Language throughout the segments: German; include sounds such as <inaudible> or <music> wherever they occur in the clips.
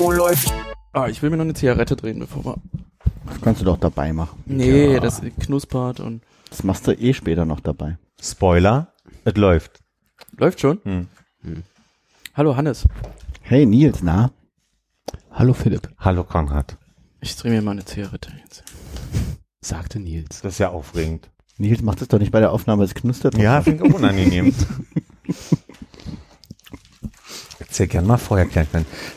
Oh, läuft. Ah, ich will mir noch eine Zigarette drehen, bevor wir. Das kannst du doch dabei machen. Nee, Ja. das knuspert und. Das machst du eh später noch dabei. Spoiler, es läuft. Läuft schon? Hm. Hallo Hannes. Hey Nils, na? Hallo Philipp, Hallo Konrad. Ich drehe mir mal eine Zigarette jetzt. sagte Nils. Das ist ja aufregend. Nils macht das doch nicht bei der Aufnahme, es knustert. doch. Ja, finde ich auch unangenehm. <laughs> Erzähl gern mal vorher, Klein.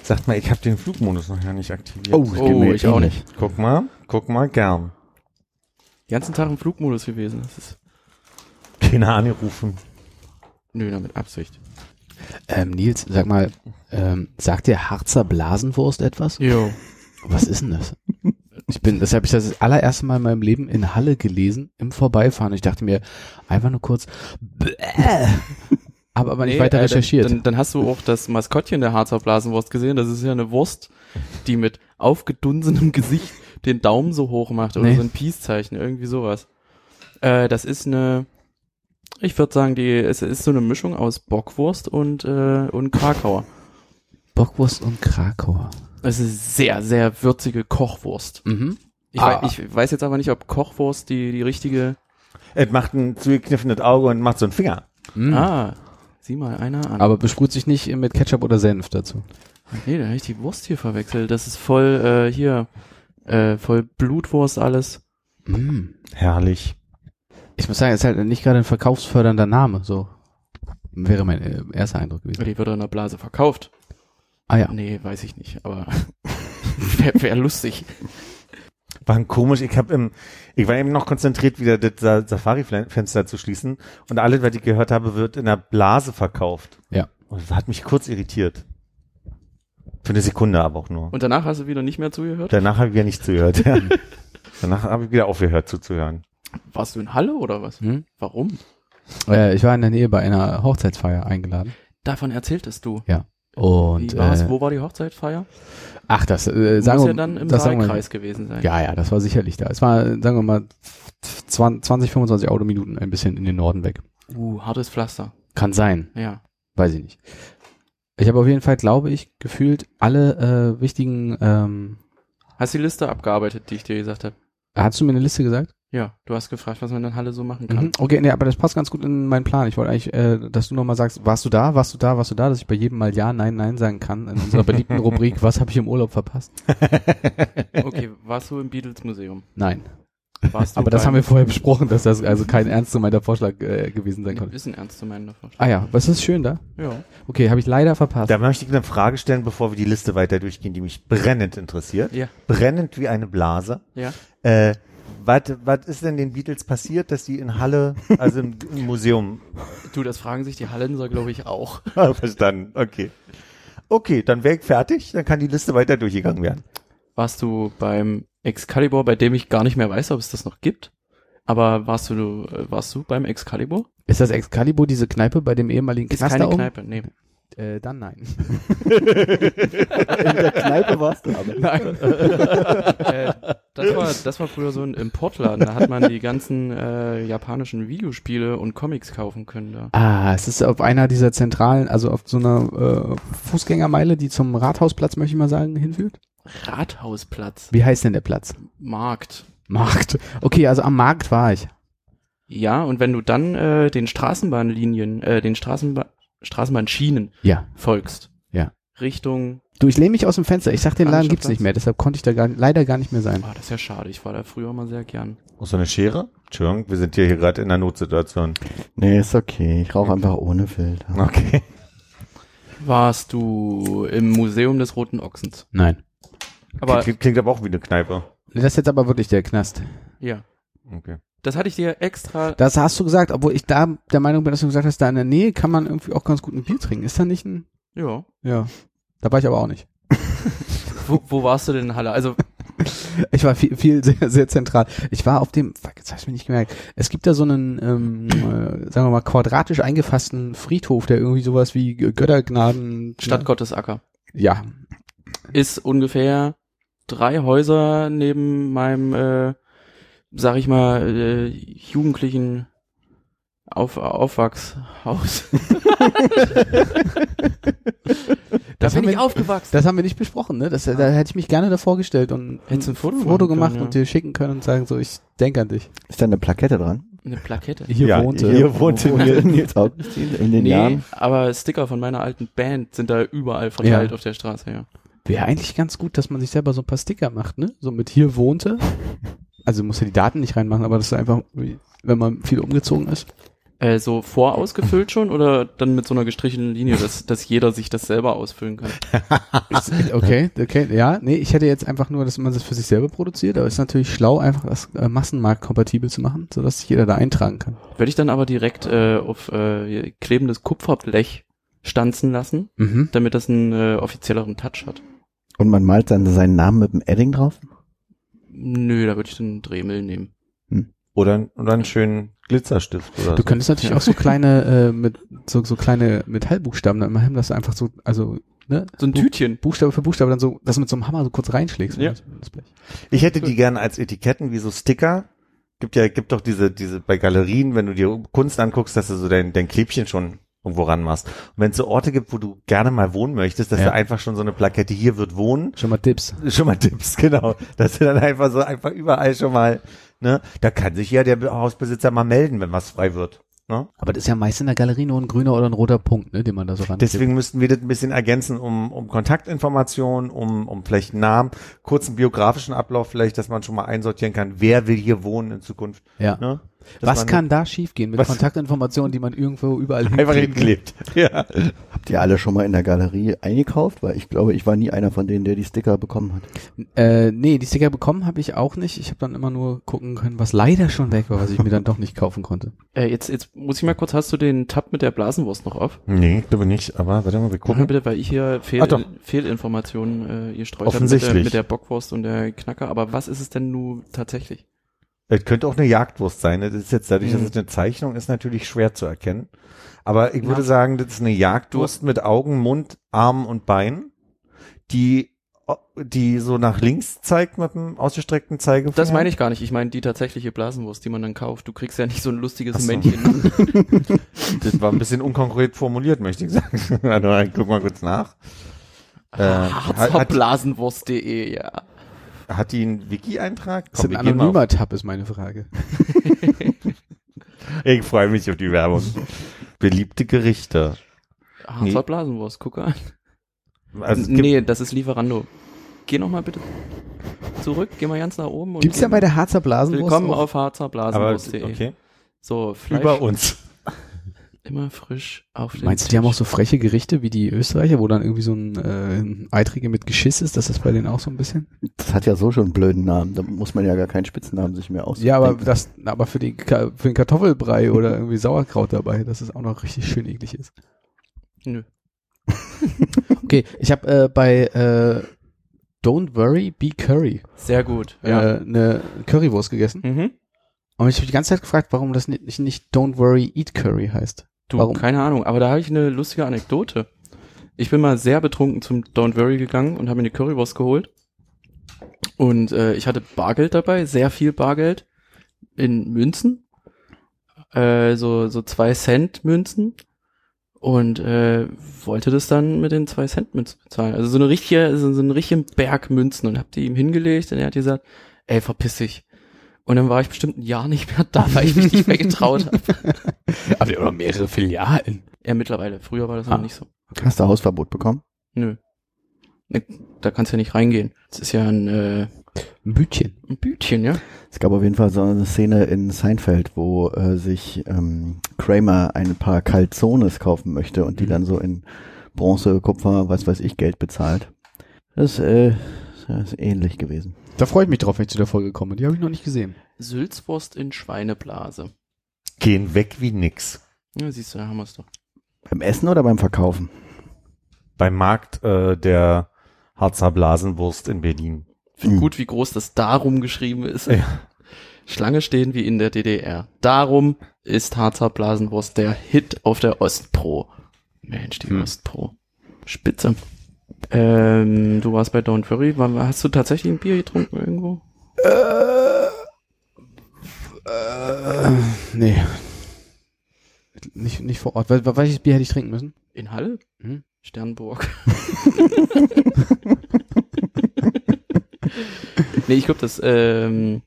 Sagt mal, ich habe den Flugmodus noch gar nicht aktiviert. Oh, Oh, ich auch ähnlich. Guck mal, guck mal, gern. Den ganzen Tag im Flugmodus gewesen. Das ist. Keine angerufen. Nö, na, mit Absicht. Ähm, Nils, sag mal, ähm, sagt dir Harzer Blasenwurst etwas? Jo. Was ist denn das? Ich bin, das habe ich das allererste Mal in meinem Leben in Halle gelesen, im Vorbeifahren. Ich dachte mir, einfach nur kurz, bäh. Aber aber nicht weiter äh, recherchiert. Dann, dann hast du auch das Maskottchen der Harzer Blasenwurst gesehen. Das ist ja eine Wurst, die mit aufgedunsenem <laughs> Gesicht den Daumen so hoch macht oder Nee. so ein Peace-Zeichen, irgendwie sowas. Äh, das ist eine, ich würde sagen, die, es ist so eine Mischung aus Bockwurst und, äh, und Krakauer. Bockwurst und Krakauer. Es ist sehr, sehr würzige Kochwurst. Mhm. Ich, Ah. wei ich weiß jetzt aber nicht, ob Kochwurst die, die richtige, Es macht ein zugekniffenes Auge und macht so einen Finger. Mhm. ah, sieh mal einer an. Aber besprüht sich nicht mit Ketchup oder Senf dazu. Nee, da habe ich die Wurst hier verwechselt. Das ist voll äh, hier, äh, voll Blutwurst alles. Mhm. Herrlich. Ich muss sagen, es ist halt nicht gerade ein verkaufsfördernder Name, so. Wäre mein äh, erster Eindruck gewesen. Die wird in der Blase verkauft. Ah ja. Nee, weiß ich nicht, aber <laughs> wäre wär lustig. War ein komisch, ich habe im, ich war eben noch konzentriert, wieder das Sa- Safari-Fenster zu schließen und alles, was ich gehört habe, wird in der Blase verkauft. Ja. Und das hat mich kurz irritiert. Für eine Sekunde aber auch nur. Und danach hast du wieder nicht mehr zugehört? Danach habe ich wieder nicht zugehört. Ja. <laughs> Danach habe ich wieder aufgehört zuzuhören. Warst du in Halle oder was? Hm? Warum? Äh, ich war in der Nähe bei einer Hochzeitsfeier eingeladen. Davon erzähltest du. Und Wie war's? äh, Wo war die Hochzeitfeier? Ach, das äh, Muss sagen wir ja dann im das wir- Saalkreis gewesen sein. Ja, ja, das war sicherlich da. Es war, sagen wir mal, 20, 20 25 Autominuten ein bisschen in den Norden weg. Uh, hartes Pflaster. Kann sein, Ja. weiß ich nicht. Ich habe auf jeden Fall, glaube ich, gefühlt alle äh, wichtigen. Ähm, Hast die Liste abgearbeitet, die ich dir gesagt habe? hast du mir eine Liste gesagt? Ja, du hast gefragt, was man in Halle so machen kann. Mhm. Okay, nee, aber das passt ganz gut in meinen Plan. Ich wollte eigentlich, äh, dass du nochmal sagst, warst du da, warst du da, warst du da, dass ich bei jedem mal Ja, Nein, Nein sagen kann in unserer beliebten <laughs> Rubrik, was habe ich im Urlaub verpasst? <laughs> Okay, warst du im Beatles Museum? Nein. Warst du Aber das haben wir vorher besprochen, dass das also kein ernst gemeinter Vorschlag äh, gewesen sein konnte. Ist ein ernst zu meinen davon. Ah ja, was ist schön da? Ja. Okay, habe ich leider verpasst. Da möchte ich eine Frage stellen, bevor wir die Liste weiter durchgehen, die mich brennend interessiert. Ja. Brennend wie eine Blase. Ja. Äh, was, was ist denn den Beatles passiert, dass die in Halle, also im, im Museum, Du, das fragen sich die Hallenser, glaube ich, auch. <laughs> Ah, verstanden, okay. Okay, dann wäre ich fertig, dann kann die Liste weiter durchgegangen werden. Warst du beim Excalibur, bei dem ich gar nicht mehr weiß, ob es das noch gibt? Aber warst du, äh, warst du beim Excalibur? Ist das Excalibur diese Kneipe bei dem ehemaligen Ist Knast keine da oben? Kneipe, nee. Äh, dann nein. <laughs> <laughs> In der Kneipe warst du aber. nein. <laughs> äh, das, war, das war früher so ein Importladen. Da hat man die ganzen äh, japanischen Videospiele und Comics kaufen können. Da. Ah, es ist auf einer dieser zentralen, also auf so einer äh, Fußgängermeile, die zum Rathausplatz, möchte ich mal sagen, hinführt. Rathausplatz, Wie heißt denn der Platz? Markt. Markt. Okay, also am Markt war ich. Ja, und wenn du dann äh, den Straßenbahnlinien, äh, den Straßenba Straßenbahnschienen Ja. folgst, Ja. Richtung, Du, ich lehne mich aus dem Fenster. Ich sag, den Laden gibt's nicht mehr, deshalb konnte ich da gar, leider gar nicht mehr sein. ah, das ist ja schade, ich war da früher mal sehr gern. Muss so eine Schere? Entschuldigung, wir sind hier, hier gerade in einer Notsituation. Nee, ist okay. Ich rauche einfach ohne Filter. Okay. Warst du im Museum des Roten Ochsens? Nein. Aber, klingt, klingt aber auch wie eine Kneipe. Das ist jetzt aber wirklich der Knast. ja, Okay. Das hatte ich dir extra, Das hast du gesagt, obwohl ich da der Meinung bin, dass du gesagt hast, da in der Nähe kann man irgendwie auch ganz gut ein Bier trinken. Ist da nicht ein... ja, Ja. Da war ich aber auch nicht. <laughs> Wo, wo warst du denn in Halle? Also, <laughs> Ich war viel, viel sehr, sehr zentral. Ich war auf dem, fuck, jetzt habe ich mir nicht gemerkt. Es gibt da so einen, ähm, äh, sagen wir mal, quadratisch eingefassten Friedhof, der irgendwie sowas wie Göttergnaden Stadt Gottesacker. Ja, Ist ungefähr drei Häuser neben meinem, äh, sag ich mal, äh, jugendlichen Auf Aufwachshaus. <laughs> da Das bin haben ich wir- aufgewachsen. das haben wir nicht besprochen, ne? Das, Da hätte ich mich gerne davor gestellt und Hättest ein Foto Foto gemacht können, und ja. dir schicken können und sagen so, ich denke an dich. Ist da eine Plakette dran? Eine Plakette. Hier Ja, wohnte. hier wohnte Nils Augustin in den Nee, Jahren. aber Sticker von meiner alten Band sind da überall verteilt Ja. auf der Straße, ja. Wäre eigentlich ganz gut, dass man sich selber so ein paar Sticker macht, ne? So mit hier wohnte. <laughs> Also muss ja die Daten nicht reinmachen, aber das ist einfach, wenn man viel umgezogen ist. Äh, so vorausgefüllt schon oder dann mit so einer gestrichenen Linie, dass, dass jeder sich das selber ausfüllen kann? <laughs> Okay, okay, ja, nee, ich hätte jetzt einfach nur, dass man das für sich selber produziert, aber es ist natürlich schlau, einfach das äh, massenmarktkompatibel zu machen, sodass sich jeder da eintragen kann. Würde ich dann aber direkt äh, auf äh, klebendes Kupferblech stanzen lassen, Mhm. damit das einen äh, offizielleren Touch hat. Und man malt dann seinen Namen mit dem Edding drauf? Nö, da würde ich den Dremel nehmen. Oder, oder einen schönen Glitzerstift oder Du so. könntest natürlich auch so kleine, äh, mit, so, so kleine Metallbuchstaben dann machen, dass du einfach so, also, ne? So ein Tütchen. Buchstabe für Buchstabe dann so, dass du mit so einem Hammer so kurz reinschlägst. Ja. Das Blech. Ich hätte die gerne als Etiketten wie so Sticker. Gibt ja, gibt doch diese, diese bei Galerien, wenn du dir Kunst anguckst, dass du so dein, dein Klebchen schon irgendwo ranmachst. Und wenn es so Orte gibt, wo du gerne mal wohnen möchtest, dass Ja. du einfach schon so eine Plakette hier wird wohnen, Schon mal Tipps. schon mal Tipps, <laughs> genau. Dass du dann einfach so einfach überall schon mal, ne, da kann sich ja der Hausbesitzer mal melden, wenn was frei wird. Ne? Aber das ist ja meist in der Galerie nur ein grüner oder ein roter Punkt, ne, den man da so ran. Deswegen müssten wir das ein bisschen ergänzen um, um Kontaktinformationen, um, um vielleicht einen Namen, kurzen biografischen Ablauf vielleicht, dass man schon mal einsortieren kann, wer will hier wohnen in Zukunft. Ja. Ne? Was kann da schiefgehen mit Was- Kontaktinformationen, die man irgendwo überall einfach hinklebt? <laughs> Ja. Habt ihr alle schon mal in der Galerie eingekauft? Weil ich glaube, ich war nie einer von denen, der die Sticker bekommen hat. Äh, nee, die Sticker bekommen habe ich auch nicht. Ich habe dann immer nur gucken können, was leider schon weg war, was ich mir dann doch nicht kaufen konnte. <laughs> Äh, jetzt, jetzt muss ich mal kurz, hast du den Tab mit der Blasenwurst noch auf? Nee, ich glaube nicht, aber warte mal, wir Guck mal bitte, weil ich hier Fehl, Ah. Fehlinformationen äh, ihr streut hab mit Offensichtlich. der, mit der Bockwurst und der Knacker. Aber was ist es denn nun tatsächlich? Es könnte auch eine Jagdwurst sein. Das ist jetzt dadurch, dass Mhm. es eine Zeichnung ist, natürlich schwer zu erkennen. Aber ich würde Ja. sagen, das ist eine Jagdwurst mit Augen, Mund, Armen und Beinen, die, die so nach links zeigt mit dem ausgestreckten Zeigefinger. Das meine ich gar nicht. Ich meine die tatsächliche Blasenwurst, die man dann kauft. Du kriegst ja nicht so ein lustiges so. Männchen. <laughs> Das war ein bisschen unkonkret formuliert, möchte ich sagen. <laughs> Guck mal kurz nach. Äh, hat, hat, Harzerblasenwurst.de, ja. Hat die einen Wiki-Eintrag? Das ist ein anonymer Tab, ist meine Frage. <laughs> Ich freue mich auf die Werbung. Beliebte Gerichte. Nee. Harzer Blasenwurst, guck an. Also nee, das ist Lieferando. Geh noch mal bitte zurück, geh mal ganz nach oben. und Gibt's ja bei der Harzer Blasenwurst Willkommen auf harzerblasenwurst.de. okay. So, Fleisch Über uns. Immer frisch auf den Meinst du, die haben auch so freche Gerichte wie die Österreicher, wo dann irgendwie so ein äh, Eitrige mit Geschiss ist? Das ist bei denen auch so ein bisschen? Das hat ja so schon einen blöden Namen. Da muss man ja gar keinen Spitznamen sich mehr ausdenken. Ja, aber das, aber für, die, für den Kartoffelbrei oder irgendwie Sauerkraut dabei, dass es auch noch richtig schön eklig ist. Nö. <laughs> <laughs> Okay, ich habe äh, bei äh, Don't Worry, Be Curry Sehr gut. äh, Ja. eine Currywurst gegessen. Mhm. Und ich habe die ganze Zeit gefragt, warum das nicht, nicht Don't Worry, Eat Curry heißt. Du, Warum? keine Ahnung, aber da habe ich eine lustige Anekdote. Ich bin mal sehr betrunken zum Don't Worry gegangen und habe mir eine Currywurst geholt. Und äh, ich hatte Bargeld dabei, sehr viel Bargeld in Münzen. Äh, so, so zwei Cent Münzen. Und äh, wollte das dann mit den zwei Cent Münzen bezahlen. Also so eine richtige, so, so einen richtigen Berg Münzen und hab die ihm hingelegt und er hat gesagt, ey, verpiss dich. Und dann war ich bestimmt ein Jahr nicht mehr da, weil ich mich nicht mehr getraut habe. Aber oder mehrere Filialen. Ja, mittlerweile. Früher war das Ah. noch nicht so. Hast du Hausverbot bekommen? Nö. Ne, Da kannst du ja nicht reingehen. Das ist ja ein, äh, Ein Bütchen. ein Bütchen, ja? Es gab auf jeden Fall so eine Szene in Seinfeld, wo äh, sich ähm, Kramer ein paar Calzones kaufen möchte und die Mhm. dann so in Bronze, Kupfer, was weiß ich, Geld bezahlt. Das, äh, das ist ähnlich gewesen. Da freue ich mich drauf, wenn ich zu der Folge komme. Die habe ich noch nicht gesehen. Sülzwurst in Schweineblase. Gehen weg wie nix. Ja, siehst du, da haben wir es doch. Beim Essen oder beim Verkaufen? beim Markt äh, der Harzer Blasenwurst in Berlin. Find Mhm. gut, wie groß das darum geschrieben ist. Ja. Schlange stehen wie in der DDR. Darum ist Harzer Blasenwurst der Hit auf der Ostpro. Mensch, die Hm. Ostpro. Spitze. Ähm, du warst bei Don't Worry. Hast du tatsächlich ein Bier getrunken irgendwo? Äh, nee. Nicht, nicht vor Ort. Wel welches Bier hätte ich trinken müssen? In Halle? Hm? Sternburg. <laughs> nee, ich glaube, das, ähm,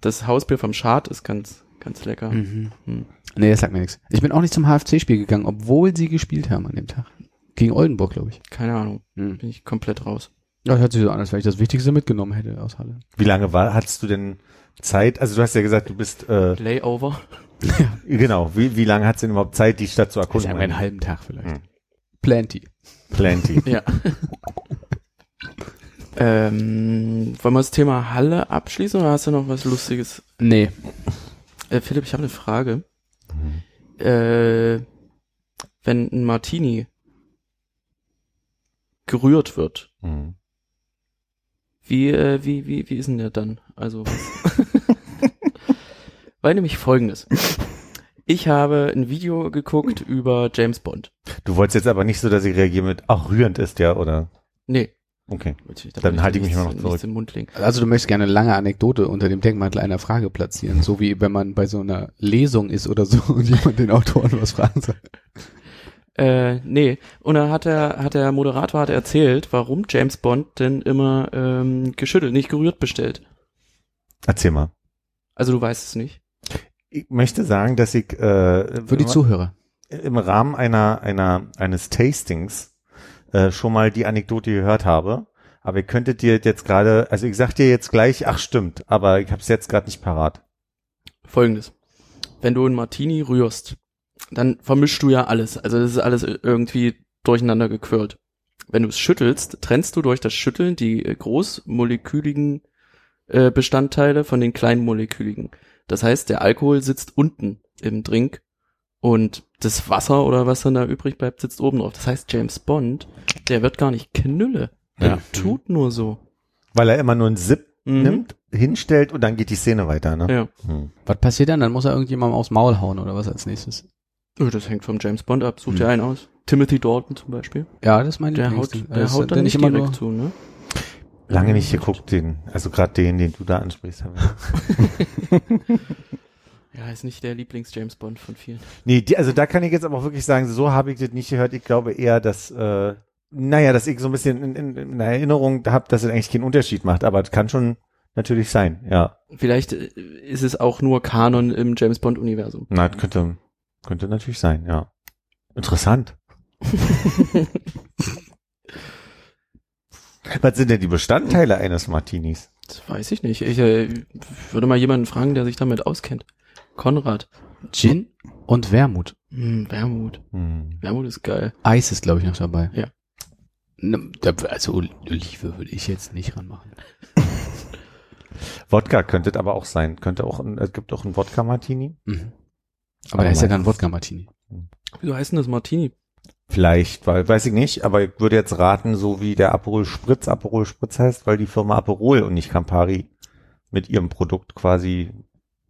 das Hausbier vom Schad ist ganz, ganz lecker. Mhm. Hm. Nee, das sagt mir nichts. Ich bin auch nicht zum HFC-Spiel gegangen, obwohl sie gespielt haben an dem Tag. Gegen Oldenburg, glaube ich. Keine Ahnung. Hm. Bin ich komplett raus. Ja, hört sich so an, als wenn ich das Wichtigste mitgenommen hätte aus Halle. Wie lange war, hattest du denn Zeit? Also du hast ja gesagt, du bist äh, Layover. <laughs> genau. Wie, wie lange hat's denn überhaupt Zeit, die Stadt zu erkunden? mal einen halben Tag vielleicht. Hm. Plenty. Plenty. <laughs> Ja. ähm, wollen wir das Thema Halle abschließen oder hast du noch was Lustiges? Nee. Äh, Philipp, ich habe eine Frage. Äh, wenn ein Martini gerührt wird, Mhm. wie, äh, wie, wie, wie ist denn der dann? Also? <laughs> Weil nämlich folgendes. Ich habe ein Video geguckt über James Bond. Du wolltest jetzt aber nicht so, dass ich reagiere mit, ach, rührend ist der, oder? Nee. Okay. ich- da Dann halte ich mich nichts- mal noch zurück. nichts in den Mund legen. Also du möchtest gerne eine lange Anekdote unter dem Denkmantel einer Frage platzieren, so wie wenn man bei so einer Lesung ist oder so <laughs> und jemand den Autoren was fragen soll. Äh, nee. Und dann hat der, hat der Moderator hat erzählt, warum James Bond denn immer ähm, geschüttelt, nicht gerührt bestellt. Erzähl mal. Also du weißt es nicht. Ich möchte sagen, dass ich äh, Für die Zuhörer. im Rahmen einer, einer, eines Tastings äh, schon mal die Anekdote gehört habe. Aber ihr könntet dir jetzt gerade, also ich sag dir jetzt gleich, ach stimmt, aber ich habe es jetzt gerade nicht parat. Folgendes. Wenn du einen Martini rührst, dann vermischst du ja alles. Also das ist alles irgendwie durcheinander gequirlt. Wenn du es schüttelst, trennst du durch das Schütteln die äh, großmoleküligen äh, Bestandteile von den kleinmoleküligen. Das heißt, der Alkohol sitzt unten im Drink und das Wasser oder was dann da übrig bleibt, sitzt oben drauf. Das heißt, James Bond, der wird gar nicht Knülle. Der Ja. tut nur so. Weil er immer nur einen Sip Mhm. nimmt, hinstellt und dann geht die Szene weiter, ne? Ja. Hm. Was passiert dann? Dann muss er irgendjemandem aufs Maul hauen oder was als nächstes? Das hängt vom James Bond ab. Such Hm. dir einen aus. Timothy Dalton zum Beispiel. Ja, das meine ich. Der haut, der haut dann nicht direkt zu, ne? Lange nicht geguckt, den, also gerade den, den du da ansprichst. <laughs> Ja, ist nicht der Lieblings-James Bond von vielen. nee, die, also da kann ich jetzt aber auch wirklich sagen, so habe ich das nicht gehört. Ich glaube eher, dass, äh, naja, dass ich so ein bisschen in, in, in Erinnerung habe, dass es eigentlich keinen Unterschied macht, aber es kann schon natürlich sein, ja. Vielleicht äh, ist es auch nur Kanon im James Bond-Universum. Na, das könnte, könnte natürlich sein, ja. Interessant. <laughs> Was sind denn die Bestandteile eines Martinis? Das weiß ich nicht. Ich äh, würde mal jemanden fragen, der sich damit auskennt. Konrad. Gin und Wermut. Hm, Wermut. Hm. Wermut ist geil. Eis ist, glaube ich, noch dabei. Ja. Ne, Also Olive würde ich jetzt nicht ranmachen. <laughs> Wodka könnte aber auch sein. Könnte auch, ein, es gibt auch einen Wodka-Martini. Mhm. Aber, Aber da ist ja dann meistens- Wodka-Martini. Wieso heißt denn das Martini? Vielleicht, weil, weiß ich nicht, aber ich würde jetzt raten, so wie der Aperol Spritz Aperol Spritz heißt, weil die Firma Aperol und nicht Campari mit ihrem Produkt quasi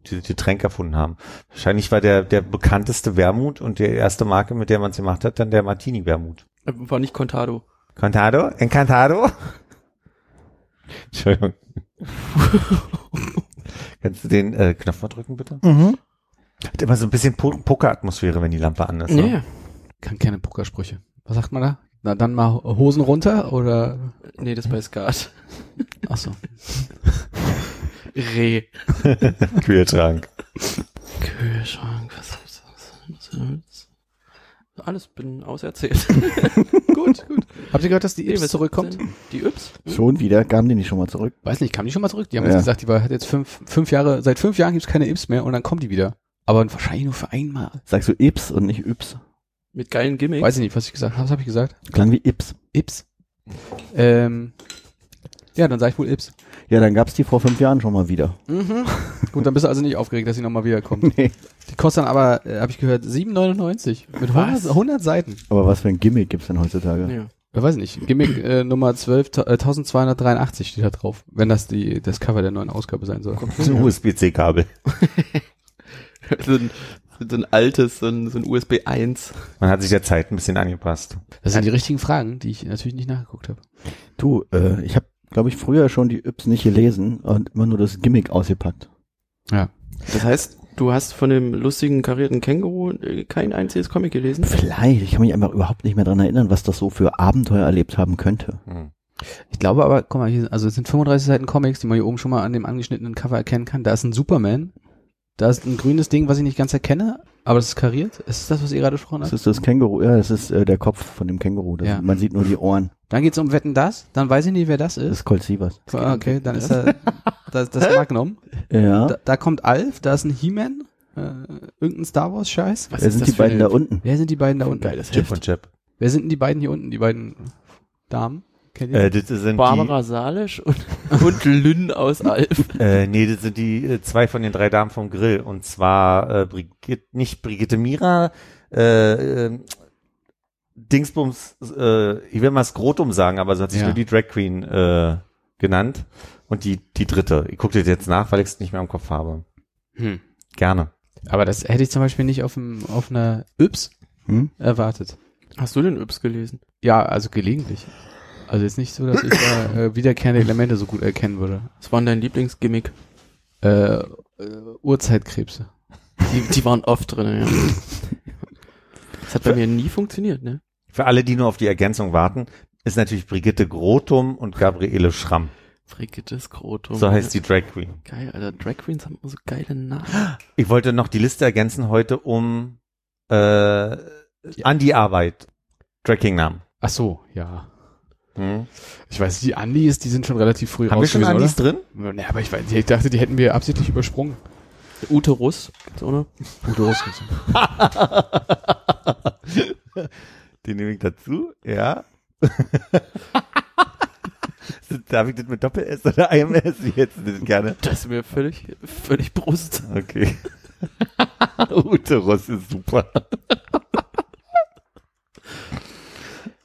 diese Getränk erfunden haben. Wahrscheinlich war der, der bekannteste Wermut und die erste Marke, mit der man es gemacht hat, dann der Martini Wermut. Äh, War nicht Contado. Contado? Encantado? <laughs> Entschuldigung. <laughs> Kannst du den äh, Knopf mal drücken, bitte? Mhm. Hat immer so ein bisschen Po- Poker-Atmosphäre, wenn die Lampe an ist. Ne? Nee, Kann keine Pokersprüche. Was sagt man da? Na, dann mal Hosen runter oder? nee, das bei Skat. <laughs> Ach so. Reh. <laughs> Kühlschrank. Kühlschrank. Was, was, was, was, was. Alles bin auserzählt. <laughs> gut, gut. Habt ihr gehört, dass die Nee, Ips was zurückkommt? Die Yps? Schon wieder, kamen die nicht schon mal zurück? Weiß nicht, kam die schon mal zurück? Die haben Ja. jetzt gesagt, die war, hat jetzt fünf, fünf Jahre, seit fünf Jahren gibt's keine Ips mehr und dann kommt die wieder. Aber wahrscheinlich nur für einmal. Sagst du Ips und nicht Yps? Mit geilen Gimmicks. Weiß ich nicht, was ich gesagt habe. Was habe ich gesagt? Klang wie Ips. Ips. Ähm, ja, dann sag ich wohl Ips. Ja, dann gab's die vor fünf Jahren schon mal wieder. Mhm. <laughs> Gut, dann bist du also nicht aufgeregt, dass sie nochmal wiederkommt. <laughs> Nee. Die kostet dann aber, äh, habe ich gehört, 7,99 mit 100, Was? 100 Seiten. Aber was für ein Gimmick gibt's denn heutzutage? Ja. Ich weiß nicht, Gimmick äh, Nummer 12, äh, 1283 steht da drauf, wenn das die das Cover der neuen Ausgabe sein soll. Das ist ein USB-C-Kabel. <laughs> so, ein, so ein altes, so ein, so ein USB 1. Man hat sich der Zeit ein bisschen angepasst. Das sind die richtigen Fragen, die ich natürlich nicht nachgeguckt habe. Du, äh, ich habe, glaube ich, früher schon die Yps nicht gelesen und immer nur das Gimmick ausgepackt. Ja. Das heißt, du hast von dem lustigen karierten Känguru äh, kein einziges Comic gelesen? Vielleicht, ich kann mich einfach überhaupt nicht mehr dran erinnern, was das so für Abenteuer erlebt haben könnte. Hm. Ich glaube aber, guck mal, hier, also es sind 35 Seiten Comics, die man hier oben schon mal an dem angeschnittenen Cover erkennen kann. Da ist ein Superman. Da ist ein grünes Ding, was ich nicht ganz erkenne, aber das ist kariert. Ist es das, was ihr gerade gesprochen Das habt? ist das Känguru, ja, das ist äh, der Kopf von dem Känguru. Das, Ja. Man sieht nur die Ohren. Dann geht's um Wetten das. Dann weiß ich nicht, wer das Das ist. ist Colt Sievers. Ah, Okay, dann ist da, das, das Magnum. Ja. Da, da kommt Alf, da ist ein He-Man, äh, irgendein Star Wars Scheiß. Was Wer ist sind das die beiden da unten? Wer sind die beiden da unten? Geiles Chip und Chip. Wer sind denn die beiden hier unten? Die beiden Damen? Kennt ihr? Äh, das sind Barbara Salisch und, <laughs> und Lynn aus Alf. die, äh, nee, das sind die äh, zwei von den drei Damen vom Grill. Und zwar äh, Brigitte, nicht Brigitte Mira, äh, äh, Dingsbums, äh, ich will mal Skrotum sagen, aber so hat sich Ja. nur die Drag Queen äh, genannt. Und die, die dritte. Ich gucke das jetzt nach, weil ich es nicht mehr im Kopf habe. Hm. Gerne. Aber das hätte ich zum Beispiel nicht auf, dem, auf einer Yps Hm? erwartet. Hast du den Yps gelesen? Ja, also gelegentlich. Also jetzt nicht so, dass ich da äh, wiederkehrende Elemente so gut erkennen würde. Was war denn dein Lieblingsgimmick? Äh, äh, Urzeitkrebse. Die, die waren oft drin, ja. Das hat bei mir nie funktioniert, ne? Für alle, die nur auf die Ergänzung warten, ist natürlich Brigitte Grotum und Gabriele Schramm. Brigitte Skrotum. So heißt die Drag Queen. Geil, Alter. Drag Queens haben immer so geile Namen. Ich wollte noch die Liste ergänzen heute um äh, an die Arbeit. Tracking-Namen. Ach so, ja. Hm. Ich weiß, die Andis, die sind schon relativ früh Haben wir schon raus Andis gewesen, drin? oder? Nee, aber ich, weiß, ich dachte, die hätten wir absichtlich übersprungen. Ute Russ, gibt's auch noch? Gute Russen. <laughs> Den nehme ich dazu, ja. <laughs> Darf ich das mit Doppel-S oder IMS jetzt das gerne? Das ist mir völlig, völlig Brust. Okay. <laughs> Uterus ist super.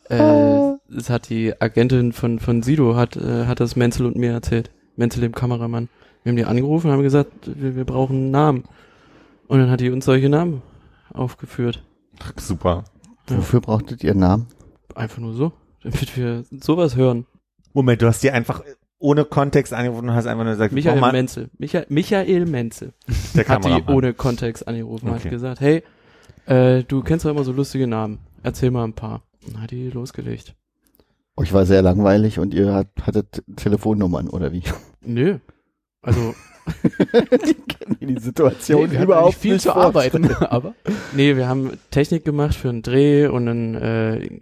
Äh, das hat die Agentin von, von Sido, hat, äh, hat das Menzel und mir erzählt. Menzel, dem Kameramann. Wir haben die angerufen und haben gesagt, wir, wir brauchen einen Namen. Und dann hat die uns solche Namen aufgeführt. Super. Ja. Wofür brauchtet ihr einen Namen? Einfach nur so, damit wir sowas hören. Moment, du hast dir einfach ohne Kontext angerufen und hast einfach nur gesagt, Michael oh Menzel. Michael, Michael Menzel <laughs> der hat die Kameramann. ohne Kontext angerufen und Okay. hat gesagt, hey, äh, du kennst doch immer so lustige Namen. Erzähl mal ein paar. Dann hat die losgelegt. Euch war sehr langweilig und ihr hat, hattet Telefonnummern oder wie? Nö. Also, <laughs> die kennen die Situation wir haben überhaupt viel nicht zu arbeiten, <laughs> aber Nee, wir haben Technik gemacht für einen Dreh und dann äh,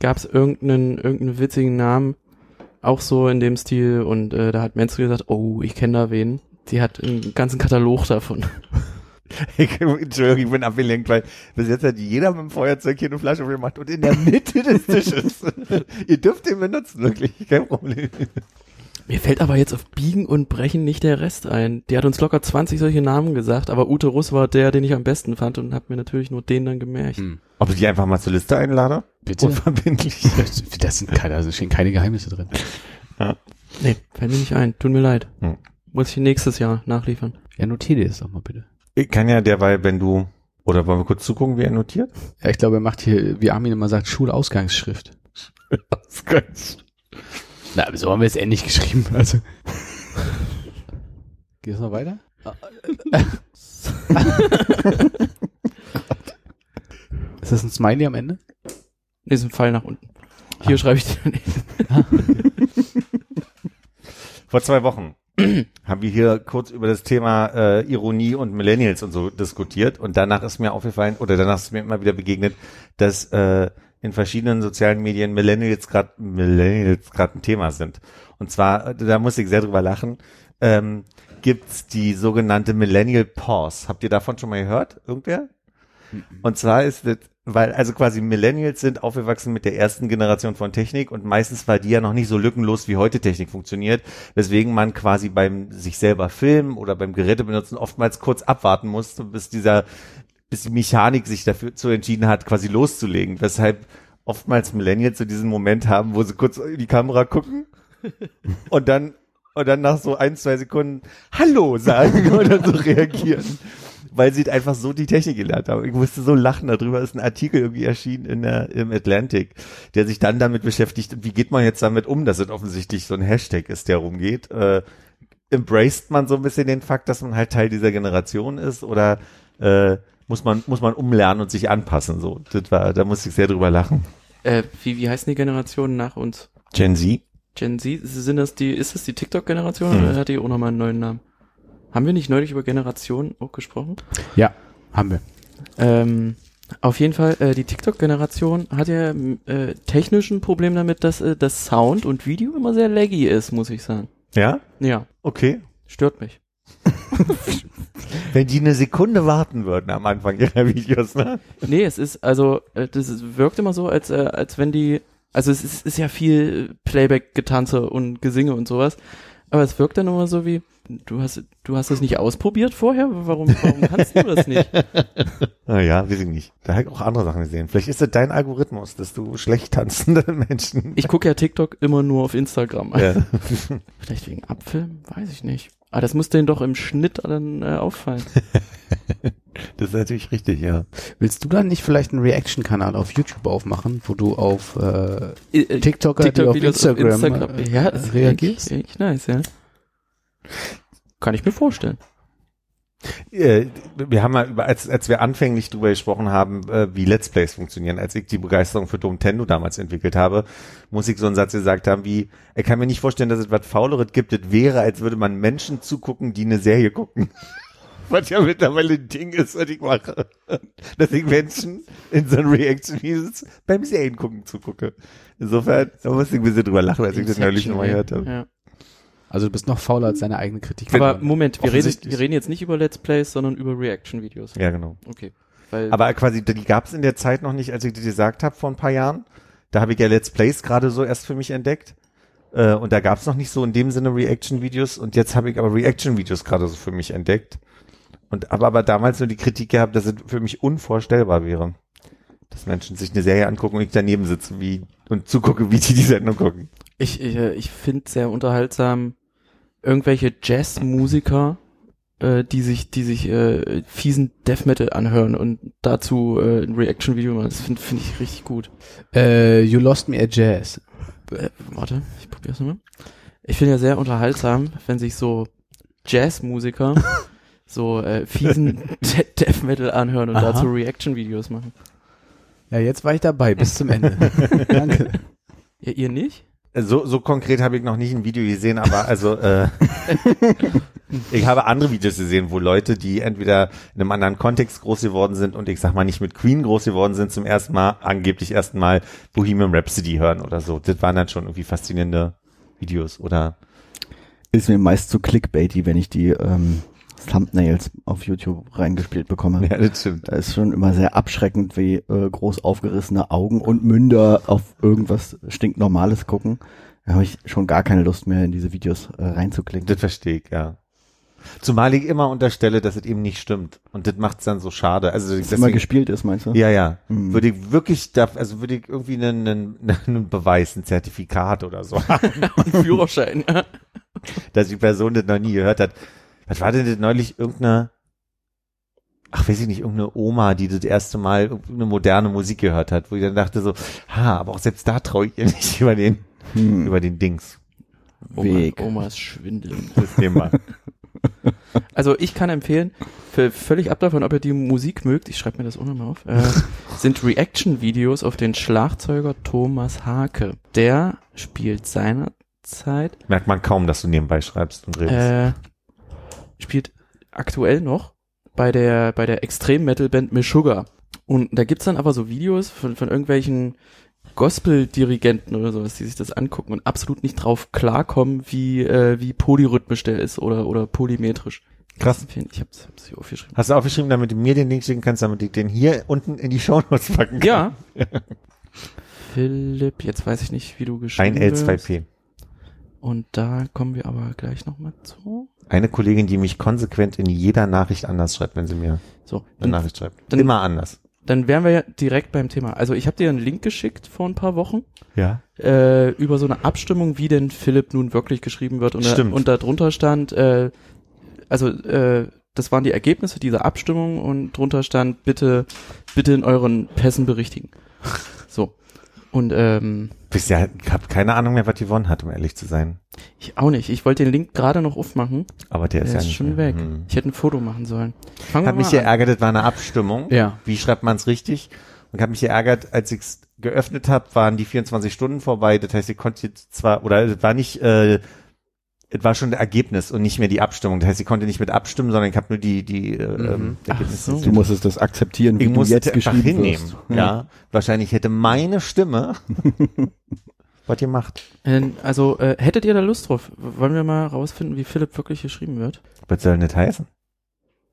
gab es irgendeinen, irgendeinen witzigen Namen, auch so in dem Stil und äh, da hat Menzel gesagt, oh, ich kenne da wen. Die hat einen ganzen Katalog davon. Ich, <laughs> Entschuldigung, ich bin abgelenkt, weil bis jetzt hat jeder mit dem Feuerzeug hier eine Flasche gemacht und in der Mitte des Tisches. <laughs> Ihr dürft den benutzen, wirklich, kein Problem. Mir fällt aber jetzt auf Biegen und Brechen nicht der Rest ein. Die hat uns locker 20 solche Namen gesagt, aber Ute Russ war der, den ich am besten fand und hab mir natürlich nur den dann gemerkt. hm. Ob ich die einfach mal zur Liste einlade? bitte. Unverbindlich. <laughs> Das, das sind keine, da stehen keine Geheimnisse drin. Nee, fällt mir nicht ein. Tut mir leid. Hm. Muss ich nächstes Jahr nachliefern. Ja, notiere dir das doch mal bitte. Ich kann ja derweil, wenn du, oder wollen wir kurz zugucken, wie er notiert? Ja, ich glaube, er macht hier, wie Armin immer sagt, Schulausgangsschrift. Das kann's. Na, aber so haben wir es ähnlich geschrieben. Also. Geht es noch weiter? Ist das ein Smiley am Ende? Nee, ist ein Pfeil nach unten. Hier schreibe ich dir. Vor zwei Wochen <clears throat> haben wir hier kurz über das Thema äh, Ironie und Millennials und so diskutiert und danach ist mir aufgefallen oder danach ist mir immer wieder begegnet, dass äh, in verschiedenen sozialen Medien Millennials gerade Millennials gerade ein Thema sind. Und zwar, äh, da muss ich sehr drüber lachen, ähm, gibt's die sogenannte Millennial Pause. Habt ihr davon schon mal gehört? Irgendwer? Und zwar ist das, weil also quasi Millennials sind aufgewachsen mit der ersten Generation von Technik und meistens war die ja noch nicht so lückenlos, wie heute Technik funktioniert, weswegen man quasi beim sich selber filmen oder beim Geräte benutzen oftmals kurz abwarten musste, bis dieser, bis die Mechanik sich dafür zu entschieden hat, quasi loszulegen, weshalb oftmals Millennials so diesen Moment haben, wo sie kurz in die Kamera gucken und dann und dann nach so ein, zwei Sekunden Hallo sagen <laughs> oder so reagieren. Weil sie einfach so die Technik gelernt haben. Ich musste so lachen, darüber ist ein Artikel irgendwie erschienen in der, im Atlantic, der sich dann damit beschäftigt, wie geht man jetzt damit um, dass es offensichtlich so ein Hashtag ist, der rumgeht. Äh, embraced man so ein bisschen den Fakt, dass man halt Teil dieser Generation ist oder äh, muss man muss man umlernen und sich anpassen so das war da musste ich sehr drüber lachen Äh, wie, wie heißen die Generationen nach uns? Gen Z Gen Z? Sind das die, ist das die TikTok-Generation Hm. oder hat die auch nochmal einen neuen Namen? Haben wir nicht neulich über Generationen auch gesprochen? Ja, haben wir. Ähm, auf jeden Fall, äh, die TikTok-Generation hat ja äh, technischen Problem damit, dass äh, das Sound und Video immer sehr laggy ist, muss ich sagen. ja Ja, okay stört mich. <laughs> wenn die eine Sekunde warten würden am Anfang ihrer Videos ne Nee, es ist, also, äh, das wirkt immer so, als, äh, als wenn die, also es ist, ist ja viel Playback-Getanze und Gesinge und sowas, aber es wirkt dann immer so wie, du hast, du hast das nicht ausprobiert vorher? Warum, warum kannst du das nicht? <laughs> naja weiß ich nicht da habe ich auch andere Sachen gesehen vielleicht ist das dein Algorithmus dass du schlecht tanzende <laughs> Menschen Ich gucke ja TikTok immer nur auf Instagram. ja. <laughs> Vielleicht wegen Abfilm? Weiß ich nicht. Aber das muss denen doch im Schnitt dann äh, auffallen. das ist natürlich richtig ja Willst du dann nicht vielleicht einen Reaction-Kanal auf YouTube aufmachen, wo du auf äh, Äh, TikToker, die auf TikTok-Videos Instagram, äh, ja, das reagierst? Echt, echt nice, ja. Kann ich mir vorstellen. Äh, wir haben mal über, als, als wir anfänglich drüber gesprochen haben, äh, wie Let's Plays funktionieren, als ich die Begeisterung für Nintendo damals entwickelt habe, muss ich so einen Satz gesagt haben wie, ich kann mir nicht vorstellen, dass es was Fauleres gibt, es wäre, als würde man Menschen zugucken, die eine Serie gucken. <laughs> Was ja mittlerweile ein Ding ist, was ich mache. <laughs> Dass ich Menschen in so einem Reaction-Videos beim Serien gucken zugucke. Insofern, da musste ich ein bisschen drüber lachen, als ich das neulich nochmal gehört habe. Ja. Also du bist noch fauler als deine eigene Kritik. Aber Moment, wir reden, wir reden jetzt nicht über Let's Plays, sondern über Reaction-Videos. Ja, genau. Okay. Weil, Aber quasi, die gab es in der Zeit noch nicht, als ich dir gesagt habe vor ein paar Jahren. Da habe ich ja Let's Plays gerade so erst für mich entdeckt. Äh, und da gab es noch nicht so in dem Sinne Reaction-Videos. Und jetzt habe ich aber Reaction-Videos gerade so für mich entdeckt. Und habe aber damals nur die Kritik gehabt, dass es für mich unvorstellbar wäre. Dass Menschen sich eine Serie angucken und ich daneben sitze wie, und zugucke, wie die die Sendung gucken. ich, ich, äh, ich finde sehr unterhaltsam irgendwelche Jazzmusiker, äh, die sich, die sich äh, fiesen Death Metal anhören und dazu äh, ein Reaction-Video machen. Das finde find ich richtig gut. äh, You Lost Me at Jazz. Äh, warte, ich probier's nochmal. Ich finde ja sehr unterhaltsam, wenn sich so Jazzmusiker <laughs> so äh, fiesen De Death Metal anhören und Aha. dazu Reaction-Videos machen. Ja, jetzt war ich dabei bis zum Ende. <laughs> Danke. Ja, ihr nicht? So, so konkret habe ich noch nicht ein Video gesehen, aber also äh, <laughs> ich habe andere Videos gesehen, wo Leute, die entweder in einem anderen Kontext groß geworden sind und ich sag mal nicht mit Queen groß geworden sind, zum ersten Mal, angeblich ersten Mal Bohemian Rhapsody hören oder so. Das waren dann schon irgendwie faszinierende Videos oder Ist mir meist zu clickbaity, wenn ich die ähm, Thumbnails auf YouTube reingespielt bekomme. ja, das stimmt. Da ist schon immer sehr abschreckend, wie äh, groß aufgerissene Augen und Münder auf irgendwas stinknormales gucken. Da habe ich schon gar keine Lust mehr, in diese Videos äh, reinzuklicken. Das verstehe ich, ja. Zumal ich immer unterstelle, dass es eben nicht stimmt. Und das macht's dann so schade. Also Dass immer gespielt ist, meinst du? Ja, ja. Mhm. Würde ich wirklich, da, also würde ich irgendwie einen, einen, einen Beweis, ein Zertifikat oder so <laughs> haben, Und Führerschein. dass die Person das noch nie gehört hat. Was war denn das neulich irgendeine, ach weiß ich nicht, irgendeine Oma, die das erste Mal eine moderne Musik gehört hat, wo ich dann dachte so, ha, aber auch selbst da traue ich ihr nicht <laughs> über den, Hm. über den Dings. Weg. Oma, Omas Schwindeln. Das <laughs> Thema. Also ich kann empfehlen, für, völlig ab davon, ob ihr die Musik mögt, ich schreibe mir das auch nochmal auf, äh, <laughs> sind Reaction-Videos auf den Schlagzeuger Thomas Hake. Der spielt seinerzeit, Merkt man kaum, dass du nebenbei schreibst und redest. äh, spielt aktuell noch bei der, bei der Extrem-Metal-Band Meshuggah. Und da gibt's dann aber so Videos von, von irgendwelchen Gospel-Dirigenten oder sowas, die sich das angucken und absolut nicht drauf klarkommen, wie, äh, wie polyrhythmisch der ist oder, oder polymetrisch. Krass. Ich hab's, hab's hier aufgeschrieben. Hast du aufgeschrieben, damit du mir den Link schicken kannst, damit ich den hier unten in die Shownotes packen kann? Ja. <laughs> Philipp, jetzt weiß ich nicht, wie du geschrieben Ein wirst. L2P. Und da kommen wir aber gleich nochmal zu. Eine Kollegin, die mich konsequent in jeder Nachricht anders schreibt, wenn sie mir So, eine Nachricht schreibt. dann- Immer anders. dann wären wir ja direkt beim Thema. Also ich habe dir einen Link geschickt vor ein paar Wochen Ja. äh, über so eine Abstimmung, wie denn Philipp nun wirklich geschrieben wird. Und, da, Stimmt. und da drunter stand, äh, also äh, das waren die Ergebnisse dieser Abstimmung und drunter stand, bitte, bitte in euren Pässen berichtigen. Und ähm, ich habe keine Ahnung mehr, was gewonnen hat, um ehrlich zu sein. ich auch nicht. Ich wollte den Link gerade noch aufmachen. Aber der, Der ist ja ist nicht schon weg. Hm. Ich hätte ein Foto machen sollen. Fangen wir mich an. geärgert, das war eine Abstimmung. Ja. Wie schreibt man es richtig? Und hat mich geärgert, als ich es geöffnet habe, waren die 24 Stunden vorbei. Das heißt, ich konnte jetzt zwar, oder es war nicht, äh, es war schon das Ergebnis und nicht mehr die Abstimmung. Das heißt, ich konnte nicht mit abstimmen, sondern ich habe nur die, die äh, ähm, Ach Ergebnisse. so. Du musstest das akzeptieren, wie Ich du musste jetzt es einfach geschrieben hinnehmen. wirst. Ja. wahrscheinlich hätte meine Stimme <laughs> was gemacht. Äh, Also äh, hättet ihr da Lust drauf? Wollen wir mal rausfinden, wie Philipp wirklich geschrieben wird? Was soll denn das heißen?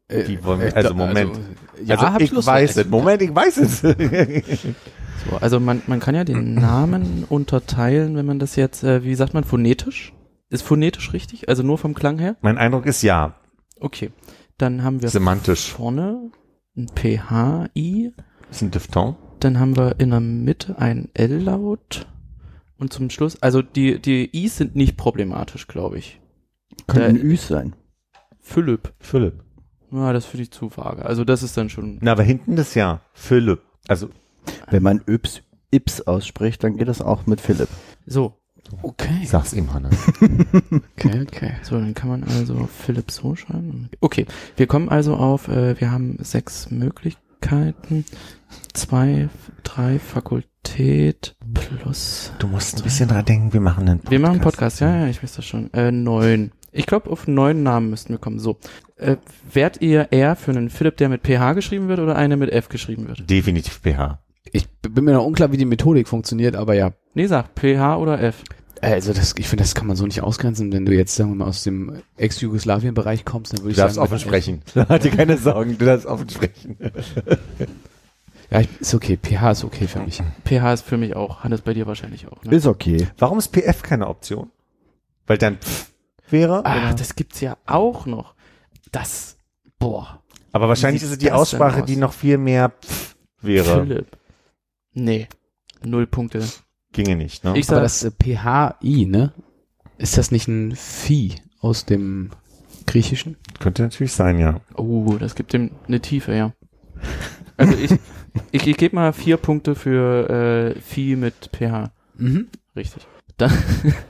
Äh, Wie wollen wir- also Moment. ja, also hab ich Lust weiß es. Moment, ich weiß es. <laughs> So, also man, man kann ja den Namen unterteilen, wenn man das jetzt, äh, wie sagt man, phonetisch? Ist phonetisch richtig? Also nur vom Klang her? mein Eindruck ist ja. Okay. Dann haben wir Semantisch. vorne ein PHI, Ist ein Diphthong. dann haben wir in der Mitte ein L-Laut und zum Schluss, also die, die I's sind nicht problematisch, glaube ich. Könnten Da- Üs sein. Philipp. Philipp. Ja, das finde ich zu vage. Also das ist dann schon, Na, aber hinten das ja. Philipp. Also, Wenn man Yps, Ips ausspricht, dann geht das auch mit Philipp. so. Okay. sag's ihm, Hannes. <laughs> Okay, okay. So, dann kann man also Philipp so schreiben. Okay, wir kommen also auf, äh, wir haben sechs Möglichkeiten. Zwei, drei Fakultät plus. Du musst ein bisschen dran denken, wir machen einen Podcast. Wir machen einen Podcast, ja, ja, ich weiß das schon. Äh, neun. Ich glaube, auf neun Namen müssten wir kommen. So. Äh, wärt ihr eher für einen Philipp, der mit PH geschrieben wird oder einer mit F geschrieben wird? Definitiv PH. Ich bin mir noch unklar, wie die Methodik funktioniert, aber ja. Nee, sag, PH oder F. Also das, ich finde, das kann man so nicht ausgrenzen. Wenn du jetzt, sagen wir mal, aus dem Ex-Jugoslawien-Bereich kommst, dann würde Du ich darfst sagen... offen mit- sprechen. Mach <laughs> dir keine Sorgen, du darfst offen sprechen. <laughs> Ja, ich- ist okay. PH ist okay für mich. PH ist für mich auch. Hannes, bei dir wahrscheinlich auch. Ne? Ist okay. Warum ist PF keine Option? Weil dann pff wäre? Ah, oder? das gibt's ja auch noch. Das, boah. Aber wahrscheinlich ist es die Aussprache, aus? die noch viel mehr pff wäre. Philipp. Nee. Null Punkte. Ginge nicht, ne? Ich Aber sag, das äh, PHI, ne? Ist das nicht ein Vieh aus dem Griechischen? Könnte natürlich sein, ja. oh, das gibt dem eine Tiefe, ja. Also ich, <laughs> ich, ich gebe mal vier Punkte für äh, Vieh mit PH. Mhm. Richtig. Dann,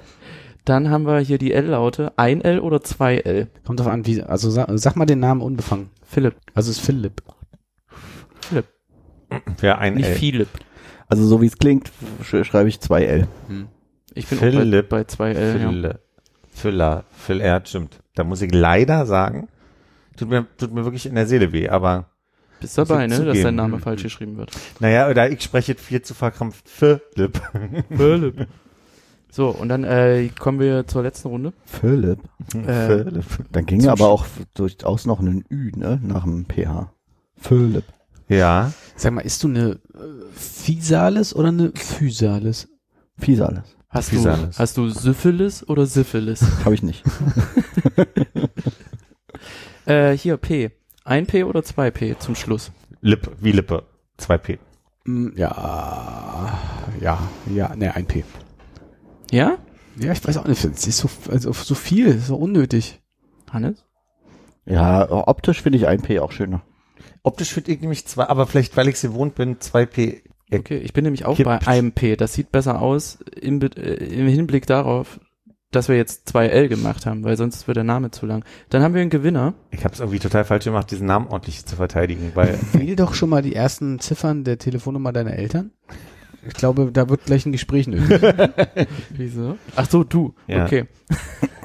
<laughs> dann haben wir hier die L-Laute. Ein L oder zwei L? Kommt drauf an, wie, also sag, sag mal den Namen unbefangen. Philipp, Also es ist Philipp. Philipp, Wäre ein nicht L. Philipp. Also so wie es klingt, sch schreibe ich 2L. Ich bin auch bei, Philipp. bei zwei L. Ja. Fülle. Füller. Füll, ja, stimmt. Da muss ich leider sagen, tut mir, tut mir wirklich in der Seele weh, aber Bist dabei, ne, dass dein. Name falsch geschrieben wird. naja, oder ich spreche viel zu verkrampft Philipp. Philipp. So, und dann äh, kommen wir zur letzten Runde. Philipp. Äh, Philipp. Dann ging aber auch durchaus noch ein Ü, ne? Nach dem PH. Philipp. Ja. Sag mal, ist du eine äh, Physalis oder eine Physalis? Fisales. Hast du, Physalis. hast du Syphilis oder Syphilis? <laughs> Habe ich nicht. <laughs> äh, hier, P. Ein P oder zwei P zum Schluss? Lippe, wie Lippe. 2P. Mm, Ja, ja, ja, ne, ein P. Ja? Ja, ich weiß auch nicht, es ist so, also so viel, so unnötig. Hannes? Ja, optisch finde ich ein P auch schöner. Optisch finde ich nämlich zwei, aber vielleicht, weil ich sie gewohnt bin, 2P. Ja, Okay, ich bin nämlich auch Kippt. bei einem P. Das sieht besser aus im, äh, im Hinblick darauf, dass wir jetzt zwei L gemacht haben, weil sonst wird der Name zu lang. Dann haben wir einen Gewinner. Ich habe es irgendwie total falsch gemacht, diesen Namen ordentlich zu verteidigen, weil <laughs> Wähl doch schon mal die ersten Ziffern der Telefonnummer deiner Eltern. Ich glaube, da wird gleich ein Gespräch nötig. <laughs> Wieso? Ach so, du. Ja. Okay. <laughs>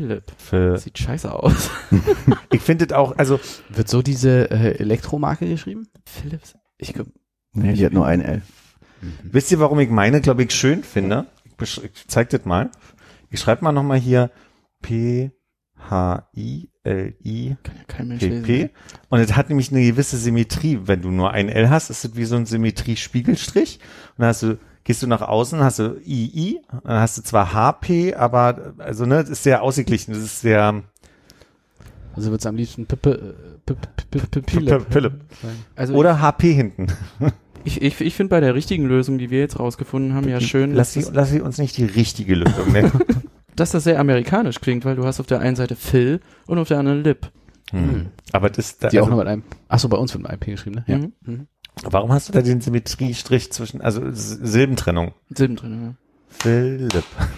Philipp. für, Sieht scheiße aus. <laughs> ich finde es auch, also Wird so diese äh, Elektromarke geschrieben? Philips. Ich glaub, Nee, die hat nur ein L. Wisst ihr, warum ich meine, glaube ich, schön finde? Ich, ich zeig das mal. Ich schreibe mal nochmal hier P H I L I kann ja kein Mensch P. P. Und es hat nämlich eine gewisse Symmetrie. Wenn du nur ein L hast, ist es wie so ein Symmetrie-Spiegelstrich. Und dann hast du, gehst du nach außen, hast du I I, dann hast du zwar H P, aber also ne, das ist sehr ausgeglichen. Das ist sehr Also wird's am liebsten Pippe, Pippe, sagen. Also Oder HP hinten. <laughs> ich, ich, ich finde bei der richtigen Lösung, die wir jetzt rausgefunden haben, ja schön, Lass dass sie, lass sie uns nicht die richtige Lösung nennen. <laughs> dass das sehr amerikanisch klingt, weil du hast auf der einen Seite Phil und auf der anderen Lip. hm. Aber das, da, Die auch also, noch mit einem, ach so, bei uns wird mit einem P geschrieben, ne? Ja. Mhm. Warum hast du da den Symmetriestrich zwischen, also Silbentrennung? Silben drin, Philipp. ja.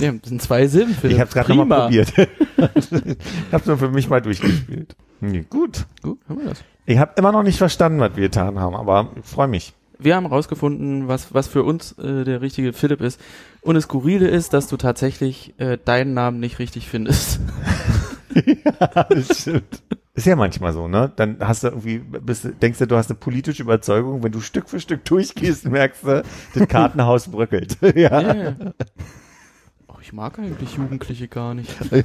Ja, das sind zwei Silben, Phil. Ich habe es gerade nochmal probiert. <laughs> ich habe nur für mich mal durchgespielt. Nee, gut. Gut, haben wir das. Ich habe immer noch nicht verstanden, was wir getan haben, aber ich freue mich. Wir haben rausgefunden, was, was für uns äh, der richtige Philipp ist. Und das Skurrile ist, dass du tatsächlich äh, deinen Namen nicht richtig findest. <laughs> das stimmt. Ist ja manchmal so, ne? Dann hast du irgendwie, bist, du- denkst du, du hast eine politische Überzeugung, wenn du Stück für Stück durchgehst, <laughs> merkst du, das Kartenhaus bröckelt. <laughs> ja. Ja. Oh, ich mag eigentlich Jugendliche gar nicht. <laughs>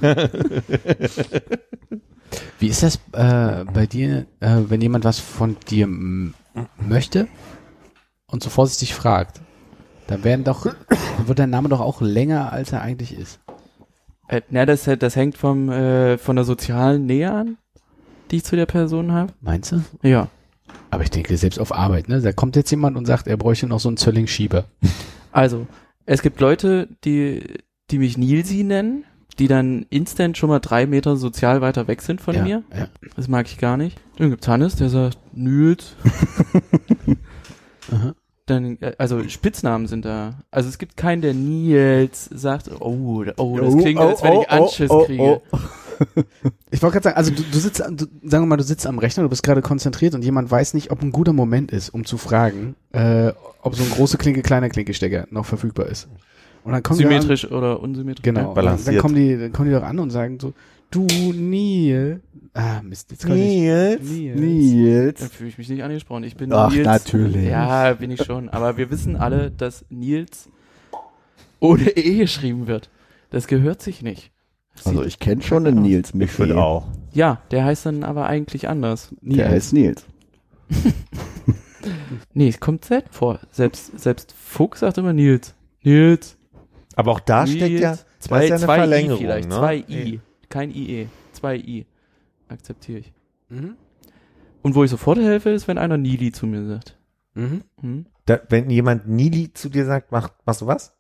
Wie ist das äh, bei dir, äh, wenn jemand was von dir möchte und so vorsichtig fragt? Dann werden doch, dann wird dein Name doch auch länger, als er eigentlich ist. Äh, na, das, das hängt vom, äh, von der sozialen Nähe an, die ich zu der Person habe. Meinst du? Ja. Aber ich denke, selbst auf Arbeit, ne? Da kommt jetzt jemand und sagt, er bräuchte noch so einen Zölling-Schieber. <laughs> Also, es gibt Leute, die, die mich Nilsi nennen, die dann instant schon mal drei Meter sozial weiter weg sind von ja, mir. Ja. Das mag ich gar nicht. Dann gibt's Hannes, der sagt Nils. <laughs> Aha. Dann, äh, also Spitznamen sind da. Also es gibt keinen, der Nils sagt, oh, oh, das klingt, als wenn ich Anschiss kriege. <laughs> Ich wollte gerade sagen, also du, du sitzt, du, sagen wir mal, du sitzt am Rechner, du bist gerade konzentriert und jemand weiß nicht, ob ein guter Moment ist, um zu fragen, äh, ob so ein große Klinke, kleiner Klinkestecker noch verfügbar ist. Und dann kommen die Symmetrisch oder unsymmetrisch. an, genau, Ja. und dann kommen die, dann kommen die doch an und sagen so, du Neil, ah Mist, jetzt kann ich Nils. Nils. Dann Nils. fühle ich mich nicht angesprochen. Ich bin Ach, Nils. natürlich. Ja, bin ich schon. Aber wir wissen alle, dass Nils ohne E geschrieben wird. Das gehört sich nicht. Also ich kenne schon einen Nils Ich Michel. finde auch. ja, der heißt dann aber eigentlich anders. Der heißt Nils. <laughs> Nee, es kommt selten vor. Selbst, selbst Fuchs sagt immer Nils. Nils. Aber auch da steckt ja, zwei, ja eine zwei Verlängerung, I vielleicht. ne? Zwei I. Ja. Kein IE. Zwei I. Akzeptiere ich. Mhm. Und wo ich sofort helfe, ist, wenn einer Nili zu mir sagt. Mhm. Hm? Da, wenn jemand Nili zu dir sagt, mach, machst du was?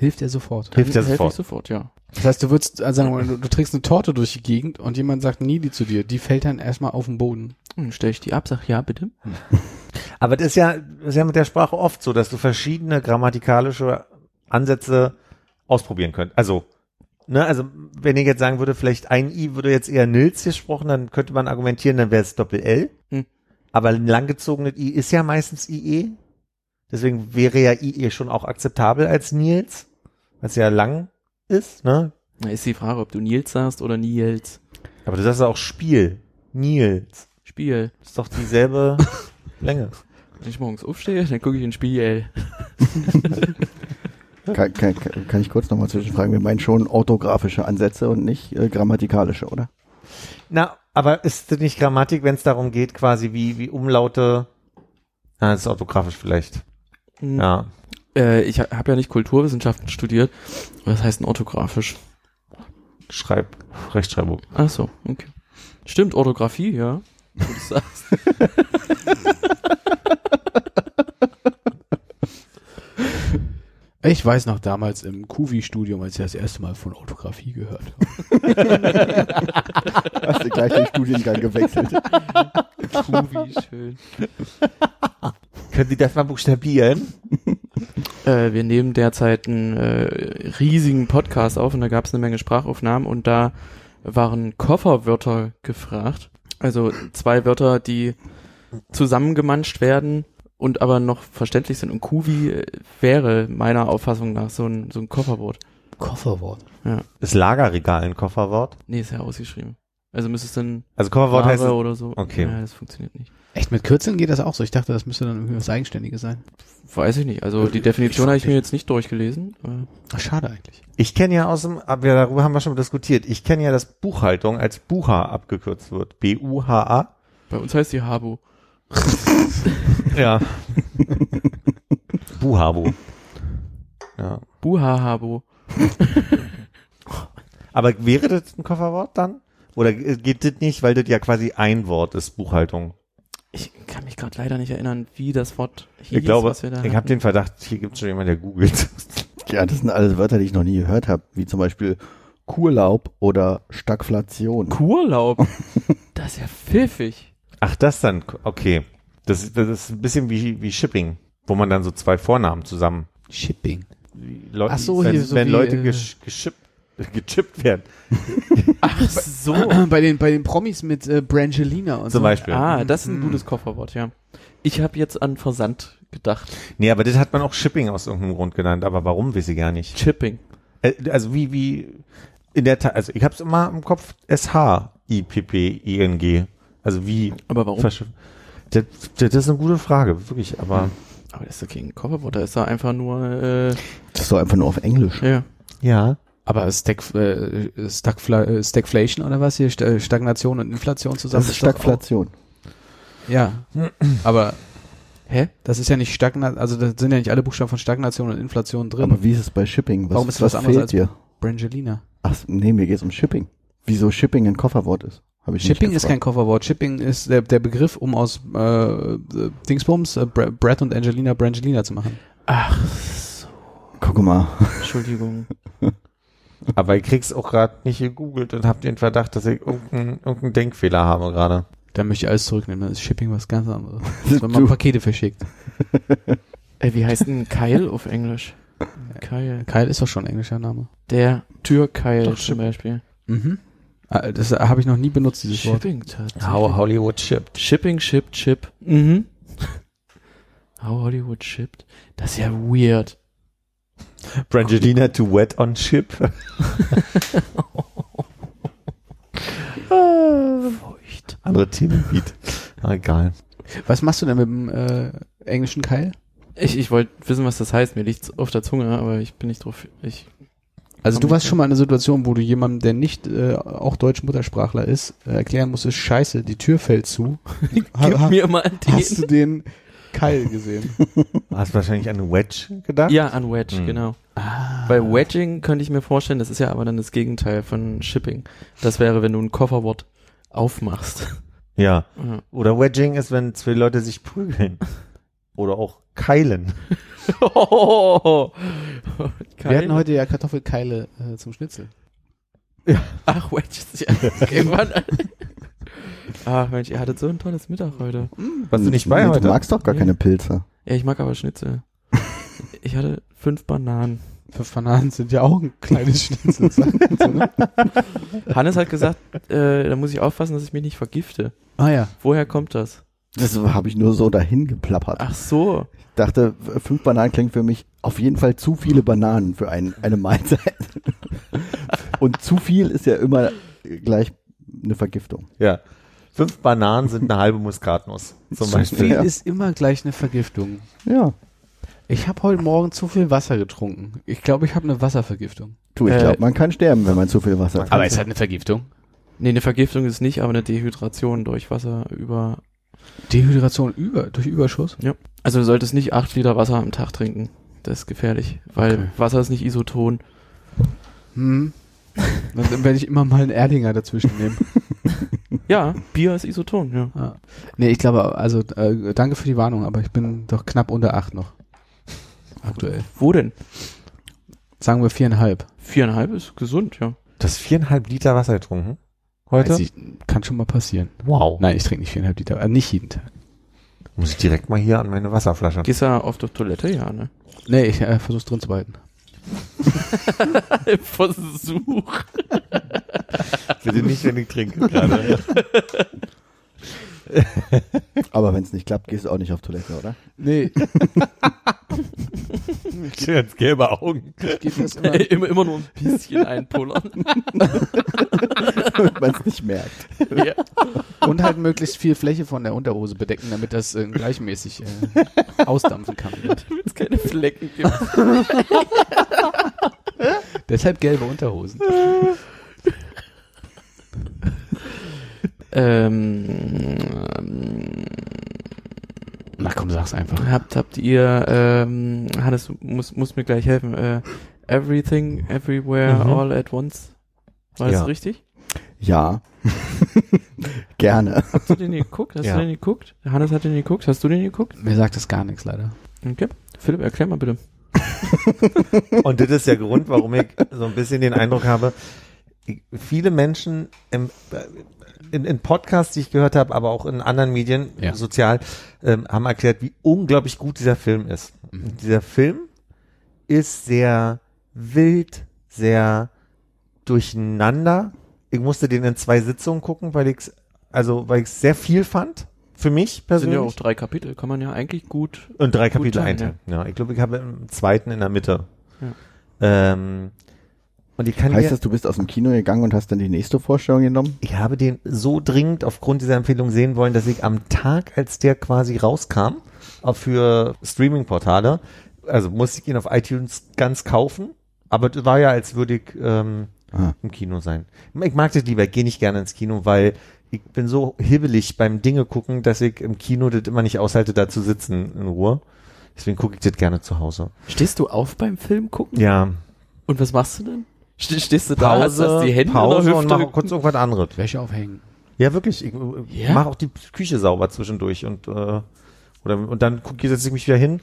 Hilft er sofort. Hilft Helfe sofort. sofort, ja. Das heißt, du würdest, also sagen wir du, du trägst eine Torte durch die Gegend und jemand sagt Nili zu dir, die fällt dann erstmal auf den Boden. Und dann stelle ich die ab, sag ja, bitte. <laughs> Aber das ist ja, das ist ja mit der Sprache oft so, dass du verschiedene grammatikalische Ansätze ausprobieren könnt. Also, ne, also wenn ich jetzt sagen würde, vielleicht ein I würde jetzt eher Nils gesprochen, dann könnte man argumentieren, dann wäre es Doppel-L. Hm. Aber ein langgezogenes I ist ja meistens IE. Deswegen wäre ja IE schon auch akzeptabel als Nils, weil es ja lang ist, ne? Da ist die Frage, ob du Nils sagst oder Nils. Aber du sagst ja auch Spiel. Nils. Spiel. Ist doch dieselbe <laughs> Länge. Wenn ich morgens aufstehe, dann gucke ich in Spiel. <laughs> Kann, kann, kann ich kurz nochmal zwischenfragen? Wir meinen schon orthografische Ansätze und nicht äh, grammatikalische, oder? Na, aber ist das nicht Grammatik, wenn es darum geht, quasi wie, wie Umlaute, ah, das ist orthografisch vielleicht. Hm. Ja. Äh, ich habe ja nicht Kulturwissenschaften studiert. Was heißt denn orthografisch? Schreib, Rechtschreibung. Ach so, okay. Stimmt, Orthographie, ja. Du <laughs> sagst. Ich weiß noch damals im Kuvi-Studium, als ich das erste Mal von Orthographie gehört habe. <laughs> Hast du gleich den Studiengang gewechselt? Kuvi, schön. Können Sie das mal buchstabieren? <laughs> Äh, wir nehmen derzeit einen äh, riesigen Podcast auf und da gab es eine Menge Sprachaufnahmen und da waren Kofferwörter gefragt. Also zwei Wörter, die zusammengemanscht werden und aber noch verständlich sind. Und Kuvi äh, wäre meiner Auffassung nach so ein, so ein Kofferwort. Kofferwort. Ist Lagerregal ein Kofferwort? Nee, ist ja ausgeschrieben. Also müsste es dann Also Kofferwort heißt, Ware oder so. okay. Ja, das funktioniert nicht. Echt, mit Kürzeln geht das auch so? Ich dachte, das müsste dann irgendwie was Eigenständiges sein. Weiß ich nicht. Also die Definition habe ich mir jetzt nicht durchgelesen. Äh, Ach, schade eigentlich. ich kenne ja aus dem, aber darüber haben wir schon diskutiert, ich kenne ja, dass Buchhaltung als Buha abgekürzt wird. B-U-H-A. Bei uns heißt die Habo. <laughs> Ja. Buhabo. Ja. Buha-Habo. <laughs> Aber wäre das ein Kofferwort dann? Oder äh, geht das nicht, weil das ja quasi ein Wort ist, Buchhaltung? Ich kann mich gerade leider nicht erinnern, wie das Wort hieß, Ich glaube, was wir da ich habe den Verdacht, hier gibt es schon jemanden, der googelt. <laughs> Ja, das sind alles Wörter, die ich noch nie gehört habe, wie zum Beispiel Kurlaub oder Stagflation. Kurlaub. <laughs> das ist ja pfiffig. Ach, das dann, okay. Das, ist- das ist ein bisschen wie, wie Shipping, wo man dann so zwei Vornamen zusammen. Shipping. Wie Leu- Ach so, wenn, hier so wenn wie, Leute äh, gesch, geschippt, <laughs> gechippt werden. Ach so. Bei den, bei den Promis mit äh, Brangelina und Zum so. Beispiel. Ah, das ist ein Mhm. gutes Kofferwort, ja. Ich habe jetzt an Versand gedacht. Nee, aber das hat man auch Shipping aus irgendeinem Grund genannt. Aber warum, weiß ich gar nicht. Chipping. Äh, Also wie, wie, in der Tat, also ich habe es immer im Kopf, S-H-I-P-P-I-N-G. Also wie, Aber warum? Das, das ist eine gute Frage, wirklich, aber Aber das ist doch kein Kofferwort, da ist da einfach nur, äh, Das ist doch einfach nur auf Englisch. ja. ja. Aber Stack, äh, Stackfla äh, Stagflation oder was hier? Äh, Stagnation und Inflation zusammen? Das ist Stagflation. Ja. <clears throat> Aber Hä? das ist ja nicht Stagnation, also da sind ja nicht alle Buchstaben von Stagnation und Inflation drin. Aber wie ist es bei Shipping? Was, Warum ist was was anderes fehlt als dir? Brangelina. Ach, nee, mir geht's um Shipping. Wieso Shipping ein Kofferwort ist? Habe ich Shipping nicht ist kein. Kofferwort. Shipping ist der, der Begriff, um aus äh, Dingsbums äh, Br- Brad und Angelina Brangelina zu machen. Ach so. Guck mal. Entschuldigung. <laughs> Aber ich krieg's auch gerade nicht gegoogelt und hab den Verdacht, dass ich irgendeinen irgendeinen Denkfehler habe gerade. Da möchte ich alles zurücknehmen. Dann ist Shipping was ganz anderes. Das <laughs> ist, wenn Du- man Pakete verschickt. <laughs> Ey, wie heißt denn Keil auf Englisch? Keil. Kyle ist doch schon ein englischer Name. Der Türkeil Doch, zum Beispiel. Mhm. Ah, Das habe ich noch nie benutzt, dieses Wort. Shipping tatsächlich. How Hollywood shipped. Shipping, Ship, Chip. Mhm. How Hollywood shipped. Das ist ja weird. Brangelina to wet on ship. <laughs> Feucht. Andere Themengebiet. Ah, egal. Was machst du denn mit dem äh, englischen Kyle? Ich, ich wollte wissen, was das heißt. Mir liegt's auf der Zunge, aber ich bin nicht drauf. Ich, Also du warst schon mal in einer Situation, wo du jemandem, der nicht äh, auch deutsch Muttersprachler ist, äh, erklären musstest, scheiße, die Tür fällt zu. <laughs> Ha- gib ha- mir mal den. Hast du den Kyle gesehen? <laughs> Hast du wahrscheinlich an Wedge gedacht? Ja, an Wedge, Hm. genau. ah. Bei Wedging könnte ich mir vorstellen, das ist ja aber dann das Gegenteil von Shipping. Das wäre, wenn du ein Kofferwort aufmachst. <laughs> Ja. Ja. Oder Wedging ist, wenn zwei Leute sich prügeln. Oder auch keilen. Oh, <laughs> Wir hatten heute ja Kartoffelkeile äh, zum Schnitzel. Ach, Wedges, ja. Okay, Mann. Ach Mensch, ihr hattet so ein tolles Mittag heute. Warst du nicht bei nee, heute? Du magst doch gar Nee. keine Pilze. Ja, ich mag aber Schnitzel. <laughs> Ich hatte fünf Bananen. Fünf Bananen sind ja auch ein kleines Schnitzel. <laughs> so, ne? Hannes hat gesagt, äh, da muss ich aufpassen, dass ich mich nicht vergifte. Ah ja. Woher kommt das? Das habe ich nur so dahin geplappert. Ach so. dachte, f- fünf Bananen klingt für mich auf jeden Fall zu viele Bananen für ein, eine Mahlzeit. <laughs> Und zu viel ist ja immer gleich eine Vergiftung. Ja. Fünf Bananen sind eine halbe Muskatnuss. Zum Zu Beispiel. viel Ja. ist immer gleich eine Vergiftung. Ja. Ich habe heute Morgen zu viel Wasser getrunken. Ich glaube, ich habe eine Wasservergiftung. Du, ich Äh, glaube, man kann sterben, wenn man zu viel Wasser trinkt. Aber ist halt eine Vergiftung. Nee, eine Vergiftung ist nicht, aber eine Dehydration durch Wasser über. Dehydration über, durch Überschuss? Also du solltest nicht acht Liter Wasser am Tag trinken. Das ist gefährlich, weil Okay. Wasser ist nicht isoton. Hm. Dann werde ich immer mal einen Erdinger dazwischen nehmen. <laughs> Ja, Bier ist isoton, ja. Ah. Nee, ich glaube, also äh, danke für die Warnung, aber ich bin doch knapp unter acht noch. <laughs> Aktuell. Wo denn? Sagen wir viereinhalb. Viereinhalb ist gesund, ja. Du hast viereinhalb Liter Wasser getrunken? Heute? Ich, kann schon mal passieren. Wow. Nein, ich trinke nicht viereinhalb Liter. Äh, nicht jeden Tag. Muss ich direkt mal hier an meine Wasserflasche. Gehst du oft auf Toilette? Ja, ne? Nee, ich äh, versuch's drin zu behalten. <laughs> Versuch. Bitte nicht, wenn ich trinke gerade. <laughs> <laughs> Aber wenn es nicht klappt, gehst du auch nicht auf Toilette, oder? Nee, Ganz gelbe Augen. geht das immer. <laughs> immer, immer nur ein bisschen einpullern. <laughs> Damit man es nicht merkt. ja. Und halt möglichst viel Fläche von der Unterhose bedecken, damit das äh, gleichmäßig äh, ausdampfen kann. Damit es keine Flecken gibt. Deshalb gelbe Unterhosen. Ähm, Na komm, sag's einfach. habt, habt ihr, ähm, Hannes, du musst, musst mir gleich helfen, äh, Everything, Everywhere, Mhm. All at Once. War das Ja. richtig? Ja. <laughs> Gerne. Hast du den geguckt? Hast Ja. du den geguckt? Hannes hat den geguckt. Hast du den geguckt? Mir sagt das gar nichts leider. Okay. Philipp, erklär mal bitte. <laughs> Und das ist der Grund, warum ich so ein bisschen den Eindruck habe, viele Menschen im, in, in Podcasts, die ich gehört habe, aber auch in anderen Medien, Ja. sozial, ähm, haben erklärt, wie unglaublich gut dieser Film ist. Und dieser Film ist sehr wild, sehr durcheinander. Ich musste den in zwei Sitzungen gucken, weil ich also weil ich sehr viel fand für mich Das sind persönlich. ja auch drei Kapitel. Kann man ja eigentlich gut. Und drei Gut Kapitel einteilen. Ja. ich glaube, ich habe im zweiten in der Mitte. Ja. Ähm, und ich kann Heißt dir, das, du bist aus dem Kino gegangen und hast dann die nächste Vorstellung genommen? ich habe den so dringend aufgrund dieser Empfehlung sehen wollen, dass ich am Tag, als der quasi rauskam, auch für Streaming-Portale, also musste ich ihn auf iTunes ganz kaufen, aber das war ja, als würde ich ähm, Ah. im Kino sein. Ich mag das lieber, ich gehe nicht gerne ins Kino, weil ich bin so hibbelig beim Dinge gucken, dass ich im Kino das immer nicht aushalte, da zu sitzen in Ruhe. Deswegen gucke ich das gerne zu Hause. Stehst du auf beim Film gucken? Ja, Und was machst du denn? Ste- Stehst du da, hast, hast die Hände Pause in der und mach kurz irgendwas anderes. Wäsche aufhängen. Ja, wirklich. Ich Ja? mache auch die Küche sauber zwischendurch und äh, oder und dann guck, setze ich mich wieder hin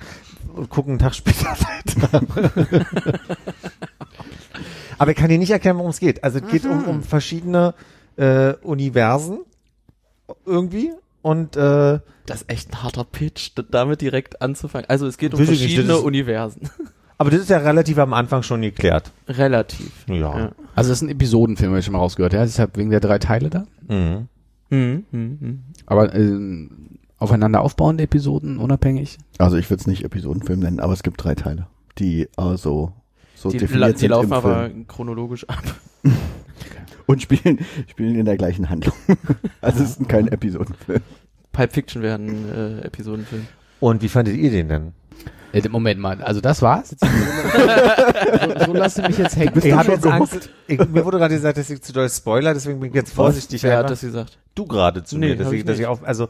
und gucke einen Tag <laughs> später weiter. <laughs> Aber ich kann dir nicht erklären, worum es geht. Also es geht um, um verschiedene äh, Universen irgendwie und äh, Das ist echt ein harter Pitch, damit direkt anzufangen. Also es geht um nicht, verschiedene ist- Universen. Aber das ist ja relativ am Anfang schon geklärt. Relativ. Ja. Ja. Also das ist ein Episodenfilm, habe ich schon mal rausgehört. Ja, deshalb wegen der drei Teile da. Mhm. Mhm, mhm, mhm. Aber äh, aufeinander aufbauende Episoden, unabhängig. Also ich würde es nicht Episodenfilm nennen, aber es gibt drei Teile, die also so Die, definiert la die sind laufen im aber Film. chronologisch ab. <laughs> Und spielen, spielen in der gleichen Handlung. <laughs> Also es ist kein Episodenfilm. Pulp Fiction werden äh, Episodenfilm. Und wie fandet ihr den denn? Äh, Moment mal, also das war's? Jetzt, <laughs> so, so lasst ihr mich jetzt hängen. Ich du habe jetzt Angst. Ich, mir wurde gerade gesagt, dass ich zu doll Spoiler, deswegen bin ich jetzt vorsichtig. Wer hat das gesagt? du gerade zu Nee, mir, deswegen, ich dass ich auf, also,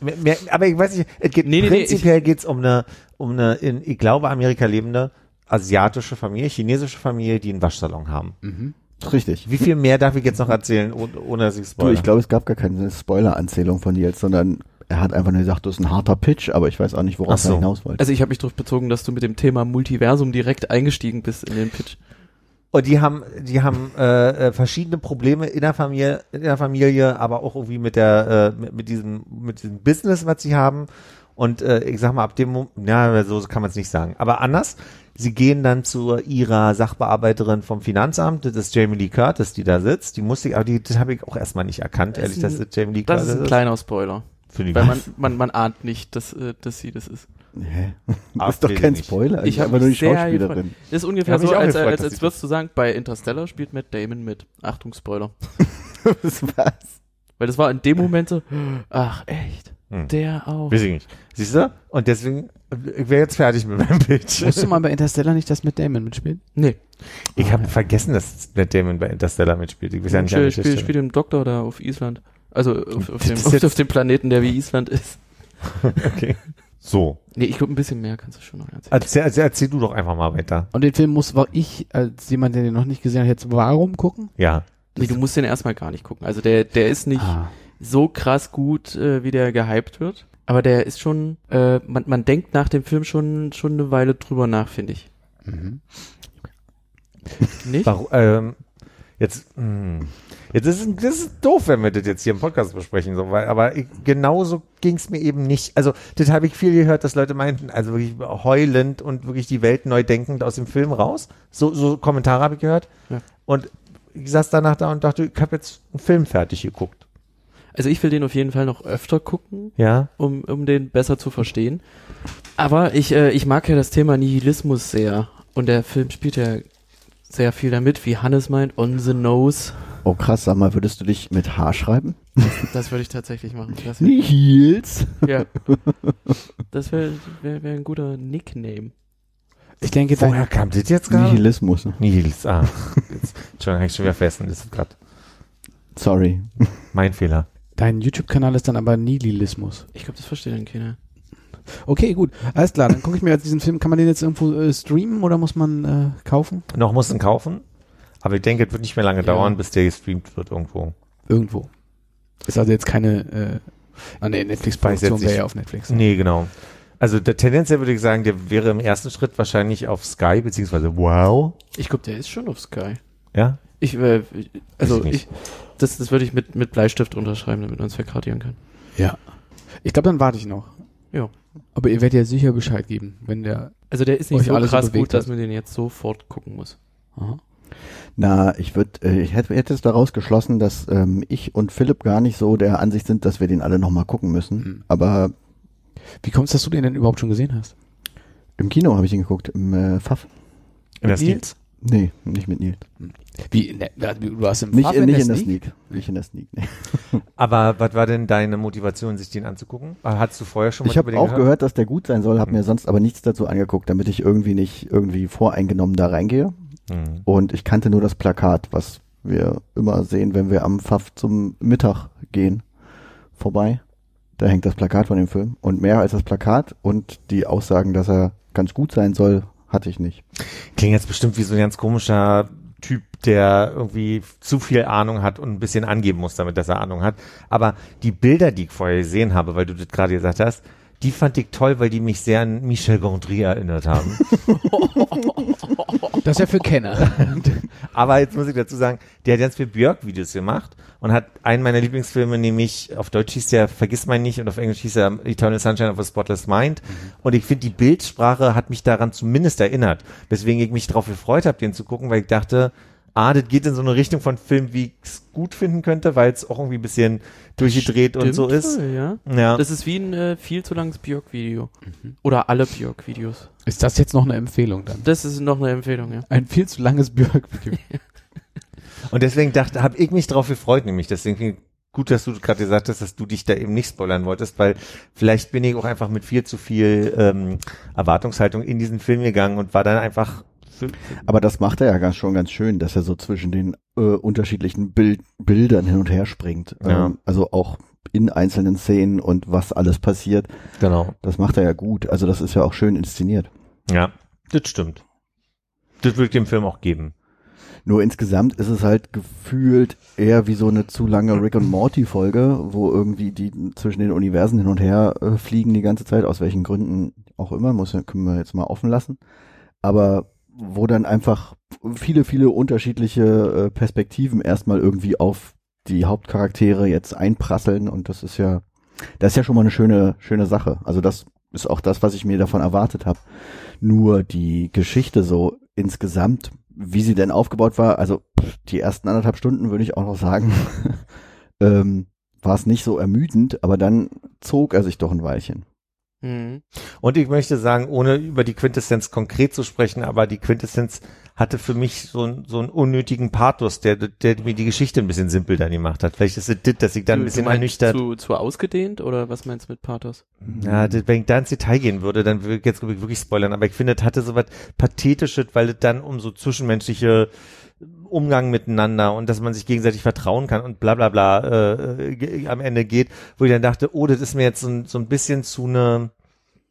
mehr, mehr, aber ich weiß nicht, es geht, Nee, nee, nee, prinzipiell geht's um eine, um eine, in, ich glaube, Amerika lebende asiatische Familie, chinesische Familie, die einen Waschsalon haben. Mhm. Richtig. Wie viel mehr darf ich jetzt noch erzählen, ohne, ohne dass ich Du, spoilere? ich glaube, es gab gar keine Spoiler-Anzählung von Nils, sondern er hat einfach nur gesagt, du ist ein harter Pitch, aber ich weiß auch nicht, worauf so. er hinaus wollte. Also ich habe mich darauf bezogen, dass du mit dem Thema Multiversum direkt eingestiegen bist in den Pitch. Und die haben, die haben äh, äh, verschiedene Probleme in der Familie, in der Familie, aber auch irgendwie mit der, äh, mit, mit diesem, mit diesem Business, was sie haben. Und äh, ich sag mal, ab dem Moment, ja, so kann man es nicht sagen. Aber anders, sie gehen dann zu ihrer Sachbearbeiterin vom Finanzamt, das ist Jamie Lee Curtis, die da sitzt. Die musste ich, aber die, das habe ich auch erstmal nicht erkannt, Das ehrlich, ist dass ein- das Jamie Lee Das Curtis ist ein kleiner Spoiler. Weil man, man, man ahnt nicht, dass, äh, dass sie das ist. Hä? <laughs> Ah, Das ist doch kein. Spoiler, Ich ich hab aber nur die Schauspielerin. Das ist ungefähr Hab so, als, gefreut, als, als würdest du sagen, bei Interstellar spielt Matt Damon mit. Achtung, Spoiler. <laughs> Was? Weil das war in dem Moment so, ach echt, Hm. der auch. Weiß ich nicht. Siehst du? Und deswegen, ich wäre jetzt fertig mit meinem Bild. Wusste man bei Interstellar nicht, dass Matt Damon mitspielt? Nee, Ich habe vergessen, dass Matt Damon bei Interstellar mitspielt. Ich weiß ja nicht, spielt, spielt, spielt im Doktor da auf Island. Also auf, auf, dem, auf, auf dem Planeten, der wie Island ist. <laughs> Okay. So. Nee, ich glaube ein bisschen mehr kannst du schon noch erzählen. Erzähl, erzähl, erzähl du doch einfach mal weiter. Und den Film muss war ich als jemand, der den noch nicht gesehen hat, jetzt warum gucken? Ja. Nee, du musst den erstmal gar nicht gucken. Also der, der ist nicht Ah. so krass gut, äh, wie der gehypt wird. Aber der ist schon, äh, man, man denkt nach dem Film schon, schon eine Weile drüber nach, finde ich. Mhm. Nicht? Warum, ähm, jetzt, mh. Jetzt ist es, das ist doof, wenn wir das jetzt hier im Podcast besprechen, so, weil, aber ich, genauso ging es mir eben nicht. Also, das habe ich viel gehört, dass Leute meinten, also wirklich heulend und wirklich die Welt neu denkend aus dem Film raus. So, so Kommentare habe ich gehört. Ja. Und ich saß danach da und dachte, ich habe jetzt einen Film fertig geguckt. Also ich will den auf jeden Fall noch öfter gucken, Ja. um, um den besser zu verstehen. Aber ich, äh, ich mag ja das Thema Nihilismus sehr. Und der Film spielt ja sehr viel damit, wie Hannes meint, on the nose. Oh krass, sag mal, würdest du dich mit H schreiben? Das würde ich tatsächlich machen. Das wär, Nils. ja. Das wäre wär, wär ein guter Nickname. Ich denke, Woher dein, kam das jetzt gerade? Nihilismus. Nils, ah. Jetzt, Entschuldigung, habe ich schon wieder vergessen. Das ist gerade Sorry. mein Fehler. dein YouTube-Kanal ist dann aber Nihilismus. Ich glaube, das versteht dann keiner. Okay, gut. Alles klar, dann gucke ich mir jetzt diesen Film. Kann man den jetzt irgendwo äh, streamen oder muss man äh, kaufen? Noch mussten kaufen. Aber ich denke, es wird nicht mehr lange Ja. dauern, bis der gestreamt wird irgendwo. Irgendwo. Ist also jetzt keine, äh, ah nee, Netflix-Produktion wäre ja auf Netflix. Nee, genau. Also der tendenziell würde ich sagen, der wäre im ersten Schritt wahrscheinlich auf Sky, beziehungsweise Wow. Ich glaube, der ist schon auf Sky. Ja? Ich, äh, also ich ich, das, das würde ich mit, mit Bleistift unterschreiben, damit man es vergradieren kann. Ja. Ich glaube, dann warte ich noch. Ja. Aber ihr werdet ja sicher Bescheid geben, wenn der. Also der ist nicht so krass gut, dass hat. man den jetzt sofort gucken muss. Aha. Na, ich würde, äh, ich hätte, hätte es daraus geschlossen, dass ähm, ich und Philipp gar nicht so der Ansicht sind, dass wir den alle nochmal gucken müssen. Mhm. Aber Wie kommst dass du den denn überhaupt schon gesehen hast? im Kino habe ich ihn geguckt, im äh, Pfaff. In der Nils? Nee, nicht mit Nils. Wie, ne, du hast im Nicht, Pfaff äh, nicht in der Sneak? Sneak. Nicht in der Sneak, nee. <laughs> Aber was war denn deine Motivation, sich den anzugucken? Ah, Hattest du vorher schon mal Ich habe auch gehört, dass der gut sein soll, habe Mhm. mir sonst aber nichts dazu angeguckt, damit ich irgendwie nicht irgendwie voreingenommen da reingehe. Hm. Und ich kannte nur das Plakat, was wir immer sehen, wenn wir am Pfaff zum Mittag gehen, vorbei. Da hängt das Plakat von dem Film. Und mehr als das Plakat und die Aussagen, dass er ganz gut sein soll, hatte ich nicht. Klingt jetzt bestimmt wie so ein ganz komischer Typ, der irgendwie zu viel Ahnung hat und ein bisschen angeben muss, damit dass er Ahnung hat. Aber die Bilder, die ich vorher gesehen habe, weil du das gerade gesagt hast, die fand ich toll, weil die mich sehr an Michel Gondry erinnert haben. Das ist ja für Kenner. <laughs> Aber jetzt muss ich dazu sagen, der hat ganz viel Björk-Videos gemacht und hat einen meiner Lieblingsfilme, nämlich auf Deutsch hieß der Vergiss mein nicht und auf Englisch hieß er Eternal Sunshine of a Spotless Mind. Und ich finde, die Bildsprache hat mich daran zumindest erinnert, weswegen ich mich darauf gefreut habe, den zu gucken, weil ich dachte, ah, das geht in so eine Richtung von Film, wie ich es gut finden könnte, weil es auch irgendwie ein bisschen durchgedreht und so ist. Ja. Ja. Das ist wie ein äh, viel zu langes Björk-Video. Oder alle Björk-Videos. Ist das jetzt noch eine Empfehlung dann? Das ist noch eine Empfehlung, ja. Ein viel zu langes Björk-Video. <laughs> Und deswegen dachte, habe ich mich drauf gefreut, nämlich deswegen gut, dass du gerade gesagt hast, dass du dich da eben nicht spoilern wolltest, weil vielleicht bin ich auch einfach mit viel zu viel ähm, Erwartungshaltung in diesen Film gegangen und war dann einfach Aber das macht er ja ganz, schon ganz schön, dass er so zwischen den äh, unterschiedlichen Bild, Bildern hin und her springt. Ja. Ähm, also auch in einzelnen Szenen und was alles passiert. genau. Das macht er ja gut. Also das ist ja auch schön inszeniert. Ja, das stimmt. Das würde ich dem Film auch geben. Nur insgesamt ist es halt gefühlt eher wie so eine zu lange Rick und Morty Folge, wo irgendwie die zwischen den Universen hin und her äh, fliegen die ganze Zeit, aus welchen Gründen auch immer, muss können wir jetzt mal offen lassen. Aber wo dann einfach viele, viele unterschiedliche äh, Perspektiven erstmal irgendwie auf die Hauptcharaktere jetzt einprasseln und das ist ja, das ist ja schon mal eine schöne, schöne Sache. Also das ist auch das, was ich mir davon erwartet habe. Nur die Geschichte so insgesamt, wie sie denn aufgebaut war, also die ersten anderthalb Stunden würde ich auch noch sagen, <laughs> ähm, war es nicht so ermüdend, aber dann zog er sich doch ein Weilchen. Mhm. Und ich möchte sagen, ohne über die Quintessenz konkret zu sprechen, aber die Quintessenz hatte für mich so, einen- so einen unnötigen Pathos, der, der mir die Geschichte ein bisschen simpel dann gemacht hat. Vielleicht ist es das, dass ich dann ein Du- bisschen du ernüchtert. Zu, zu ausgedehnt oder was meinst du mit Pathos? Ja, das, wenn ich da ins Detail gehen würde, dann würde ich jetzt wirklich spoilern. Aber ich finde, es hatte so was Pathetisches, weil es dann um so zwischenmenschliche Umgang miteinander und dass man sich gegenseitig vertrauen kann und bla bla bla äh, am Ende geht, wo ich dann dachte, oh, das ist mir jetzt so, ein- so ein bisschen zu eine,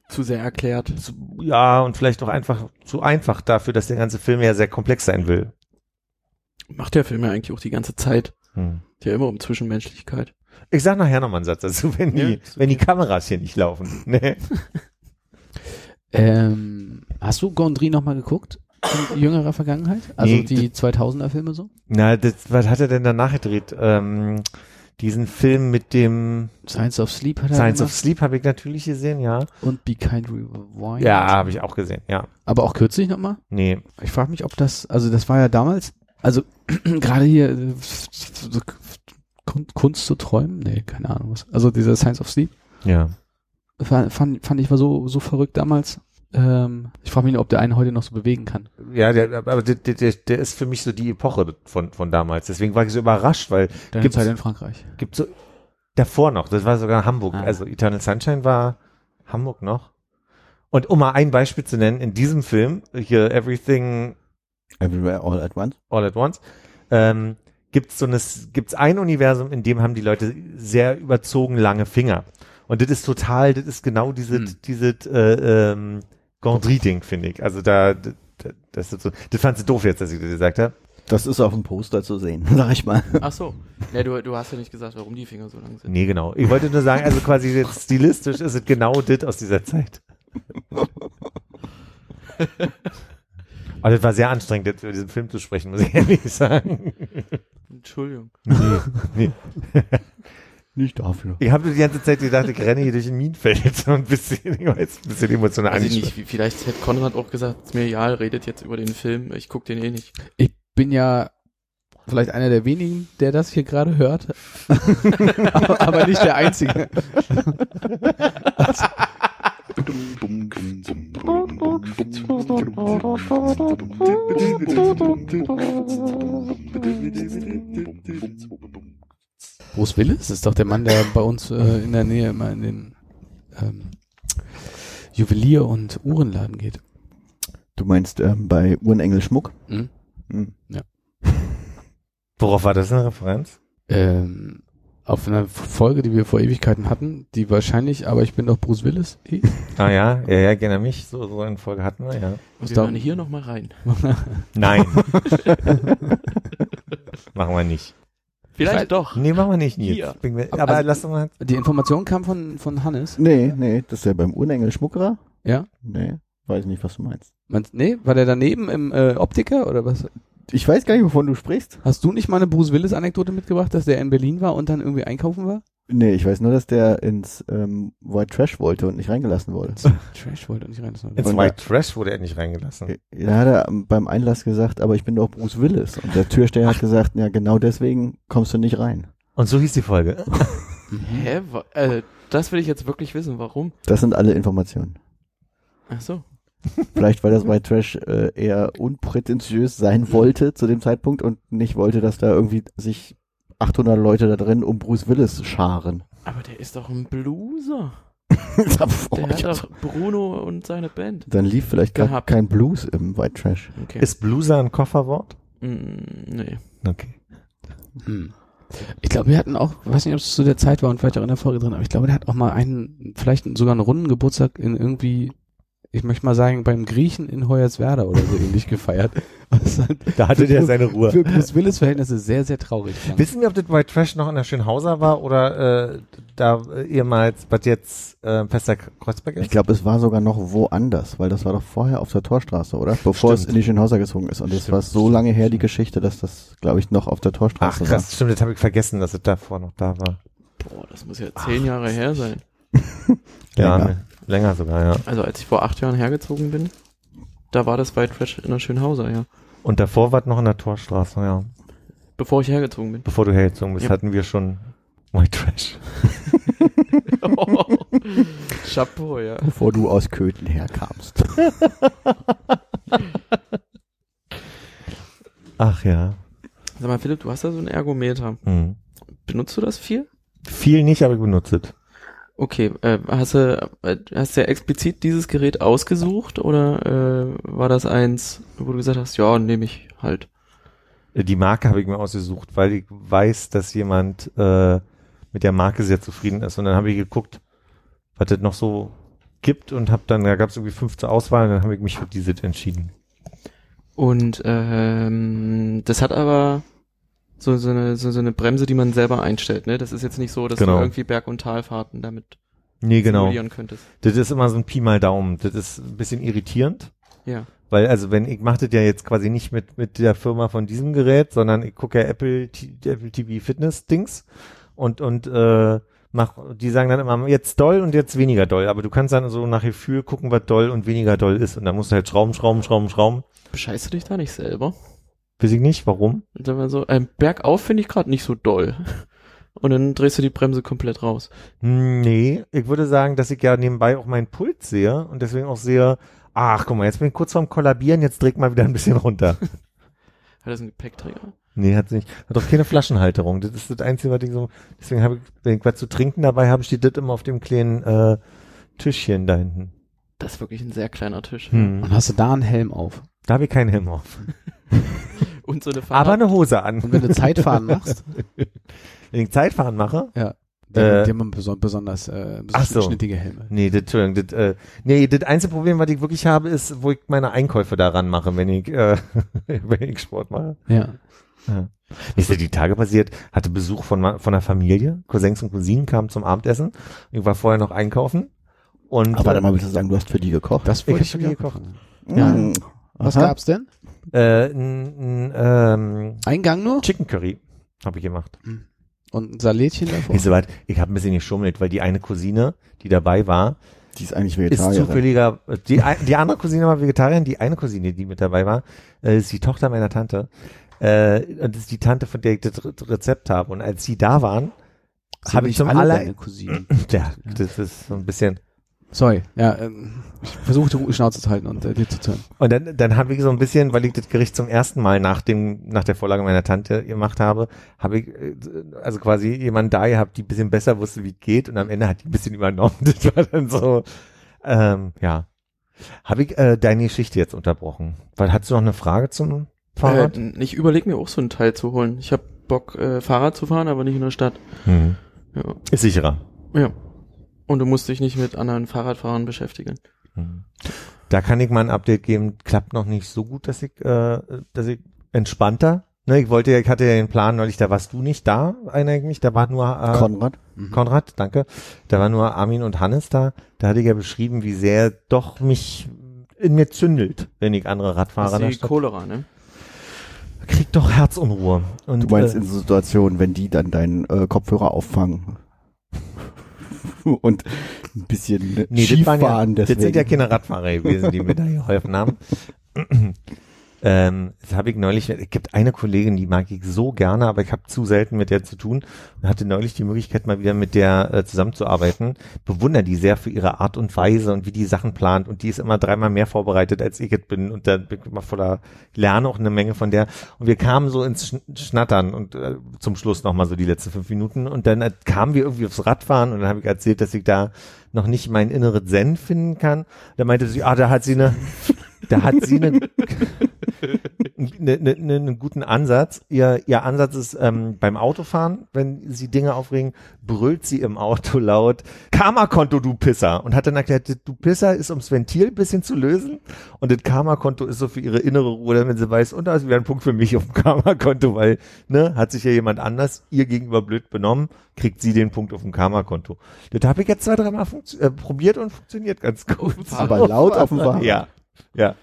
Zu sehr erklärt. zu, ja, und vielleicht auch einfach zu einfach dafür, dass der ganze Film ja sehr komplex sein will. Macht der Film ja eigentlich auch die ganze Zeit. Hm. Ja, immer um Zwischenmenschlichkeit. Ich sag nachher noch mal einen Satz dazu, wenn die, Ja, ist wenn die Kameras hier nicht laufen. Nee. <laughs> ähm, hast du Gondry noch mal geguckt? In jüngerer Vergangenheit? Also Nee, die 2000er Filme so? Na, das, was hat er denn danach gedreht? Ähm, diesen Film mit dem Science of Sleep hat er Science of gemacht. Sleep habe ich natürlich gesehen, ja. Und Be Kind Rewind. Ja, habe ich auch gesehen, ja. Aber auch kürzlich noch mal? Nee. Ich frage mich, ob das, also das war ja damals, also <clears throat> gerade hier so Kun- Kunst zu träumen? Nee, keine Ahnung was. Also dieser Science of Sleep Ja. fand, fand, fand ich war so, so verrückt damals. Ähm, ich frage mich, ob der einen heute noch so bewegen kann. Ja, der, aber der, der, der- der ist für mich so die Epoche von, von damals. Deswegen war ich so überrascht, weil Deine Gibt's- Zeit in Frankreich. gibt so davor noch, das war sogar Hamburg. Ah. Also Eternal Sunshine war Hamburg noch. Und um mal ein Beispiel zu nennen, in diesem Film, hier Everything Everywhere All at Once. All at Once, ähm, gibt's so eine, gibt's ein Universum, in dem haben die Leute sehr überzogen lange Finger. Und das ist total, das ist genau diese, Hm. diese, äh, ähm, Gondry-Ding, finde ich. Also da, da, das so, das fandst du doof jetzt, dass ich das gesagt habe. Das ist auf dem Poster zu sehen, <laughs> sag ich mal. Ach so. Ja, du, du hast ja nicht gesagt, warum die Finger so lang sind. Nee, genau. Ich wollte nur sagen, also quasi jetzt stilistisch ist es genau das aus dieser Zeit. <laughs> Aber das war sehr anstrengend, jetzt über diesen Film zu sprechen, muss ich ehrlich sagen. Entschuldigung. Nee. <laughs> Nicht dafür. Ich habe die ganze Zeit gedacht, ich renne hier durch ein Minenfeld. So ein bisschen, ich jetzt ein bisschen emotional Weiß ich nicht, vielleicht hätte Konrad auch gesagt, ist mir egal, redet jetzt über den Film, ich guck den eh nicht. Ich bin ja vielleicht einer der wenigen, der das hier gerade hört. <laughs> aber nicht der einzige. <laughs> <laughs> Bruce Willis ist doch der Mann, der bei uns äh, in der Nähe immer in den ähm, Juwelier- und Uhrenladen geht. Du meinst ähm, bei Uhrenengel Schmuck? Hm? Hm. <laughs> Worauf war das eine Referenz? Ähm, auf einer Folge, die wir vor Ewigkeiten hatten, die wahrscheinlich, aber ich bin doch Bruce Willis. hieß. <laughs> Ah ja, ja, ja, gerne mich. So, so eine Folge hatten wir, ja. Und wir da- hier nochmal rein. Nein. <laughs> machen wir nicht. Vielleicht doch. Nee, machen wir nicht, Nils. Hier. Aber Aber also- lass doch mal. Die Information kam von, von Hannes. Nee, nee, das ist ja beim Uhrenengel Schmuckerer. Ja? Nee, weiß nicht, was du meinst. Meinst, nee, war der daneben im äh, Optiker oder was? Ich weiß gar nicht, wovon du sprichst. Hast du nicht mal eine Bruce Willis Anekdote mitgebracht, dass der in Berlin war und dann irgendwie einkaufen war? Nee, ich weiß nur, dass der ins ähm, White Trash wollte und nicht reingelassen wurde. <laughs> Trash wollte nicht rein. Das war Ins Und White Trash wurde er nicht reingelassen. Da hat er ähm, beim Einlass gesagt, aber ich bin doch Bruce Willis. Und der Türsteher hat gesagt, ja, genau deswegen kommst du nicht rein. Und so hieß die Folge. <laughs> Hä? Äh, das will ich jetzt wirklich wissen, warum? Das sind alle Informationen. Ach so. Vielleicht, weil das White Trash äh, eher unprätentiös sein wollte zu dem Zeitpunkt und nicht wollte, dass da irgendwie sich 800 Leute da drin um Bruce Willis scharen. Aber der ist doch ein Blueser. <laughs> Der hat doch Bruno und seine Band. Dann lief vielleicht gar Gehabt. kein Blues im White Trash. Okay. Ist Blueser ein Kofferwort? Mm, nee. Okay. Hm. Ich glaube, wir hatten auch, weiß nicht, ob es zu der Zeit war und vielleicht auch in der Folge drin, aber ich glaube, der hat auch mal einen, vielleicht sogar einen runden Geburtstag in irgendwie, ich möchte mal sagen, beim Griechen in Hoyerswerda oder so ähnlich <laughs> gefeiert. Halt Da hatte der seine für Ruhe. Bruce Willis Verhältnisse sehr, sehr traurig klang. Wissen wir, ob das White Trash noch in der Schönhauser war oder äh, da ehemals, was jetzt äh, Fester Kreuzberg ist? Ich glaube, es war sogar noch woanders, weil das war doch vorher auf der Torstraße, oder? Bevor es Stimmt. in die Schönhauser gezogen ist. Und das Stimmt. war so lange her, die Geschichte, dass das, glaube ich, noch auf der Ach Torstraße krass, stimmt, das habe ich vergessen, dass es davor noch da war. Boah, das muss ja zehn Jahre her sein. <laughs> Ja, Länger. länger sogar, ja. Also als ich vor acht Jahren hergezogen bin, da war das White Trash in der Schönhauser, ja. Und davor war es noch in der Torstraße, ja. Bevor ich hergezogen bin. Bevor du hergezogen bist, Ja. hatten wir schon White Trash. <laughs> Chapeau, ja. bevor du aus Köthen herkamst. <laughs> Ach ja. Sag mal, Philipp, du hast da so ein Ergometer. Hm. Benutzt du das viel? Viel nicht, aber ich benutze es. Okay, äh, hast du äh, hast du ja explizit dieses Gerät ausgesucht oder äh, war das eins, wo du gesagt hast, ja, nehme ich halt. Die Marke habe ich mir ausgesucht, weil ich weiß, dass jemand äh, mit der Marke sehr zufrieden ist. Und dann habe ich geguckt, was es noch so gibt und habe dann, da gab es irgendwie fünf zur Auswahl und dann habe ich mich für diese entschieden. Und ähm, das hat aber so, so, eine, so, so eine Bremse, die man selber einstellt, ne? Das ist jetzt nicht so, dass Genau. du irgendwie Berg- und Talfahrten damit Nee, genau. simulieren könntest. Das ist immer so ein Pi mal Daumen. Das ist ein bisschen irritierend. Ja. Weil, also wenn, ich mache das ja jetzt quasi nicht mit, mit der Firma von diesem Gerät, sondern ich gucke ja Apple, Apple TV Fitness Dings und, und, äh, mach, die sagen dann immer jetzt doll und jetzt weniger doll. Aber du kannst dann so nach Gefühl gucken, was doll und weniger doll ist. Und dann musst du halt schrauben, schrauben, schrauben, schrauben. Bescheißt du dich da nicht selber? Weiß ich nicht, warum? Und dann war so, ähm, bergauf finde ich gerade nicht so doll. Und dann drehst du die Bremse komplett raus. Nee, ich würde sagen, dass ich ja nebenbei auch meinen Puls sehe und deswegen auch sehe, ach guck mal, jetzt bin ich kurz vorm Kollabieren, jetzt dreh ich mal wieder ein bisschen runter. <laughs> Hat das einen Gepäckträger? Nee, hat sie nicht. Hat doch keine Flaschenhalterung. Das ist das Einzige, was ich so, deswegen habe ich, wenn ich was zu trinken dabei habe, steht das immer auf dem kleinen äh, Tischchen da hinten. Das ist wirklich ein sehr kleiner Tisch. Hm. Und hast du da einen Helm auf? Da habe ich keinen Helm auf. <laughs> <laughs> Und so eine Aber Fahrrad eine Hose an. Und wenn du Zeitfahren <laughs> machst, Wenn ich Zeitfahren mache, Ja. Die, Äh, haben, die haben beson besonders äh, Ach so. schnittige Helme. Nee, das, Entschuldigung, das, äh, nee, das einzige Problem, was ich wirklich habe, ist, wo ich meine Einkäufe daran mache, wenn ich, äh, <laughs> wenn ich Sport mache. Ja. Ja. Ist ja die Tage passiert, hatte Besuch von, von der Familie, Cousins und Cousinen kamen zum Abendessen. Ich war vorher noch einkaufen. Und Aber äh, dann mal willst du sagen, du hast für die gekocht? Das Ich wollte hab ich schon schon gekocht. Ja. Mhm. Was Aha. gab's denn? Äh, n, n, ähm, Ein Gang nur? Chicken Curry habe ich gemacht. Und ein Salätchen davor? Nicht so weit. Ich habe ein bisschen geschummelt, weil die eine Cousine, die dabei war, Die ist eigentlich ist Vegetarierin. zufälliger, die, die andere Cousine war Vegetarierin, die eine Cousine, die mit dabei war, äh, ist die Tochter meiner Tante. Äh, und das ist die Tante, von der ich das Re- Rezept habe. Und als sie da waren, habe ich zum alle Cousinen. <clears throat> ja, das ist so ein bisschen, Sorry, ja, ähm, ich versuche die Schnauze zu halten und äh, dir zu hören. und dann, dann habe ich so ein bisschen, weil ich das Gericht zum ersten Mal nach dem, nach der Vorlage meiner Tante gemacht habe, habe ich, äh, also quasi jemanden da gehabt, die ein bisschen besser wusste, wie es geht und am Ende hat die ein bisschen übernommen. <laughs> Das war dann so, ähm, ja. Habe ich äh, deine Geschichte jetzt unterbrochen? Weil, hast du noch eine Frage zum Fahrrad? Äh, ich überlege mir auch so ein Teil zu holen. Ich habe Bock, äh, Fahrrad zu fahren, aber nicht in der Stadt. Mhm. Ja. Ist sicherer. ja. Und du musst dich nicht mit anderen Fahrradfahrern beschäftigen. Mhm. Da kann ich mal ein Update geben. Klappt noch nicht so gut, dass ich, äh, dass ich entspannter. Ne, ich wollte, ja- ich hatte ja den Plan neulich, da warst du nicht da, erinnere ich mich. Da war nur äh, Konrad? Konrad, danke. Da war nur Armin und Hannes da. Da hatte ich ja beschrieben, wie sehr doch mich in mir zündelt, wenn ich andere Das Radfahrer ist da die. Cholera, ne? Krieg doch Herzunruhe. Und, Du meinst äh, in so Situationen, wenn die dann deinen äh, Kopfhörer auffangen <laughs> und ein bisschen Nee, schief das, waren ja, das sind ja keine Radfahrer gewesen, die mir da geholfen haben. <laughs> ähm, das habe ich neulich, es gibt eine Kollegin, die mag ich so gerne, aber ich habe zu selten mit der zu tun und hatte neulich die Möglichkeit, mal wieder mit der äh, zusammenzuarbeiten. Bewundere die sehr für ihre Art und Weise und wie die Sachen plant und die ist immer dreimal mehr vorbereitet, als ich es bin und da bin ich immer voller, lerne auch eine Menge von der und wir kamen so ins Schn- Schnattern und äh, zum Schluss nochmal so die letzten fünf Minuten und dann äh, kamen wir irgendwie aufs Radfahren und dann habe ich erzählt, dass ich da noch nicht mein inneres Zen finden kann. Da meinte sie, ah, da hat sie eine, da hat sie eine, <laughs> ne, ne, ne, einen guten Ansatz. Ihr, ihr Ansatz ist ähm, beim Autofahren, wenn sie Dinge aufregen, brüllt sie im Auto laut, Karma-Konto, du Pisser. Und hat dann erklärt, du Pisser ist ums Ventil ein bisschen zu lösen und das Karma-Konto ist so für ihre innere Ruhe, damit sie weiß, und da ist wieder ein Punkt für mich auf dem Karma-Konto, weil, ne, hat sich ja jemand anders ihr gegenüber blöd benommen, kriegt sie den Punkt auf dem Karma-Konto. Das habe ich jetzt zwei, dreimal äh, probiert und funktioniert ganz gut. Aber laut auf dem Fahrrad. Ja, ja.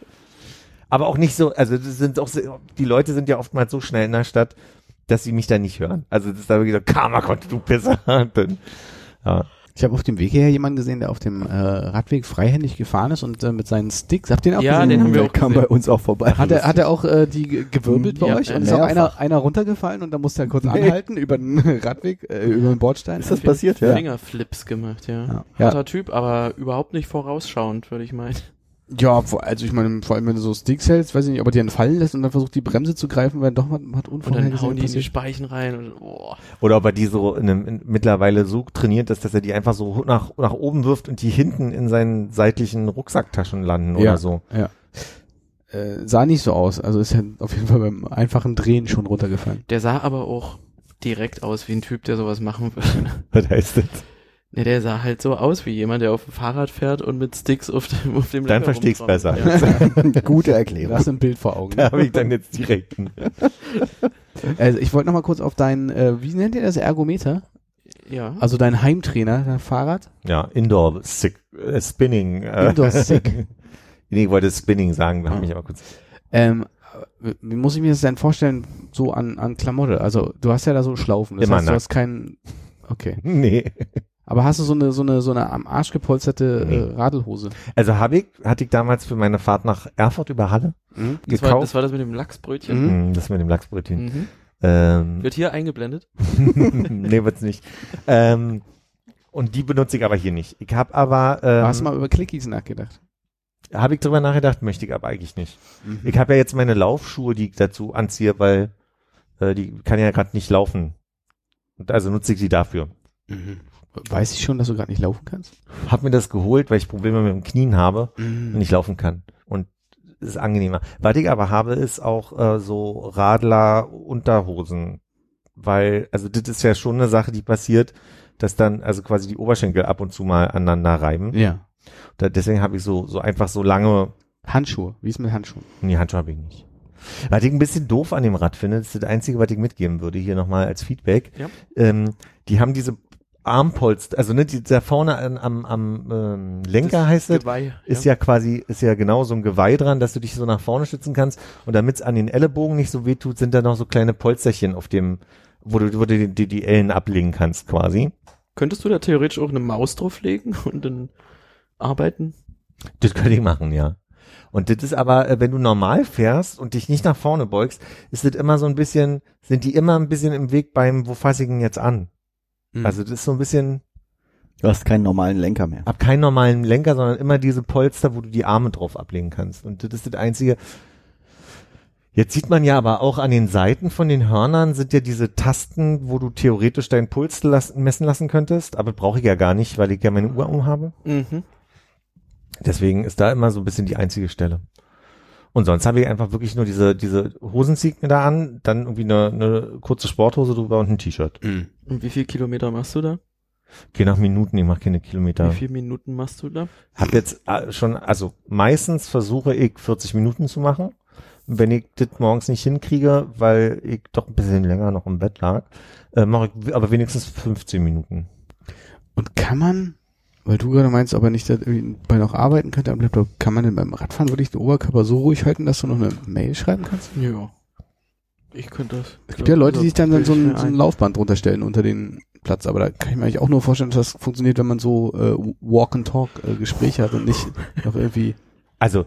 Aber auch nicht so, also das sind auch, so, die Leute sind ja oftmals so schnell in der Stadt, dass sie mich da nicht hören. Also das ist da wirklich so, Karma konnte du Pisser. <laughs> Und dann, ja. Ich habe auf dem Weg hierher jemanden gesehen, der auf dem äh, Radweg freihändig gefahren ist und äh, mit seinen Sticks, habt ihr den auch Ja, gesehen? den haben wir Der auch kam gesehen. bei uns auch vorbei. Hat er, hat er auch äh, die ge- gewirbelt bei Ja, euch? Und ist auch einer, einer runtergefallen und da musste er kurz Nee. anhalten über den <laughs> Radweg, äh, über den Bordstein. Ist das passiert, ja? Fingerflips gemacht, ja. Ja. Harter Typ, aber überhaupt nicht vorausschauend, würde ich meinen. Ja, also ich meine, vor allem wenn du so Sticks hältst, weiß ich nicht, ob er dir einen fallen lässt und dann versucht die Bremse zu greifen, weil doch mal hat Und dann hauen unvorhergesehen die in die. Speichen rein und boah. Oder ob er die so in einem, in, mittlerweile so trainiert ist, dass er die einfach so nach, nach oben wirft und die hinten in seinen seitlichen Rucksacktaschen landen Ja. oder so. Äh, sah nicht so aus, also ist ja auf jeden Fall beim einfachen Drehen schon runtergefallen. Der sah aber auch direkt aus wie ein Typ, der sowas machen würde. <laughs> Was heißt das? Ne, der sah halt so aus wie jemand, der auf dem Fahrrad fährt und mit Sticks auf dem, auf dem Dann Lenker versteh ich's besser. Ja. <laughs> Gute Du Erklärung. hast ein Bild vor Augen. Da habe ich dann jetzt direkt einen. <laughs> Also ich wollte noch mal kurz auf dein, äh, wie nennt ihr das, Ergometer? ja. Also dein Heimtrainer, dein Fahrrad? Ja, Indoor Sick, äh, Spinning. Äh, Indoor Sick. <laughs> nee, ich wollte Spinning sagen, da habe Ah. ich aber kurz. Ähm, wie muss ich mir das denn vorstellen, so an, an Klamotte? Also du hast ja da so Schlaufen, das Immer heißt, du hast keinen, okay. Nee. Aber hast du so eine, so eine, so eine am Arsch gepolsterte Nee. äh, Radelhose? Also habe ich, hatte ich damals für meine Fahrt nach Erfurt über Halle Mhm. das, war, gekauft. das war das mit dem Lachsbrötchen. Mhm. Hm, Das mit dem Lachsbrötchen. Mhm. Ähm, Wird hier eingeblendet. <laughs> nee, wird's nicht. Ähm, und die benutze ich aber hier nicht. Ich habe aber, ähm, Hast du mal über Clickies nachgedacht? habe ich drüber nachgedacht, möchte ich aber eigentlich nicht. Mhm. Ich habe ja jetzt meine Laufschuhe, die ich dazu anziehe, weil äh, die kann ja gerade nicht laufen. Und also nutze ich sie dafür. Mhm. Weiß ich schon, dass du gerade nicht laufen kannst? Hab mir das geholt, weil ich Probleme mit dem Knien habe Mhm. und nicht laufen kann. Und es ist angenehmer. Was ich aber habe, ist auch äh, so Radler-Unterhosen. Weil, also das ist ja schon eine Sache, die passiert, dass dann also quasi die Oberschenkel ab und zu mal aneinander reiben. Ja. Da, deswegen habe ich so, so einfach so lange, Handschuhe. Wie ist mit Handschuhen? nee, Handschuhe habe ich nicht. Was ich ein bisschen doof an dem Rad finde, das ist das Einzige, was ich mitgeben würde, hier nochmal als Feedback. Ja. Ähm, die haben diese Armpolster, also ne, die, da vorne an, am, am ähm, Lenker heißt es, Geweih, ist ja. quasi, ist ja genau so ein Geweih dran, dass du dich so nach vorne stützen kannst. Und damit es an den Ellenbogen nicht so weh tut, sind da noch so kleine Polsterchen auf dem, wo du, wo du die, die, Ellen ablegen kannst quasi. Könntest du da theoretisch auch eine Maus drauflegen und dann arbeiten? Das könnte ich machen, ja. Und das ist aber, äh, wenn du normal fährst und dich nicht nach vorne beugst, ist das immer so ein bisschen, sind die immer ein bisschen im Weg beim, wo fasse ich ihn jetzt an? Mhm. Also das ist so ein bisschen, Du hast keinen normalen Lenker mehr. hab keinen normalen Lenker, sondern immer diese Polster, wo du die Arme drauf ablegen kannst. Und das ist das einzige. Jetzt sieht man ja aber auch an den Seiten von den Hörnern sind ja diese Tasten, wo du theoretisch deinen Puls lassen, messen lassen könntest, aber brauche ich ja gar nicht, weil ich ja meine Uhr umhabe. Mhm. Deswegen ist da immer so ein bisschen die einzige Stelle. Und sonst habe ich einfach wirklich nur diese, diese Hosen zieht mir da an, dann irgendwie eine, eine kurze Sporthose drüber und ein T-Shirt. Mhm. Und wie viel Kilometer machst du da? Geh nach Minuten, ich mache keine Kilometer. Wie viele Minuten machst du da? Hab jetzt äh, schon, also meistens versuche ich 40 Minuten zu machen. Wenn ich das morgens nicht hinkriege, weil ich doch ein bisschen länger noch im Bett lag, äh, mache ich aber wenigstens 15 Minuten. Und kann man, weil du gerade meinst, ob er nicht bei noch arbeiten könnte am Laptop, kann man denn beim Radfahren wirklich den Oberkörper so ruhig halten, dass du noch eine Mail schreiben kannst? Ja. Ich könnte das. Es gibt ja Leute, die sich dann, dann so, ein, so ein Laufband drunter stellen unter den Platz, aber da kann ich mir eigentlich auch nur vorstellen, dass das funktioniert, wenn man so äh, Walk-and-Talk-Gespräche hat und nicht noch irgendwie Also,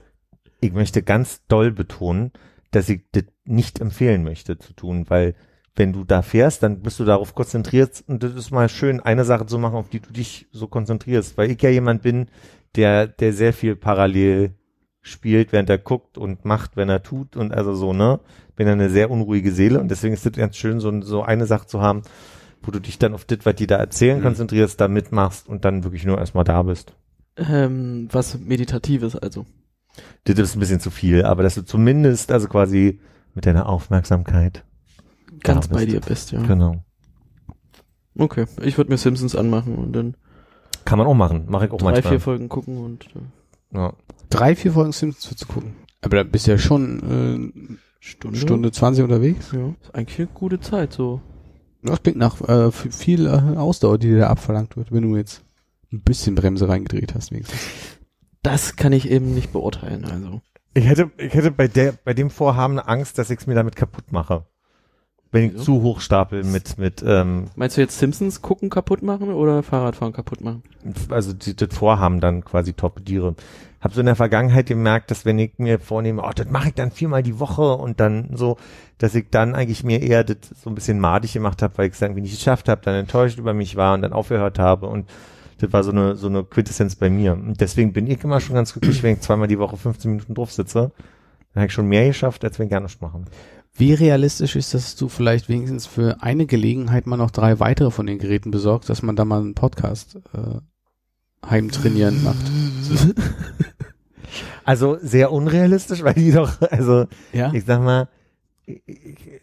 ich möchte ganz doll betonen, dass ich das nicht empfehlen möchte zu tun, weil wenn du da fährst, dann bist du darauf konzentriert und das ist mal schön, eine Sache zu machen, auf die du dich so konzentrierst, weil ich ja jemand bin, der, der sehr viel parallel spielt, während er guckt und macht, wenn er tut und also so, ne? Bin ja eine sehr unruhige Seele und deswegen ist es ganz schön, so, so eine Sache zu haben, wo du dich dann auf das, was die da erzählen, Mhm. konzentrierst, da mitmachst und dann wirklich nur erstmal da bist. Ähm, was Meditatives also. Das ist ein bisschen zu viel, aber dass du zumindest, also quasi mit deiner Aufmerksamkeit. Ganz Da bei bist. dir bist, ja. Genau. Okay, ich würde mir Simpsons anmachen und dann Kann man auch machen. Mache ich auch drei, manchmal. vier Folgen gucken und äh, ja. drei, vier Folgen Simpsons zu gucken. Aber da bist du ja schon Stunde. äh, Stunde 20 unterwegs. Ja, ist eigentlich eine gute Zeit so. Das klingt nach äh, viel äh, Ausdauer, die dir da abverlangt wird, wenn du jetzt ein bisschen Bremse reingedreht hast wenigstens. Das kann ich eben nicht beurteilen, also. Ich hätte, ich hätte bei der, bei dem Vorhaben Angst, dass ich es mir damit kaputt mache. Wenn ich zu hoch stapel mit, mit, ähm, Meinst du jetzt Simpsons gucken kaputt machen oder Fahrradfahren kaputt machen? also die, das Vorhaben dann quasi torpediere. Hab so in der Vergangenheit gemerkt, dass wenn ich mir vornehme, oh, das mache ich dann viermal die Woche und dann so, dass ich dann eigentlich mir eher das so ein bisschen madig gemacht habe, weil ich es irgendwie nicht geschafft habe, dann enttäuscht über mich war und dann aufgehört habe und das war so eine, so eine Quintessenz bei mir. Und deswegen bin ich immer schon ganz glücklich, wenn ich zweimal die Woche 15 Minuten drauf sitze. Dann habe ich schon mehr geschafft, als wenn ich gar nichts machen. Wie realistisch ist, dass du vielleicht wenigstens für eine Gelegenheit mal noch drei weitere von den Geräten besorgst, dass man da mal einen Podcast äh, heimtrainieren macht? <laughs> Also sehr unrealistisch, weil die doch, also Ja. ich sag mal, ich-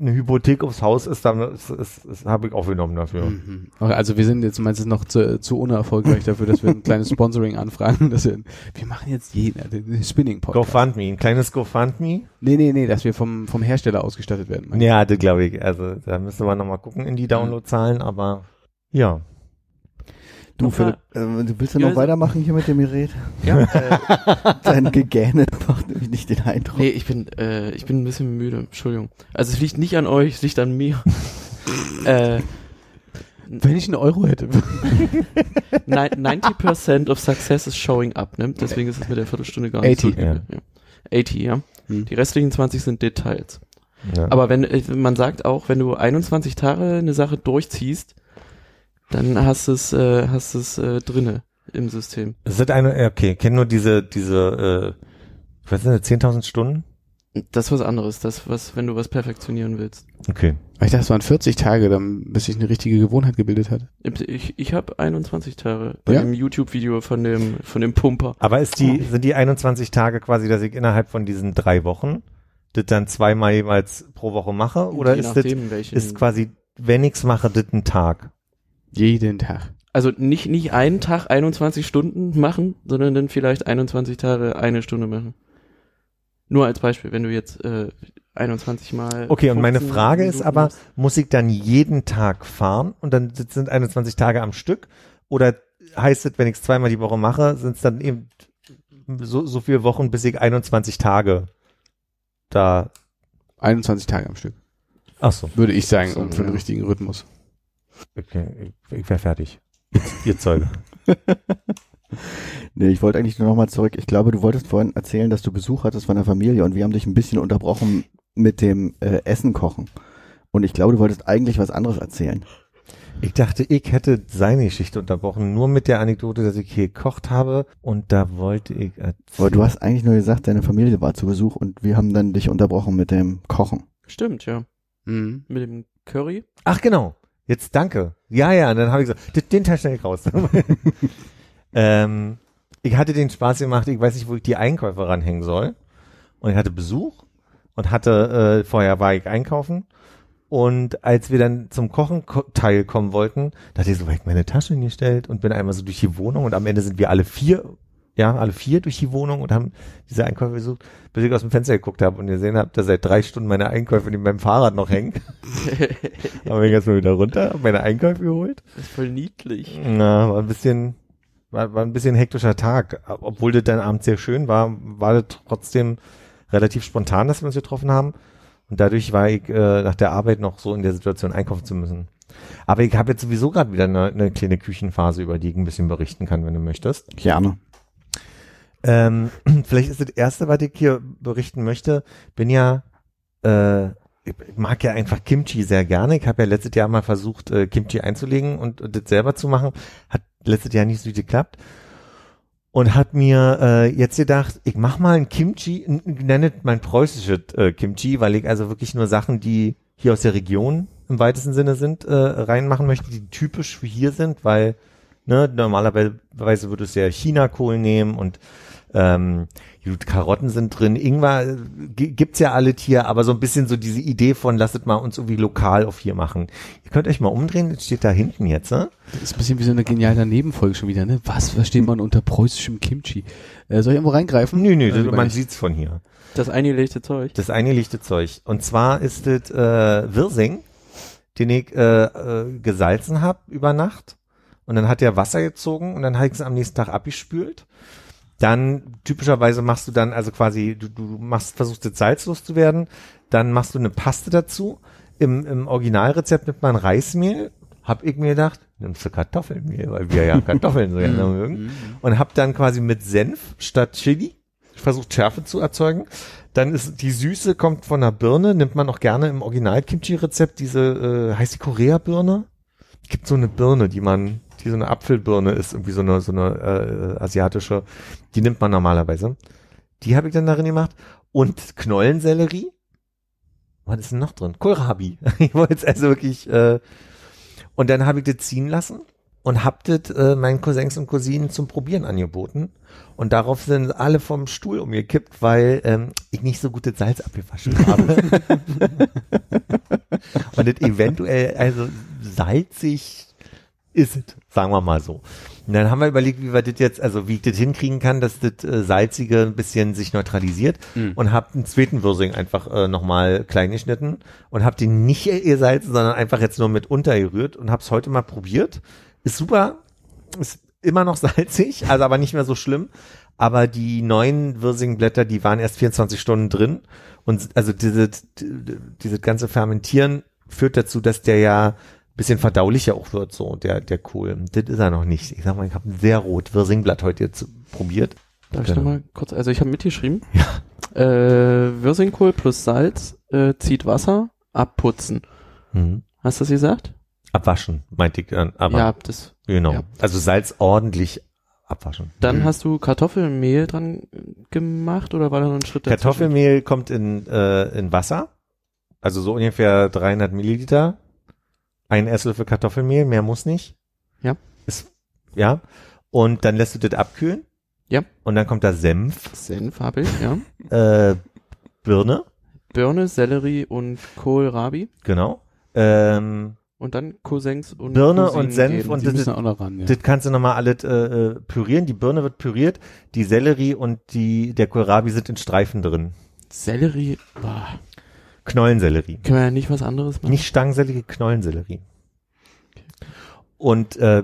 eine Hypothek aufs Haus ist dann, das, das, das habe ich aufgenommen dafür. Mhm. Okay, Also wir sind jetzt meinst du noch zu, zu unerfolgreich dafür, dass wir ein kleines Sponsoring anfragen. Dass wir, wir machen jetzt jeden den Spinning Podcast. GoFundMe, ein kleines GoFundMe. Nee, nee, nee, dass wir vom, vom Hersteller ausgestattet werden. Ja, das glaube ich. Also da müssen wir nochmal gucken in die Downloadzahlen, aber ja. Du, Noch Philipp, äh, du willst ja Ja, noch weitermachen hier mit dem Gerät? <laughs> Ja. Äh, dein Gegähne macht nämlich nicht den Eindruck. Nee, ich bin, äh, ich bin ein bisschen müde, Entschuldigung. Also es liegt nicht an euch, es liegt an mir. <laughs> äh, Wenn ich einen Euro hätte. <laughs> Ni- 90% of success is showing up, ne? Deswegen ist es mit der Viertelstunde gar nicht 80, so. ja. Ja. 80, ja. Hm. Die restlichen 20 sind Details. ja. Aber wenn, äh, man sagt auch, wenn du 21 Tage eine Sache durchziehst, dann hast du es, äh, hast du es äh, drinne im System. es sind eine, okay, ich kenne nur diese, diese, äh, was sind das, 10.000 Stunden? Das ist was anderes, das, was, wenn du was perfektionieren willst. Okay. Ich dachte, es waren 40 Tage, dann, bis sich eine richtige Gewohnheit gebildet hat. Ich, ich habe 21 Tage bei Ja? dem YouTube-Video von dem, von dem Pumper. Aber ist die, sind die 21 Tage quasi, dass ich innerhalb von diesen drei Wochen das dann zweimal jeweils pro Woche mache? Oder Je ist das, ist quasi, wenn ich's mache, das ein Tag? Jeden Tag. Also nicht, nicht einen Tag 21 Stunden machen, sondern dann vielleicht 21 Tage eine Stunde machen. Nur als Beispiel, wenn du jetzt äh, 21 mal. Okay, und meine 15 Frage ist aber, muss ich dann jeden Tag fahren und dann sind 21 Tage am Stück? Oder heißt es, wenn ich es zweimal die Woche mache, sind es dann eben so, so viele Wochen, bis ich 21 Tage da, 21 Tage am Stück. ach so, Würde ich sagen, So, um für den ja. richtigen Rhythmus. Okay, ich, wäre fertig. <laughs> Ihr Zeuge. <laughs> Nee, ich wollte eigentlich nur noch mal zurück. Ich glaube, du wolltest vorhin erzählen, dass du Besuch hattest von der Familie und wir haben dich ein bisschen unterbrochen mit dem äh, Essen kochen. Und ich glaube, du wolltest eigentlich was anderes erzählen. Ich dachte, ich hätte seine Geschichte unterbrochen, nur mit der Anekdote, dass ich hier gekocht habe und da wollte ich erzählen. Aber du hast eigentlich nur gesagt, deine Familie war zu Besuch und wir haben dann dich unterbrochen mit dem Kochen. Stimmt, ja. Mhm. Mit dem Curry. Ach genau. Jetzt danke. Ja, ja, und dann habe ich gesagt, den, den Teil ich raus. <laughs> ähm, ich hatte den Spaß gemacht, ich weiß nicht, wo ich die Einkäufe ranhängen soll. Und ich hatte Besuch und hatte, äh, vorher war ich einkaufen. Und als wir dann zum Kochen-Teil kommen wollten, da hatte ich so weit meine Tasche hingestellt und bin einmal so durch die Wohnung und am Ende sind wir alle vier, ja, alle vier durch die Wohnung und haben diese Einkäufe besucht, bis ich aus dem Fenster geguckt habe und gesehen habe, dass seit drei Stunden meine Einkäufe neben meinem Fahrrad noch hängen. Haben wir jetzt mal wieder runter, hab meine Einkäufe geholt. Das ist voll niedlich. Na, war ein bisschen, war, war ein bisschen hektischer Tag. Obwohl das dann abends sehr schön war, war das trotzdem relativ spontan, dass wir uns getroffen haben. Und dadurch war ich äh, nach der Arbeit noch so in der Situation, einkaufen zu müssen. Aber ich habe jetzt sowieso gerade wieder eine, eine kleine Küchenphase, über die ich ein bisschen berichten kann, wenn du möchtest. Gerne. Ähm, <clears throat> vielleicht ist das erste, was ich hier berichten möchte, bin ja, äh, ich mag ja einfach Kimchi sehr gerne. Ich habe ja letztes Jahr mal versucht, äh, Kimchi einzulegen und, und das selber zu machen. Hat letztes Jahr nicht so gut geklappt. Und hat mir äh, jetzt gedacht, ich mach mal ein Kimchi, nenne mein preußisches äh, Kimchi, weil ich also wirklich nur Sachen, die hier aus der Region im weitesten Sinne sind, äh, reinmachen möchte, die typisch für hier sind, weil ne, normalerweise würde es ja China-Kohl nehmen und ähm, gut, Karotten sind drin, Ingwer äh, gi- gibt's ja alle hier, aber so ein bisschen so diese Idee von, lasst mal uns irgendwie lokal auf hier machen. Ihr könnt euch mal umdrehen, das steht da hinten jetzt, ne? Das ist ein bisschen wie so eine geniale Nebenfolge schon wieder, ne? Was versteht man unter preußischem Kimchi? Äh, soll ich irgendwo reingreifen? Nö, nö, lieber man nicht. sieht's von hier. Das eingelegte Zeug. Das eingelegte Zeug. Und zwar ist es äh, Wirsing, den ich äh, äh, gesalzen hab über Nacht. Und dann hat der Wasser gezogen und dann habe ich es am nächsten Tag abgespült. Dann typischerweise machst du dann also quasi, du, du machst, versuchst jetzt salzlos zu werden. Dann machst du eine Paste dazu. Im, im Originalrezept nimmt man Reismehl. Hab ich mir gedacht, nimmst du Kartoffelmehl, weil wir ja <laughs> Kartoffeln so gerne mögen. Und hab dann quasi mit Senf statt Chili versucht Schärfe zu erzeugen. Dann ist die Süße kommt von der Birne, nimmt man auch gerne im Original Kimchi Rezept diese äh, heißt die Korea Birne. Gibt so eine Birne, die man die so eine Apfelbirne ist, irgendwie so eine so eine äh, asiatische, die nimmt man normalerweise. Die habe ich dann darin gemacht und Knollensellerie. Was ist denn noch drin? Kohlrabi. <laughs> ich wollte jetzt also wirklich äh, und dann habe ich das ziehen lassen und hab das äh, meinen Cousins und Cousinen zum Probieren angeboten. Und darauf sind alle vom Stuhl umgekippt, weil ähm, ich nicht so gutes Salz abgewaschen habe. <laughs> und das eventuell, also salzig ist es, sagen wir mal so. Und dann haben wir überlegt, wie wir das jetzt, also wie ich das hinkriegen kann, dass das äh, Salzige ein bisschen sich neutralisiert Mhm. und hab einen zweiten Würsing einfach äh, nochmal klein geschnitten und hab den nicht gesalzen, sondern einfach jetzt nur mit untergerührt und hab's heute mal probiert. Ist super, ist immer noch <laughs> salzig, also aber nicht mehr so schlimm. Aber die neuen Wirsingblätter, die waren erst 24 Stunden drin und also diese, diese ganze Fermentieren führt dazu, dass der ja ein bisschen verdaulicher auch wird, so der, der Kohl. Das ist er noch nicht. Ich sag mal, ich habe ein sehr rot Wirsingblatt heute jetzt probiert. Darf ich Genau. noch mal kurz, also ich habe mitgeschrieben. <laughs> Ja. Äh, Wirsingkohl plus Salz, äh, zieht Wasser, abputzen. Mhm. Hast du das gesagt? Abwaschen, meinte ich dann. Aber ja, das. genau. ja. Also Salz ordentlich abwaschen. Dann Mhm. hast du Kartoffelmehl dran gemacht oder war da noch ein Schritt dazwischen? Kartoffelmehl kommt in, äh, in Wasser. Also so ungefähr 300 Milliliter. Ein Esslöffel Kartoffelmehl, mehr muss nicht. Ja. Ist, ja. Und dann lässt du das abkühlen. Ja. Und dann kommt da Senf, Senf habe ich, ja. <laughs> äh, Birne, Birne, Sellerie und Kohlrabi. genau. Ähm, Und dann Cousins und Birne Cousinen und Senf geben. und Die das, müssen auch noch ran, ja. das kannst du nochmal alles äh, äh, pürieren. Die Birne wird püriert, die Sellerie und die der Kohlrabi sind in Streifen drin. Sellerie, boah, Knollensellerie. können wir ja nicht was anderes machen. Nicht Stangensellerie, Knollensellerie. Und äh,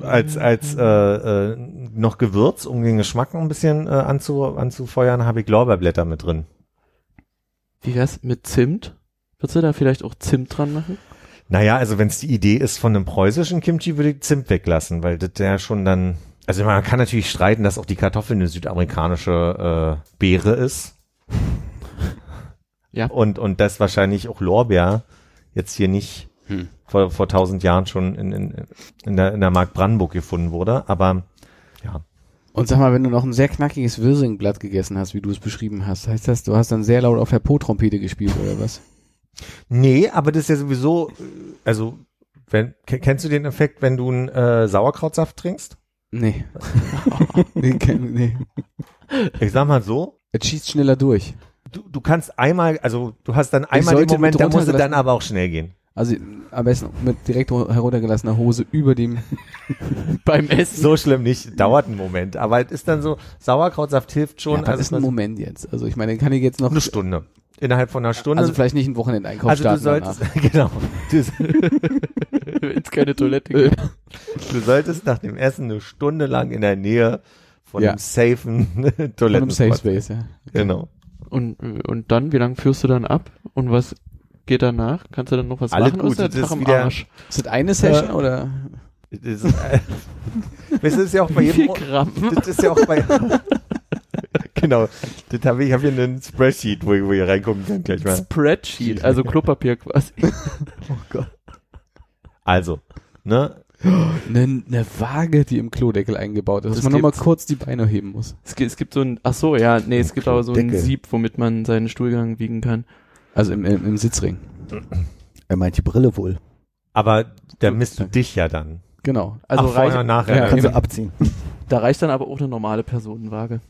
als als äh, äh, noch Gewürz, um den Geschmack ein bisschen äh, anzu, anzufeuern, habe ich Lorbeerblätter mit drin. Wie wär's mit Zimt? Würdest du da vielleicht auch Zimt dran machen? Naja, also wenn es die Idee ist von einem preußischen Kimchi, würde ich Zimt weglassen, weil das ja schon dann, also man kann natürlich streiten, dass auch die Kartoffel eine südamerikanische äh, Beere ist. Ja. Und, und das wahrscheinlich auch Lorbeer jetzt hier nicht Hm. vor, vor tausend Jahren schon in, in, in, der, in der Mark Brandenburg gefunden wurde. Aber ja, Und sag mal, wenn du noch ein sehr knackiges Wirsingblatt gegessen hast, wie du es beschrieben hast, heißt das, du hast dann sehr laut auf der Po-Trompete gespielt oder was? Nee, aber das ist ja sowieso, äh, also, wenn, ke- kennst du den Effekt, wenn du einen äh, Sauerkrautsaft trinkst? Nee. <laughs> nee, kenn- nee. Ich sag mal so, Es schießt schneller durch. du, du kannst einmal, also du hast dann einmal den Moment, da muss es dann aber auch schnell gehen. Also am besten mit direkt heruntergelassener Hose über dem. <laughs> Beim Essen. So schlimm nicht, dauert einen Moment, aber es ist dann so, Sauerkrautsaft hilft schon, ja, was also ist ein Moment jetzt? Also ich meine, kann ich jetzt noch. eine Stunde. Innerhalb von einer Stunde. Also vielleicht nicht einen Wochenendeinkauf also du starten solltest, danach. <laughs> genau, du, Wenn es <laughs> keine Toilette gibt. du solltest nach dem Essen eine Stunde lang in der Nähe von Ja. einem safen <laughs> Von einem Toiletten. Safe Space, ja. Genau. Und, und dann, wie lange führst du dann ab? Und was geht danach? Kannst du dann noch was Alles machen? gut, das ist wieder- Arsch? Ist das eine Session Äh, oder? Das ist, äh, das ist ja auch bei Wie viel jedem, Gramm? das ist ja auch bei, genau, das habe ich, ich habe hier einen Spreadsheet, wo ich, wo ihr reingucken könnt gleich mal. Spreadsheet, also Klopapier quasi. <laughs> Also, ne, Eine, eine Waage, die im Klodeckel eingebaut ist, dass Das man nur mal gibt's. kurz die Beine heben muss. Es gibt, es gibt so ein, ach so, ja, nee, es gibt aber so ein Deckel. Sieb, womit man seinen Stuhlgang wiegen kann. Also im, im, im Sitzring. Er meint die Brille wohl. aber da misst du dich ja dann. Genau. Also Ach, vorher reicht, nachher. Ja, Ja, Kannst eben. du abziehen. da reicht dann aber auch eine normale Personenwaage.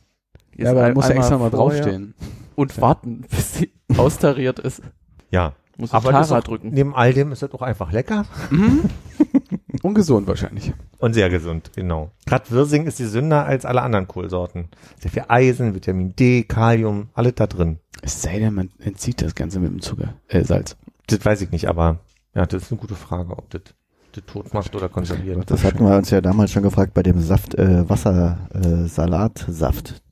Die Ja, aber da ein- muss er einmal extra mal draufstehen. Und warten, <laughs> bis sie austariert ist. ja. Muss aber das auch, drücken. neben all dem ist das auch einfach lecker <laughs> Ungesund wahrscheinlich. und sehr gesund, genau. Gerade Wirsing ist gesünder als alle anderen Kohlsorten. Sehr viel Eisen, Vitamin D, Kalium, alles da drin. Es sei denn, man entzieht das Ganze mit dem Zucker, äh, Salz. Das weiß ich nicht, aber ja, das ist eine gute Frage, ob das, das tot macht oder konserviert. Das hatten wir uns ja damals schon gefragt bei dem Saft, äh, Wasser, äh, Salatsaft.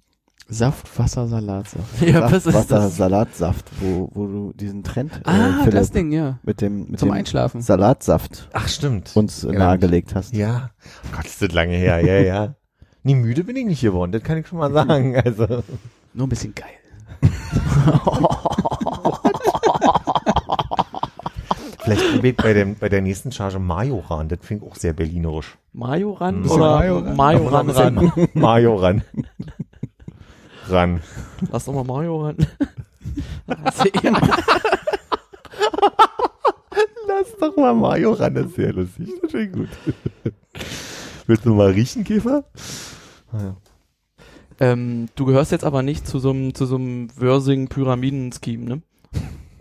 Saft, Wasser, Salatsaft. <laughs> Ja, Saft, was ist Wasser, das? Salatsaft, wo, wo du diesen Trend, Ah, Philipp, das Ding, ja. mit dem, mit Zum dem Einschlafen. Salatsaft Ach, stimmt. uns Genau. nahegelegt hast. Ja. Gott, ist das lange her, ja, ja. Nie müde bin ich nicht geworden, das kann ich schon mal sagen. <laughs> Also, Nur ein bisschen geil. <laughs> vielleicht probiere ich bei, dem, bei der nächsten Charge Majoran, das finde ich auch sehr berlinerisch. Majoran Bisschen oder Majoran. Majoran ran? Majoran. Ran. Lass doch mal Majoran. Lass doch mal Majoran, das ist sehr lustig. Das ich gut. Willst du mal riechen, Käfer? Ah, ja. ähm, du gehörst jetzt aber nicht zu so einem zu so einem Wörsing-Pyramiden-Scheme, ne?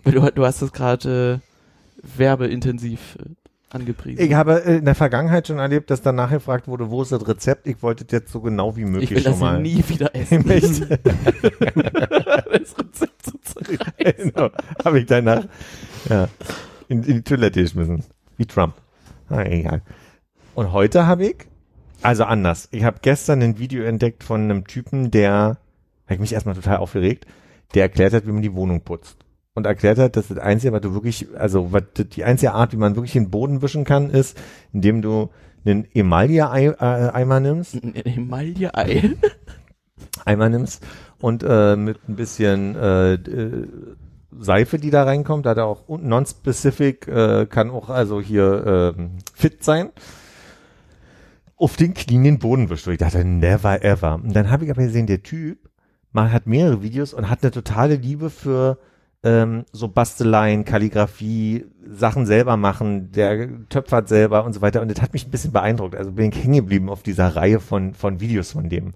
Du, du hast das gerade äh, werbeintensiv äh, angepriesen. Ich habe äh, in der Vergangenheit schon erlebt, dass dann nachgefragt wurde, wo ist das Rezept? Ich wollte das jetzt so genau wie möglich ich will schon das mal. nie wieder <laughs> essen. <laughs> <laughs> Das Rezept zu zerreißen. genau. Habe ich danach ja, in, in die Toilette geschmissen. Wie Trump. Ah, egal. Und heute habe ich, also anders. Ich habe gestern ein Video entdeckt von einem Typen, der, habe ich mich erstmal total aufgeregt, der erklärt hat, wie man die Wohnung putzt. Und erklärt hat, dass das Einzige, was du wirklich, also was, die einzige Art, wie man wirklich den Boden wischen kann, ist, indem du einen Emaille-Eimer nimmst Ein Emaille-Ei. <laughs> Eimer nimmst und äh, mit ein bisschen äh, äh, Seife, die da reinkommt, da hat er auch non-specific, äh, kann auch also hier ähm, fit sein, auf den Knien den Boden wischt. Und ich dachte, never ever. Und dann habe ich aber gesehen, der Typ man hat mehrere Videos und hat eine totale Liebe für ähm, so Basteleien, Kalligrafie, Sachen selber machen, der töpfert selber und so weiter. Und das hat mich ein bisschen beeindruckt. Also bin ich hängen geblieben auf dieser Reihe von, von Videos von dem.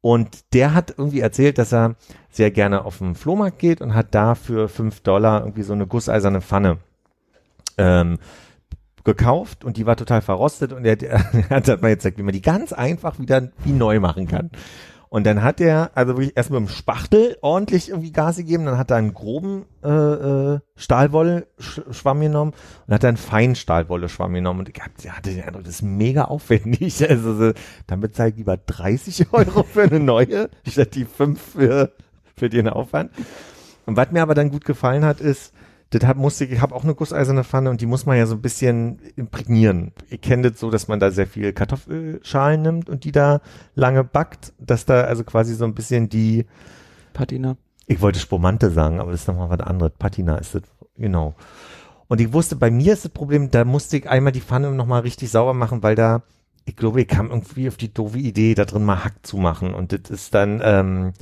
Und der hat irgendwie erzählt, dass er sehr gerne auf den Flohmarkt geht und hat da für fünf Dollar irgendwie so eine gusseiserne Pfanne ähm, gekauft und die war total verrostet und er, hat- <laughs> er hat jetzt gezeigt, wie man die ganz einfach wieder wie neu machen kann. Und dann hat er also wirklich erst mit dem Spachtel ordentlich irgendwie Gas gegeben, dann hat er einen groben äh, äh, Stahlwolle-Schwamm genommen und hat dann feinen Stahlwolle-Schwamm genommen. Und ich hab, hatte den Eindruck, das ist mega aufwendig. <laughs> Also zahle ich lieber 30 <laughs> Euro für eine neue, statt die 5 für, für den Aufwand. Und was mir aber dann gut gefallen hat, ist, das hab, musste ich, ich habe auch eine gusseiserne Pfanne und die muss man ja so ein bisschen imprägnieren. Ich kenne das so, dass man da sehr viel Kartoffelschalen nimmt und die da lange backt, dass da also quasi so ein bisschen die, Patina. ich wollte Spumante sagen, aber das ist nochmal was anderes. Patina ist das, genau. Und ich wusste, bei mir ist das Problem, da musste ich einmal die Pfanne nochmal richtig sauber machen, weil da, ich glaube, ich kam irgendwie auf die doofe Idee, da drin mal Hack zu machen. Und das ist dann ähm,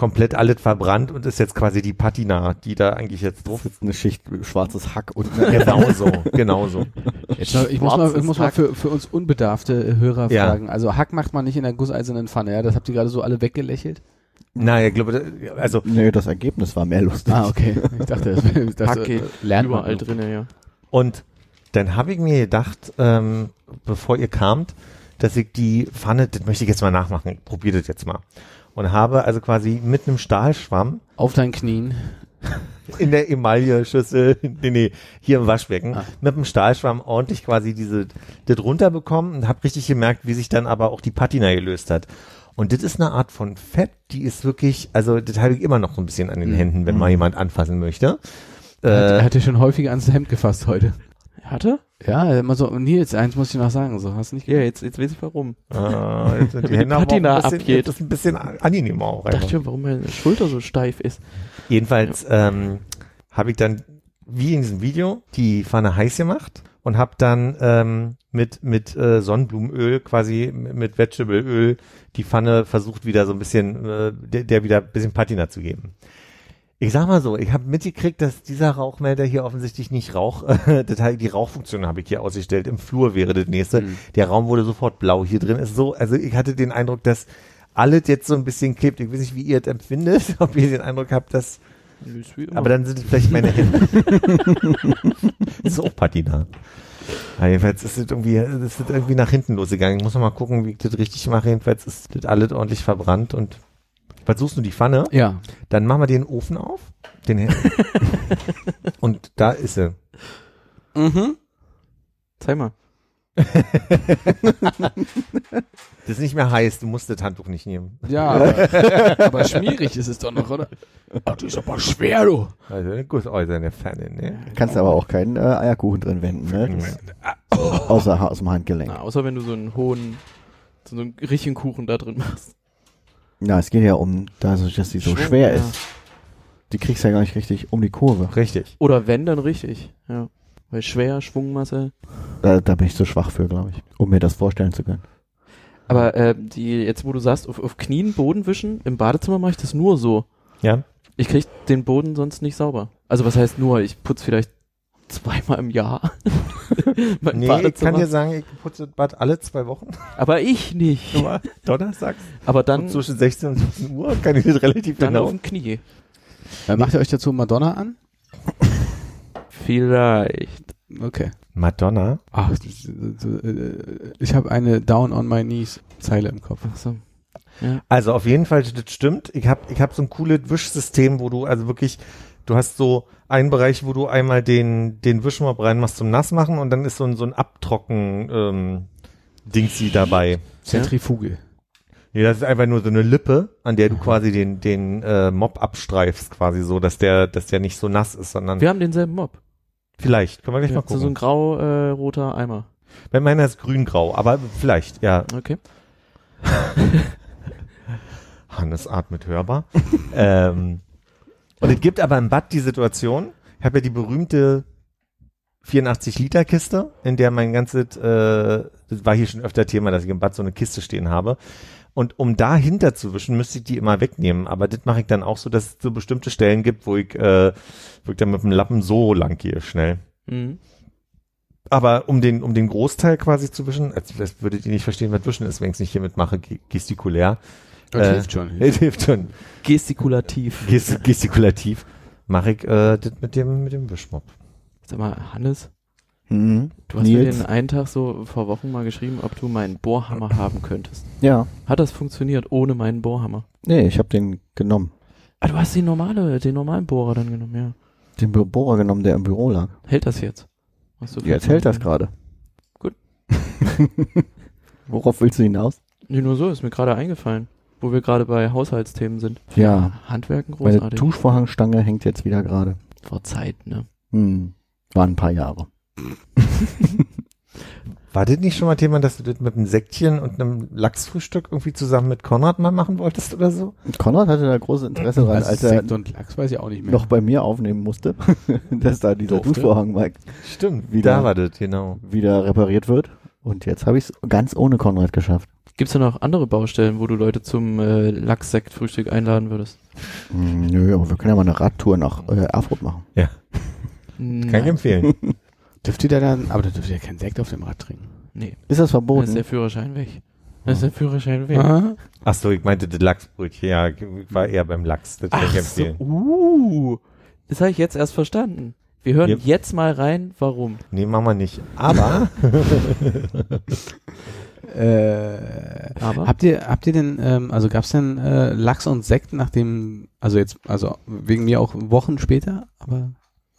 komplett alles verbrannt und ist jetzt quasi die Patina, die da eigentlich jetzt drauf ist. Eine Schicht schwarzes Hack und <laughs> Genau so, <laughs> genau so. Jetzt, ich muss mal, ich muss mal Hack. für, für uns unbedarfte Hörer Ja. fragen. Also Hack macht man nicht in der gusseisernen Pfanne, ja? Das habt ihr gerade so alle weggelächelt? Naja, ich glaube, also Nee, das Ergebnis war mehr lustig. Ah, okay. Ich dachte, das, das Hack geht lernt man überall drinne, ja. Und dann habe ich mir gedacht, ähm, bevor ihr kamt, dass ich die Pfanne, das möchte ich jetzt mal nachmachen, ich probiere das jetzt mal. Und habe also quasi mit einem Stahlschwamm Auf deinen Knien. in der Emaille-Schüssel, nee, nee, hier im Waschbecken, Ah. mit dem Stahlschwamm ordentlich quasi diese, das runterbekommen und habe richtig gemerkt, wie sich dann aber auch die Patina gelöst hat. Und das ist eine Art von Fett, die ist wirklich, also das habe ich immer noch so ein bisschen an den Mhm. Händen, wenn mal jemand anfassen möchte. Er hat- er Äh, hatte schon häufiger ans Hemd gefasst heute. Hatte? Ja, immer so, Nils, eins muss ich noch sagen, so, hast du nicht Ja, jetzt, jetzt weiß ich warum. äh, jetzt sind die <laughs> Hände aber auch Patina ein bisschen, abgeht. das ist ein bisschen angenehmer auch. Dachte einfach. schon, warum meine Schulter so steif ist. Jedenfalls ähm, habe ich dann, wie in diesem Video, die Pfanne heiß gemacht und habe dann ähm, mit, mit äh, Sonnenblumenöl, quasi mit Vegetableöl, die Pfanne versucht wieder so ein bisschen, äh, der, der wieder ein bisschen Patina zu geben. Ich sag mal so, ich habe mitgekriegt, dass dieser Rauchmelder hier offensichtlich nicht Rauch, äh, <laughs> das die Rauchfunktion habe ich hier ausgestellt. Im Flur wäre das nächste. Mhm. Der Raum wurde sofort blau. Hier drin ist so, also ich hatte den Eindruck, dass alles jetzt so ein bisschen klebt. Ich weiß nicht, wie ihr das empfindet, <laughs> ob ihr den Eindruck habt, dass aber dann sind es vielleicht meine Hände. <laughs> ist auch Patina. Ja, jedenfalls ist es irgendwie, das ist irgendwie nach hinten losgegangen. Ich muss noch mal gucken, wie ich das richtig mache. Jedenfalls ist das alles ordentlich verbrannt und was suchst du die Pfanne? Ja. Dann machen wir den Ofen auf. Den <laughs> und da ist sie. Mhm. Zeig mal. <laughs> Das ist nicht mehr heiß, du musst das Handtuch nicht nehmen. Ja, aber, <laughs> aber schmierig ist es doch noch, oder? Oh, die ist aber schwer, du. Also eine gusseiserne Pfanne, ne? Kannst aber auch keinen äh, Eierkuchen drin wenden, ne? Außer aus dem Handgelenk. Na, außer wenn du so einen hohen, so einen richtigen Kuchen da drin machst. Na, es geht ja um, dass dass die so Schwung, schwer ja. ist. Die kriegst ja gar nicht richtig um die Kurve. Richtig. Oder wenn, dann richtig. Ja. Weil schwer, Schwungmasse. Da, da bin ich zu schwach für, glaube ich, um mir das vorstellen zu können. Aber äh, die, jetzt wo du sagst, auf, auf Knien Boden wischen, im Badezimmer mache ich das nur so. Ja. Ich krieg den Boden sonst nicht sauber. Also was heißt nur, ich putze vielleicht zweimal im Jahr. <laughs> mein Nee, ich Badezimmer. kann dir sagen, ich putze das Bad alle zwei Wochen. Aber ich nicht. Nur donnerstags. Aber Dann dann, zwischen 16 und 17 Uhr kann ich das relativ dann genau. auf dem Knie. Äh, macht ihr euch dazu Madonna an? Vielleicht. Okay. Madonna. Ach, das- äh, ich habe eine Down on my knees Zeile im Kopf. Ach so. Also auf jeden Fall, das stimmt. Ich habe ich hab so ein cooles Wischsystem, wo du also wirklich, du hast so einen Bereich, wo du einmal den, den Wischmopp reinmachst zum Nassmachen und dann ist so ein, so ein Abtrocken ähm, Dingsi dabei. Zentrifuge. Nee, das ist einfach nur so eine Lippe, an der du quasi den, den äh, Mob abstreifst, quasi so, dass der, dass der nicht so nass ist, sondern Wir haben denselben Mob. vielleicht. Können wir gleich Ja, mal gucken. so ein grau-roter Eimer. Bei meiner ist grün-grau, aber vielleicht, ja. Okay. <laughs> Hannes atmet hörbar. <laughs> ähm, und es gibt aber im Bad die Situation, ich habe ja die berühmte 84 Liter Kiste, in der mein ganzes, äh, das war hier schon öfter Thema, dass ich im Bad so eine Kiste stehen habe. Und um dahinter zu wischen, müsste ich die immer wegnehmen. Aber das mache ich dann auch so, dass es so bestimmte Stellen gibt, wo ich, äh, wo ich dann mit dem Lappen so lang gehe, schnell. Mhm. Aber um den, um den Großteil quasi zu wischen, als das würdet ihr nicht verstehen, was wischen ist, wenn ich es nicht hiermit mache, ge- gestikulär. Das Äh, hilft schon. Es hilft schon. Gestikulativ. Gest gestikulativ mache ich äh, das mit dem mit dem Wischmopp. Sag mal, Hannes, Mhm. Du hast mir Nils? den einen Tag so vor Wochen mal geschrieben, ob du meinen Bohrhammer haben könntest. Ja. Hat das funktioniert ohne meinen Bohrhammer? Nee, ich habe den genommen. Ah, du hast die normale, den normalen Bohrer dann genommen, ja. Den Bohrer genommen, der im Büro lag. Hält das jetzt? Hast du Jetzt hält das gerade. Gut. <laughs> Worauf willst du hinaus? Nee, nur so, ist mir gerade eingefallen. Wo wir gerade bei Haushaltsthemen sind. Ja. Handwerken Meine großartig. Duschvorhangstange hängt jetzt wieder gerade. Vor Zeit, ne? Hm. Waren ein paar Jahre. <laughs> War das nicht schon mal Thema, dass du das mit einem Säckchen und einem Lachsfrühstück irgendwie zusammen mit Konrad mal machen wolltest oder so? Konrad hatte da großes Interesse dran, als er Sekt und Lachs weiß ich auch nicht mehr. noch bei mir aufnehmen musste, <laughs> dass da dieser Durfte. Duschvorhang mal Stimmt, Wieder. da war das, genau. wieder repariert wird. Und jetzt habe ich es ganz ohne Konrad geschafft. Gibt's da noch andere Baustellen, wo du Leute zum äh, Lachssektfrühstück einladen würdest? Hm, nö, aber wir können ja mal eine Radtour nach äh, Erfurt machen. Kann ich empfehlen. <laughs> Dürft ihr da dann, aber da dürft ihr ja keinen Sekt auf dem Rad trinken. Nee, Ist das dann ist verboten? der Führerschein weg. Dann ist der Führerschein weg. Ah. Ach so, ich meinte das Lachsbrötchen. Ja, ich war eher beim Lachs. Das kann ich Ach so, empfehlen. uh, das habe ich jetzt erst verstanden. Wir hören Yep. jetzt mal rein, warum. Nee, machen wir nicht. Aber <laughs> <laughs> Äh, Aber habt ihr, habt ihr denn, ähm, also gab's denn äh, Lachs und Sekt nach dem, also jetzt, also wegen mir auch Wochen später, aber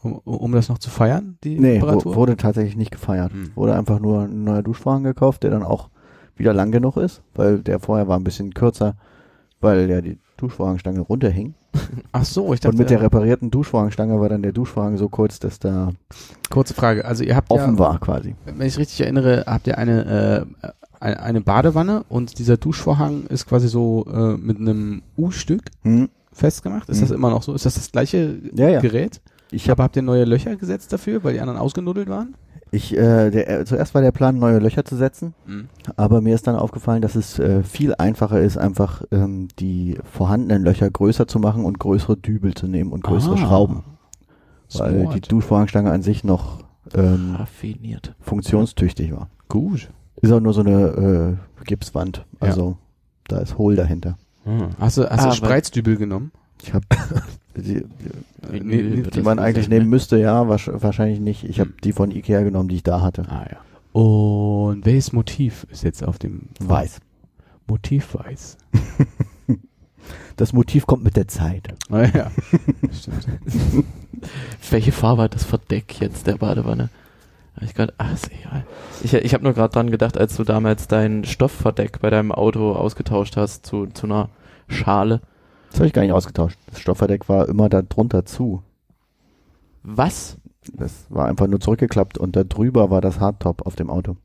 um, um das noch zu feiern, die Nee, Reparatur? wo, wurde tatsächlich nicht gefeiert. Hm. Wurde einfach nur ein neuer Duschvorhang gekauft, der dann auch wieder lang genug ist, weil der vorher war ein bisschen kürzer, weil ja die Duschvorhangstange runterhing. <laughs> Ach so, ich dachte, Und mit der reparierten Duschvorhangstange war dann der Duschvorhang so kurz, dass da kurze Frage, also ihr habt offen ja, war quasi. wenn ich richtig erinnere, habt ihr eine, äh, eine, Badewanne und dieser Duschvorhang ist quasi so äh, mit einem U-Stück Hm? festgemacht. Ist Hm. das immer noch so? Ist das das gleiche Ja, ja. Gerät? Ich habe Aber habt ihr neue Löcher gesetzt dafür, weil die anderen ausgenuddelt waren? ich äh, der äh, zuerst war der Plan neue Löcher zu setzen, Mhm. aber mir ist dann aufgefallen, dass es äh, viel einfacher ist, einfach ähm, die vorhandenen Löcher größer zu machen und größere Dübel zu nehmen und größere Ah. Schrauben, weil Smart. die Duschvorhangstange an sich noch ähm, raffiniert. funktionstüchtig war. Gut. Ist auch nur so eine äh, Gipswand, also da ist Hohl dahinter. Hast du, hast Ah, du Spreizdübel genommen? Ich habe <laughs> die, wird die das man eigentlich ne? nehmen müsste, ja, wahrscheinlich nicht. Ich habe Hm. die von Ikea genommen, die ich da hatte. Ah ja. Und welches Motiv ist jetzt auf dem Weiß. Motiv weiß. <laughs> Das Motiv kommt mit der Zeit. Ah ja. <laughs> Stimmt. Welche Farbe hat das Verdeck jetzt der Badewanne? Hab Ich grad, ach, ist egal. Ich, ich habe nur gerade dran gedacht, als du damals dein Stoffverdeck bei deinem Auto ausgetauscht hast zu, zu einer Schale. Das habe ich gar nicht ausgetauscht. Das Stoffverdeck war immer da drunter zu. Was? Das war einfach nur zurückgeklappt und da drüber war das Hardtop auf dem Auto.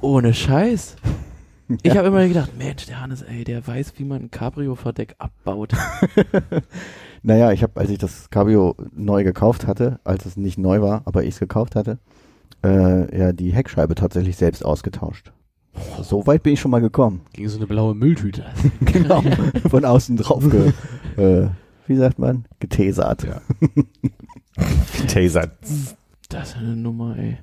Ohne Scheiß. <laughs> Ich habe immer gedacht, Mensch, der Hannes, ey, der weiß, wie man ein Cabrio-Verdeck abbaut. <laughs> Naja, ich habe, als ich das Cabrio neu gekauft hatte, als es nicht neu war, aber ich es gekauft hatte, äh, ja, die Heckscheibe tatsächlich selbst ausgetauscht. So weit bin ich schon mal gekommen. Gegen so eine blaue Mülltüte. <laughs> genau. Von außen drauf ge, äh, wie sagt man? Getesert. Ja. <laughs> Taser. Das ist eine Nummer, ey.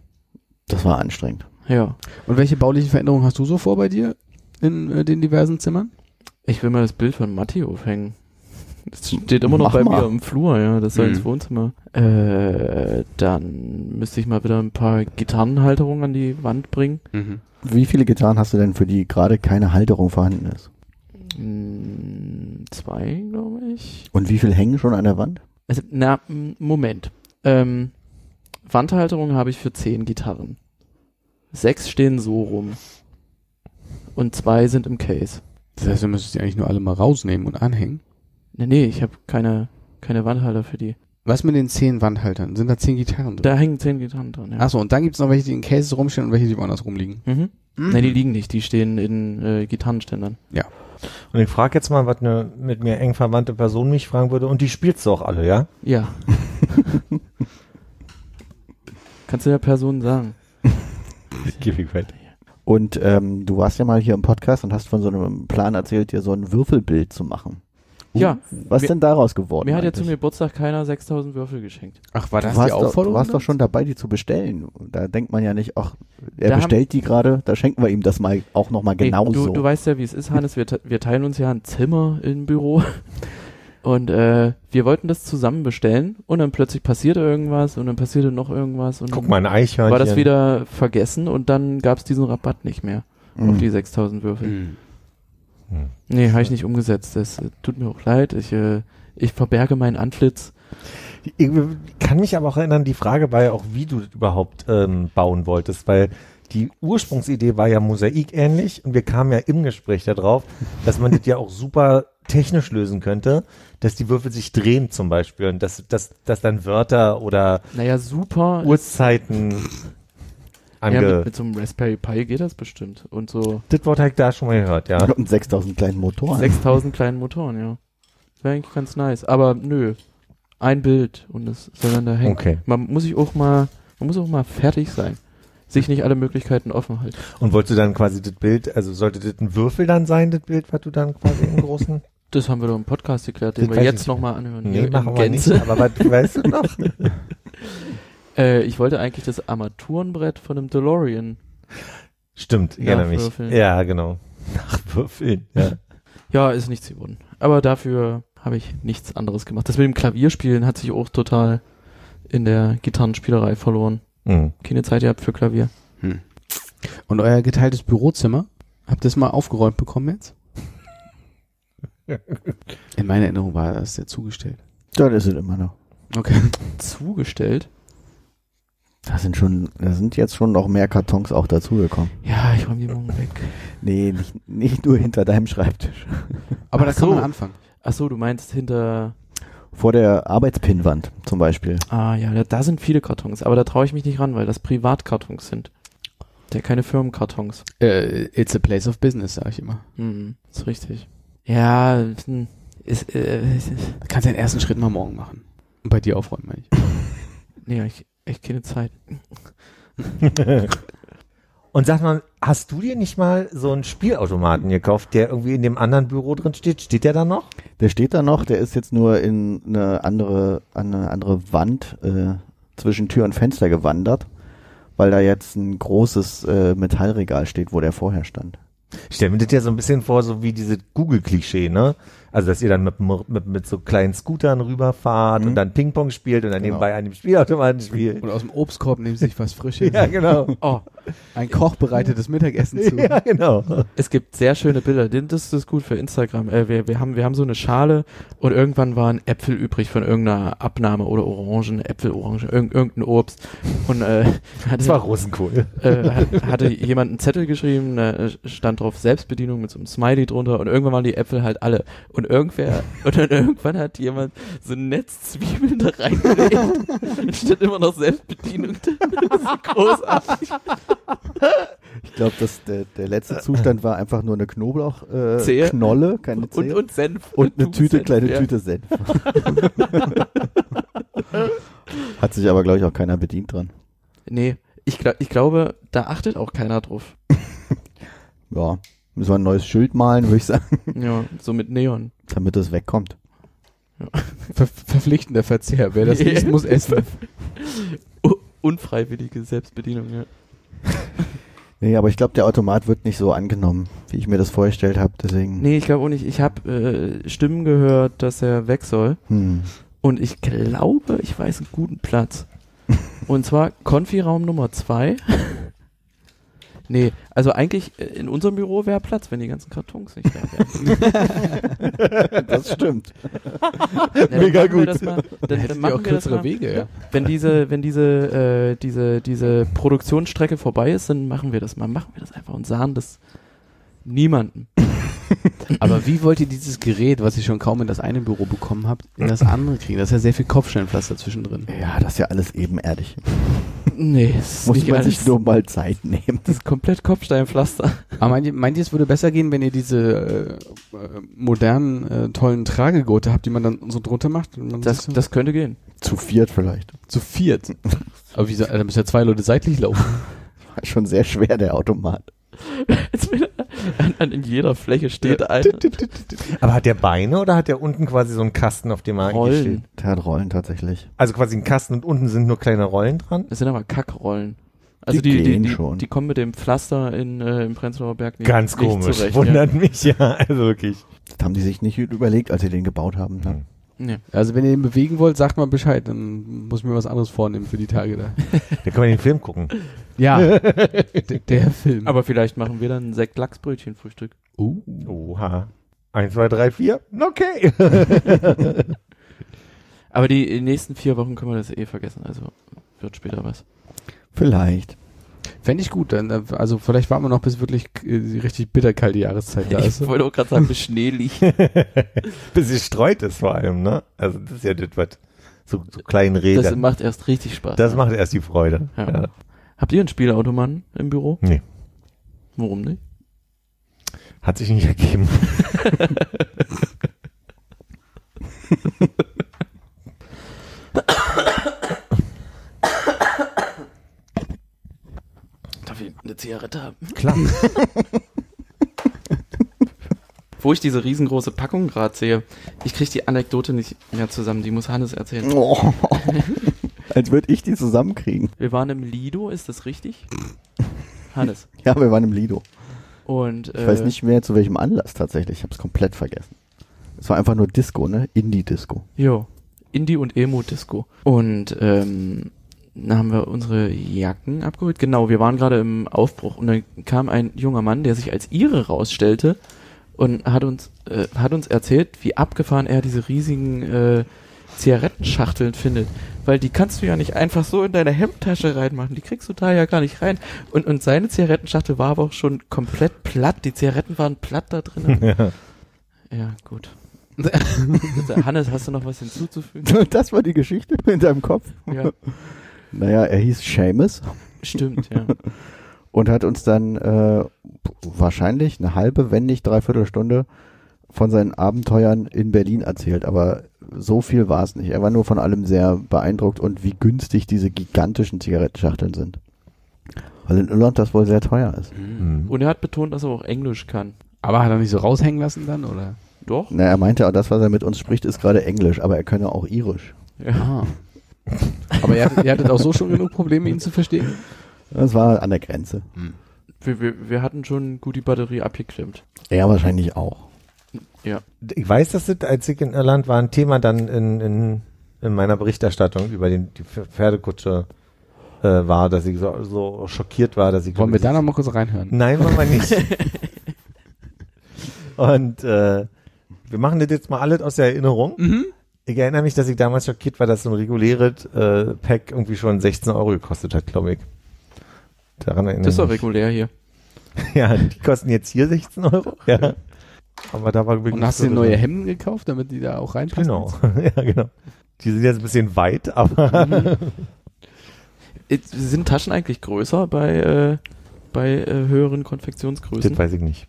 Das war anstrengend. Ja. Und welche baulichen Veränderungen hast du so vor bei dir in äh, den diversen Zimmern? Ich will mal das Bild von Matti aufhängen. Das steht immer noch Mach bei mal. mir im Flur, ja. Das soll Mhm. ins Wohnzimmer. Äh, dann müsste ich mal wieder ein paar Gitarrenhalterungen an die Wand bringen. Wie viele Gitarren hast du denn, für die gerade keine Halterung vorhanden ist? Mm, zwei, glaube ich. Und wie viel hängen schon an der Wand? Also, na, Moment. Ähm, Wandhalterung habe ich für zehn Gitarren. Sechs stehen so rum. Und zwei sind im Case. Das heißt, du müsstest die eigentlich nur alle mal rausnehmen und anhängen. Nee, nee, ich habe keine, keine Wandhalter für die. Was mit den zehn Wandhaltern? Sind da zehn Gitarren drin? Da hängen zehn Gitarren drin, ja. Achso, und dann gibt's noch welche, die in Cases rumstehen und welche, die woanders rumliegen. Mhm. Nee, die liegen nicht, die stehen in äh, Gitarrenständern. Und ich frage jetzt mal, was eine mit mir eng verwandte Person mich fragen würde. Und die spielst du auch alle, ja? Ja. <laughs> Kannst du der Person sagen? <laughs> Gib wett. Und ähm, du warst ja mal hier im Podcast und hast von so einem Plan erzählt, dir so ein Würfelbild zu machen. Ja. Was Mir- denn daraus geworden? Mir hat ja zum? Geburtstag keiner 6000 Würfel geschenkt. Ach, war Du das warst, die doch, du Aufforderung? warst doch schon dabei, die zu bestellen. Da denkt man ja nicht, ach, er Da haben- bestellt die gerade, da schenken wir ihm das mal auch nochmal genauso. du, du weißt ja, wie es ist, Hannes. Wir, wir teilen uns ja ein Zimmer im Büro. <laughs> Und äh, wir wollten das zusammen bestellen und dann plötzlich passierte irgendwas und dann passierte noch irgendwas und Guck dann mal, ein Eichhörnchen. war das wieder vergessen und dann gab es diesen Rabatt nicht mehr auf Mhm. die 6000 Würfel. Mhm. Nee, habe ich nicht umgesetzt. Das äh, tut mir auch leid. Ich, äh, ich verberge mein Antlitz. Ich kann mich aber auch erinnern, die Frage war ja auch, wie du überhaupt ähm, bauen wolltest, weil die Ursprungsidee war ja Mosaik ähnlich und wir kamen ja im Gespräch darauf, dass man das ja auch super technisch lösen könnte, dass die Würfel sich drehen zum Beispiel und dass, dass, dass dann Wörter oder Naja, super. Uhrzeiten ja, ange... mit, mit so einem Raspberry Pi geht das bestimmt. Und so das Wort habe ich da schon mal gehört, ja. Und 6000 kleinen Motoren. 6000 kleinen Motoren, ja. Wäre eigentlich ganz nice. Aber nö, ein Bild und es soll dann da hängen. Okay. Man muss sich auch mal, man muss auch mal fertig sein. Sich nicht alle Möglichkeiten offen halten. Und wolltest du dann quasi das Bild, also sollte das ein Würfel dann sein, das Bild, was du dann quasi im großen... <laughs> Das haben wir doch im Podcast geklärt, den Das wir jetzt nochmal anhören. Nee, machen wir nicht, aber was weißt du noch? <laughs> Äh, ich wollte eigentlich das Armaturenbrett von einem DeLorean. Stimmt, ich erinnere mich. Nachwürfeln. Ja, genau. <laughs> Nachwürfeln, ja. Ja, ist nichts geworden. Aber dafür habe ich nichts anderes gemacht. Das mit dem Klavierspielen hat sich auch total in der Gitarrenspielerei verloren. Mhm. Keine Zeit gehabt für Klavier. Hm. Und euer geteiltes Bürozimmer, habt ihr es mal aufgeräumt bekommen jetzt? <laughs> In meiner Erinnerung war das ja zugestellt. Ja, das ist es immer noch. Okay. Zugestellt? Da sind schon, da sind jetzt schon noch mehr Kartons auch dazugekommen. Ja, ich räume die morgen weg. <laughs> Nee, nicht, nicht nur hinter deinem Schreibtisch. Aber da Ach kann so. man anfangen. Ach so, du meinst hinter... Vor der Arbeitspinnwand zum Beispiel. Ah ja, da, da sind viele Kartons. Aber da traue ich mich nicht ran, weil das Privatkartons sind. Der keine Firmenkartons. Äh, it's a place of business, sag ich immer. Hm, ist richtig. Ja, hm, ist, äh, ist, kannst du den ersten Schritt mal morgen machen. Und bei dir aufräumen, meine ich. <laughs> nee, ich, echt keine Zeit. <laughs> Und sag mal, hast du dir nicht mal so einen Spielautomaten gekauft, der irgendwie in dem anderen Büro drin steht? Steht der da noch? Der steht da noch, der ist jetzt nur in eine andere, an eine andere Wand äh, zwischen Tür und Fenster gewandert, weil da jetzt ein großes äh, Metallregal steht, wo der vorher stand. Ich stelle mir das ja so ein bisschen vor, so wie diese Google-Klischee, ne? Also, dass ihr dann mit, mit, mit so kleinen Scootern rüberfahrt Mhm. und dann Ping-Pong spielt und dann Genau. nebenbei an dem Spielautomaten spielt. Und aus dem Obstkorb nehmen sie sich was Frisches. <laughs> Ja, genau. Oh, Ein Koch bereitet das Mittagessen zu. <laughs> ja, genau. es gibt sehr schöne Bilder. Das ist gut für Instagram. Äh, wir, wir, haben, wir haben so eine Schale und irgendwann waren Äpfel übrig von irgendeiner Abnahme oder Orangen, Äpfel, Orangen, irgend, irgendein Obst. Und äh, <laughs> hatte, Das war Rosenkohl. äh, hat- hatte jemand einen Zettel geschrieben, da stand drauf Selbstbedienung mit so einem Smiley drunter und irgendwann waren die Äpfel halt alle. Und irgendwer, und dann irgendwann hat jemand so ein Netz Zwiebeln da reingelegt. und steht immer noch Selbstbedienung. Das ist großartig. Ich glaube, dass der, der letzte Zustand war einfach nur eine Knoblauchknolle, äh, Zehe. Knolle, keine Und, Zehe. und Senf. und eine Tube Tüte, Senf, kleine ja. Tüte Senf. <laughs> Hat sich aber, glaube ich, auch keiner bedient dran. Nee, ich, glaub, ich glaube, da achtet auch keiner drauf. <laughs> Ja, müssen wir ein neues Schild malen, würde ich sagen, Ja, so mit Neon. damit es wegkommt. Ver verpflichtender Verzehr. Wer das liest, muss essen. Unfreiwillige Selbstbedienung, ja. <laughs> Nee, aber ich glaube, der Automat wird nicht so angenommen, wie ich mir das vorgestellt habe, deswegen. Nee, ich glaube auch nicht. Ich habe äh, Stimmen gehört, dass er weg soll. Hm. Und ich glaube, ich weiß einen guten Platz. Und zwar Konfiraum Nummer zwei. Nee, also eigentlich äh, in unserem Büro wäre Platz, wenn die ganzen Kartons nicht da wären. <laughs> Das stimmt. <laughs> Dann Mega gut. Mal, dann, dann machen auch kürzere. Wege, ja. Wenn diese, wenn diese, äh, diese, diese Produktionsstrecke vorbei ist, dann machen wir das mal. Machen wir das einfach und sahen das niemanden. <laughs> Aber wie wollt ihr dieses Gerät, was ihr schon kaum in das eine Büro bekommen habt, in das andere kriegen? Das ist ja sehr viel Kopfsteinpflaster zwischendrin. Ja, das ist ja alles ebenerdig. Nee, es ist Muss nicht man alles. sich nur mal Zeit nehmen. das ist komplett Kopfsteinpflaster. Aber meint ihr, meint ihr, es würde besser gehen, wenn ihr diese äh, äh, modernen, äh, tollen Tragegurte habt, die man dann so drunter macht? Das, so das könnte gehen. Zu viert vielleicht. zu viert. Aber wie, so- da müssen ja zwei Leute seitlich laufen. War <laughs> schon sehr schwer, der Automat. <laughs> Als wenn <laughs> an, an in jeder Fläche steht einer. Aber hat der Beine oder hat der unten quasi so einen Kasten, auf dem er eigentlich steht? Rollen. Der hat Rollen tatsächlich. Also quasi ein Kasten und unten sind nur kleine Rollen dran? Das sind aber Kackrollen. Also Die die, die, gehen die, schon. die kommen mit dem Pflaster in, äh, im Prenzlauer Berg nicht, Ganz nicht komisch. zurecht. Wundert mich ja, also wirklich. Das haben die sich nicht überlegt, als sie den gebaut haben. Ne? Nee. Also wenn ihr ihn bewegen wollt, sagt mal Bescheid, dann muss ich mir was anderes vornehmen für die Tage da. Da kann man den Film gucken. Ja, <laughs> der Film. Aber vielleicht machen wir dann ein Sekt-Lachsbrötchen-Frühstück. uh. Oha. Eins, zwei, drei, vier. Okay. <laughs> Aber die, die nächsten vier Wochen können wir das eh vergessen. Also wird später was. Vielleicht. Fände ich gut, dann, äh, also vielleicht warten wir noch, bis wirklich äh, die richtig bitterkalte Jahreszeit da ist. Ich wollte auch gerade sagen, bis Schnee liegt. <laughs> Bis es streut ist vor allem, ne? Also das ist ja das, was so, so kleinen Das Rädern. macht erst richtig Spaß. Das ne? macht erst die Freude. Ja. Ja. Habt ihr einen Spielautomaten im Büro? Nee, Warum nicht? hat sich nicht ergeben. <laughs> <laughs> Darf ich eine Zigarette haben? Klar. <laughs> Wo ich diese riesengroße Packung gerade sehe, ich kriege die Anekdote nicht mehr zusammen. Die muss Hannes erzählen. Oh. <laughs> Als würde ich die zusammenkriegen. Wir waren im Lido, ist das richtig? Hannes. <laughs> Ja, wir waren im Lido. Und äh, Ich weiß nicht mehr zu welchem Anlass tatsächlich. Ich habe es komplett vergessen. Es war einfach nur Disco, ne? Indie-Disco. Jo, Indie und Emo-Disco. Und ähm, dann haben wir unsere Jacken abgeholt. Genau, wir waren gerade im Aufbruch und dann kam ein junger Mann, der sich als Ire rausstellte und hat uns äh, hat uns erzählt, wie abgefahren er diese riesigen äh, Zigarettenschachteln findet. Weil die kannst du ja nicht einfach so in deine Hemdtasche reinmachen. Die kriegst du da ja gar nicht rein. Und, und seine Zigarettenschachtel war aber auch schon komplett platt. Die Zigaretten waren platt da drin. <laughs> ja. ja, gut. <laughs> Hannes, hast du noch was hinzuzufügen? <laughs> Das war die Geschichte in deinem Kopf. Ja, Naja, er hieß Seamus stimmt, ja. <laughs> und hat uns dann äh, wahrscheinlich eine halbe, wenn nicht dreiviertel Stunde von seinen Abenteuern in Berlin erzählt. Aber so viel war es nicht. Er war nur von allem sehr beeindruckt und wie günstig diese gigantischen Zigarettenschachteln sind. Weil in Irland das wohl sehr teuer ist. Hm. Und er hat betont, dass er auch Englisch kann. Aber hat er nicht so raushängen lassen dann, oder? Doch? Na, er meinte, auch das, was er mit uns spricht, ist gerade Englisch, aber er könne auch Irisch. Ja. Aber ihr hattet, ihr hattet auch so schon genug Probleme, ihn zu verstehen? Das war an der Grenze. Wir, wir, wir hatten schon gut die Batterie abgeklemmt. Er wahrscheinlich auch. Ja. Ich weiß, dass das, als ich in Irland war, ein Thema dann in, in, in meiner Berichterstattung über den, die Pferdekutsche äh, war, dass ich so, so schockiert war, dass ich Wollen wir da noch mal kurz reinhören? Nein, wollen wir <laughs> nicht. Und äh, wir machen das jetzt mal alles aus der Erinnerung. Mhm. Ich erinnere mich, dass ich damals schockiert war, dass so ein reguläres äh, Pack irgendwie schon 16 Euro gekostet hat, glaube ich. Daran erinnere Das ist doch regulär hier. <laughs> Ja, die kosten jetzt hier 16 Euro. Ja. Aber da war wirklich Und hast du neue Hemden gekauft, damit die da auch reinpassen? Genau. <laughs> ja, genau. Die sind jetzt ein bisschen weit, <laughs> aber Äh, Sind Taschen eigentlich größer bei, äh, bei äh, höheren Konfektionsgrößen? das weiß ich nicht.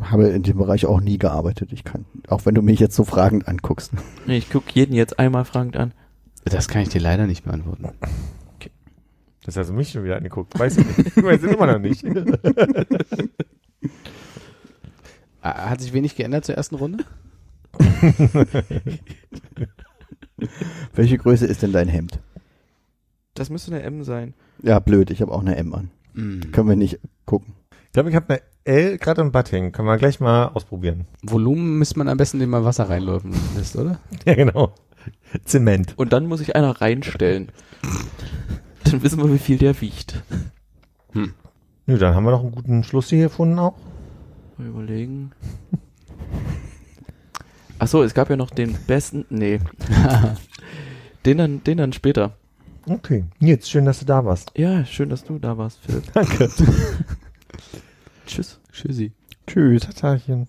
Habe in dem Bereich auch nie gearbeitet. Ich kann, auch wenn du mich jetzt so fragend anguckst. Nee, ich guck jeden jetzt einmal fragend an. Das kann ich dir leider nicht beantworten. Das hast du mich schon wieder angeguckt. Weiß ich nicht. Ich weiß es immer noch nicht. <laughs> Ah, Hat sich wenig geändert zur ersten Runde? <laughs> Welche Größe ist denn dein Hemd? Das müsste eine M sein. Ja, blöd, ich habe auch eine M an. Mhm. Können wir nicht gucken. Ich glaube, ich habe eine L gerade im Bad hängen. Können wir gleich mal ausprobieren. Volumen müsste man am besten, indem man Wasser reinläufen lässt, oder? <laughs> Ja, genau. Zement. Und dann muss ich einer reinstellen. Dann wissen wir, wie viel der wiegt. Nö, dann haben wir noch einen guten Schluss hier gefunden auch. Mal überlegen. <laughs> Ach so, es gab ja noch den besten. Nee. <laughs> den dann, den dann später. Okay. Nils, schön, dass du da warst. Ja, schön, dass du da warst, Philipp. Danke. Tschüss. Tschüssi. Tschüss. Tatarchen.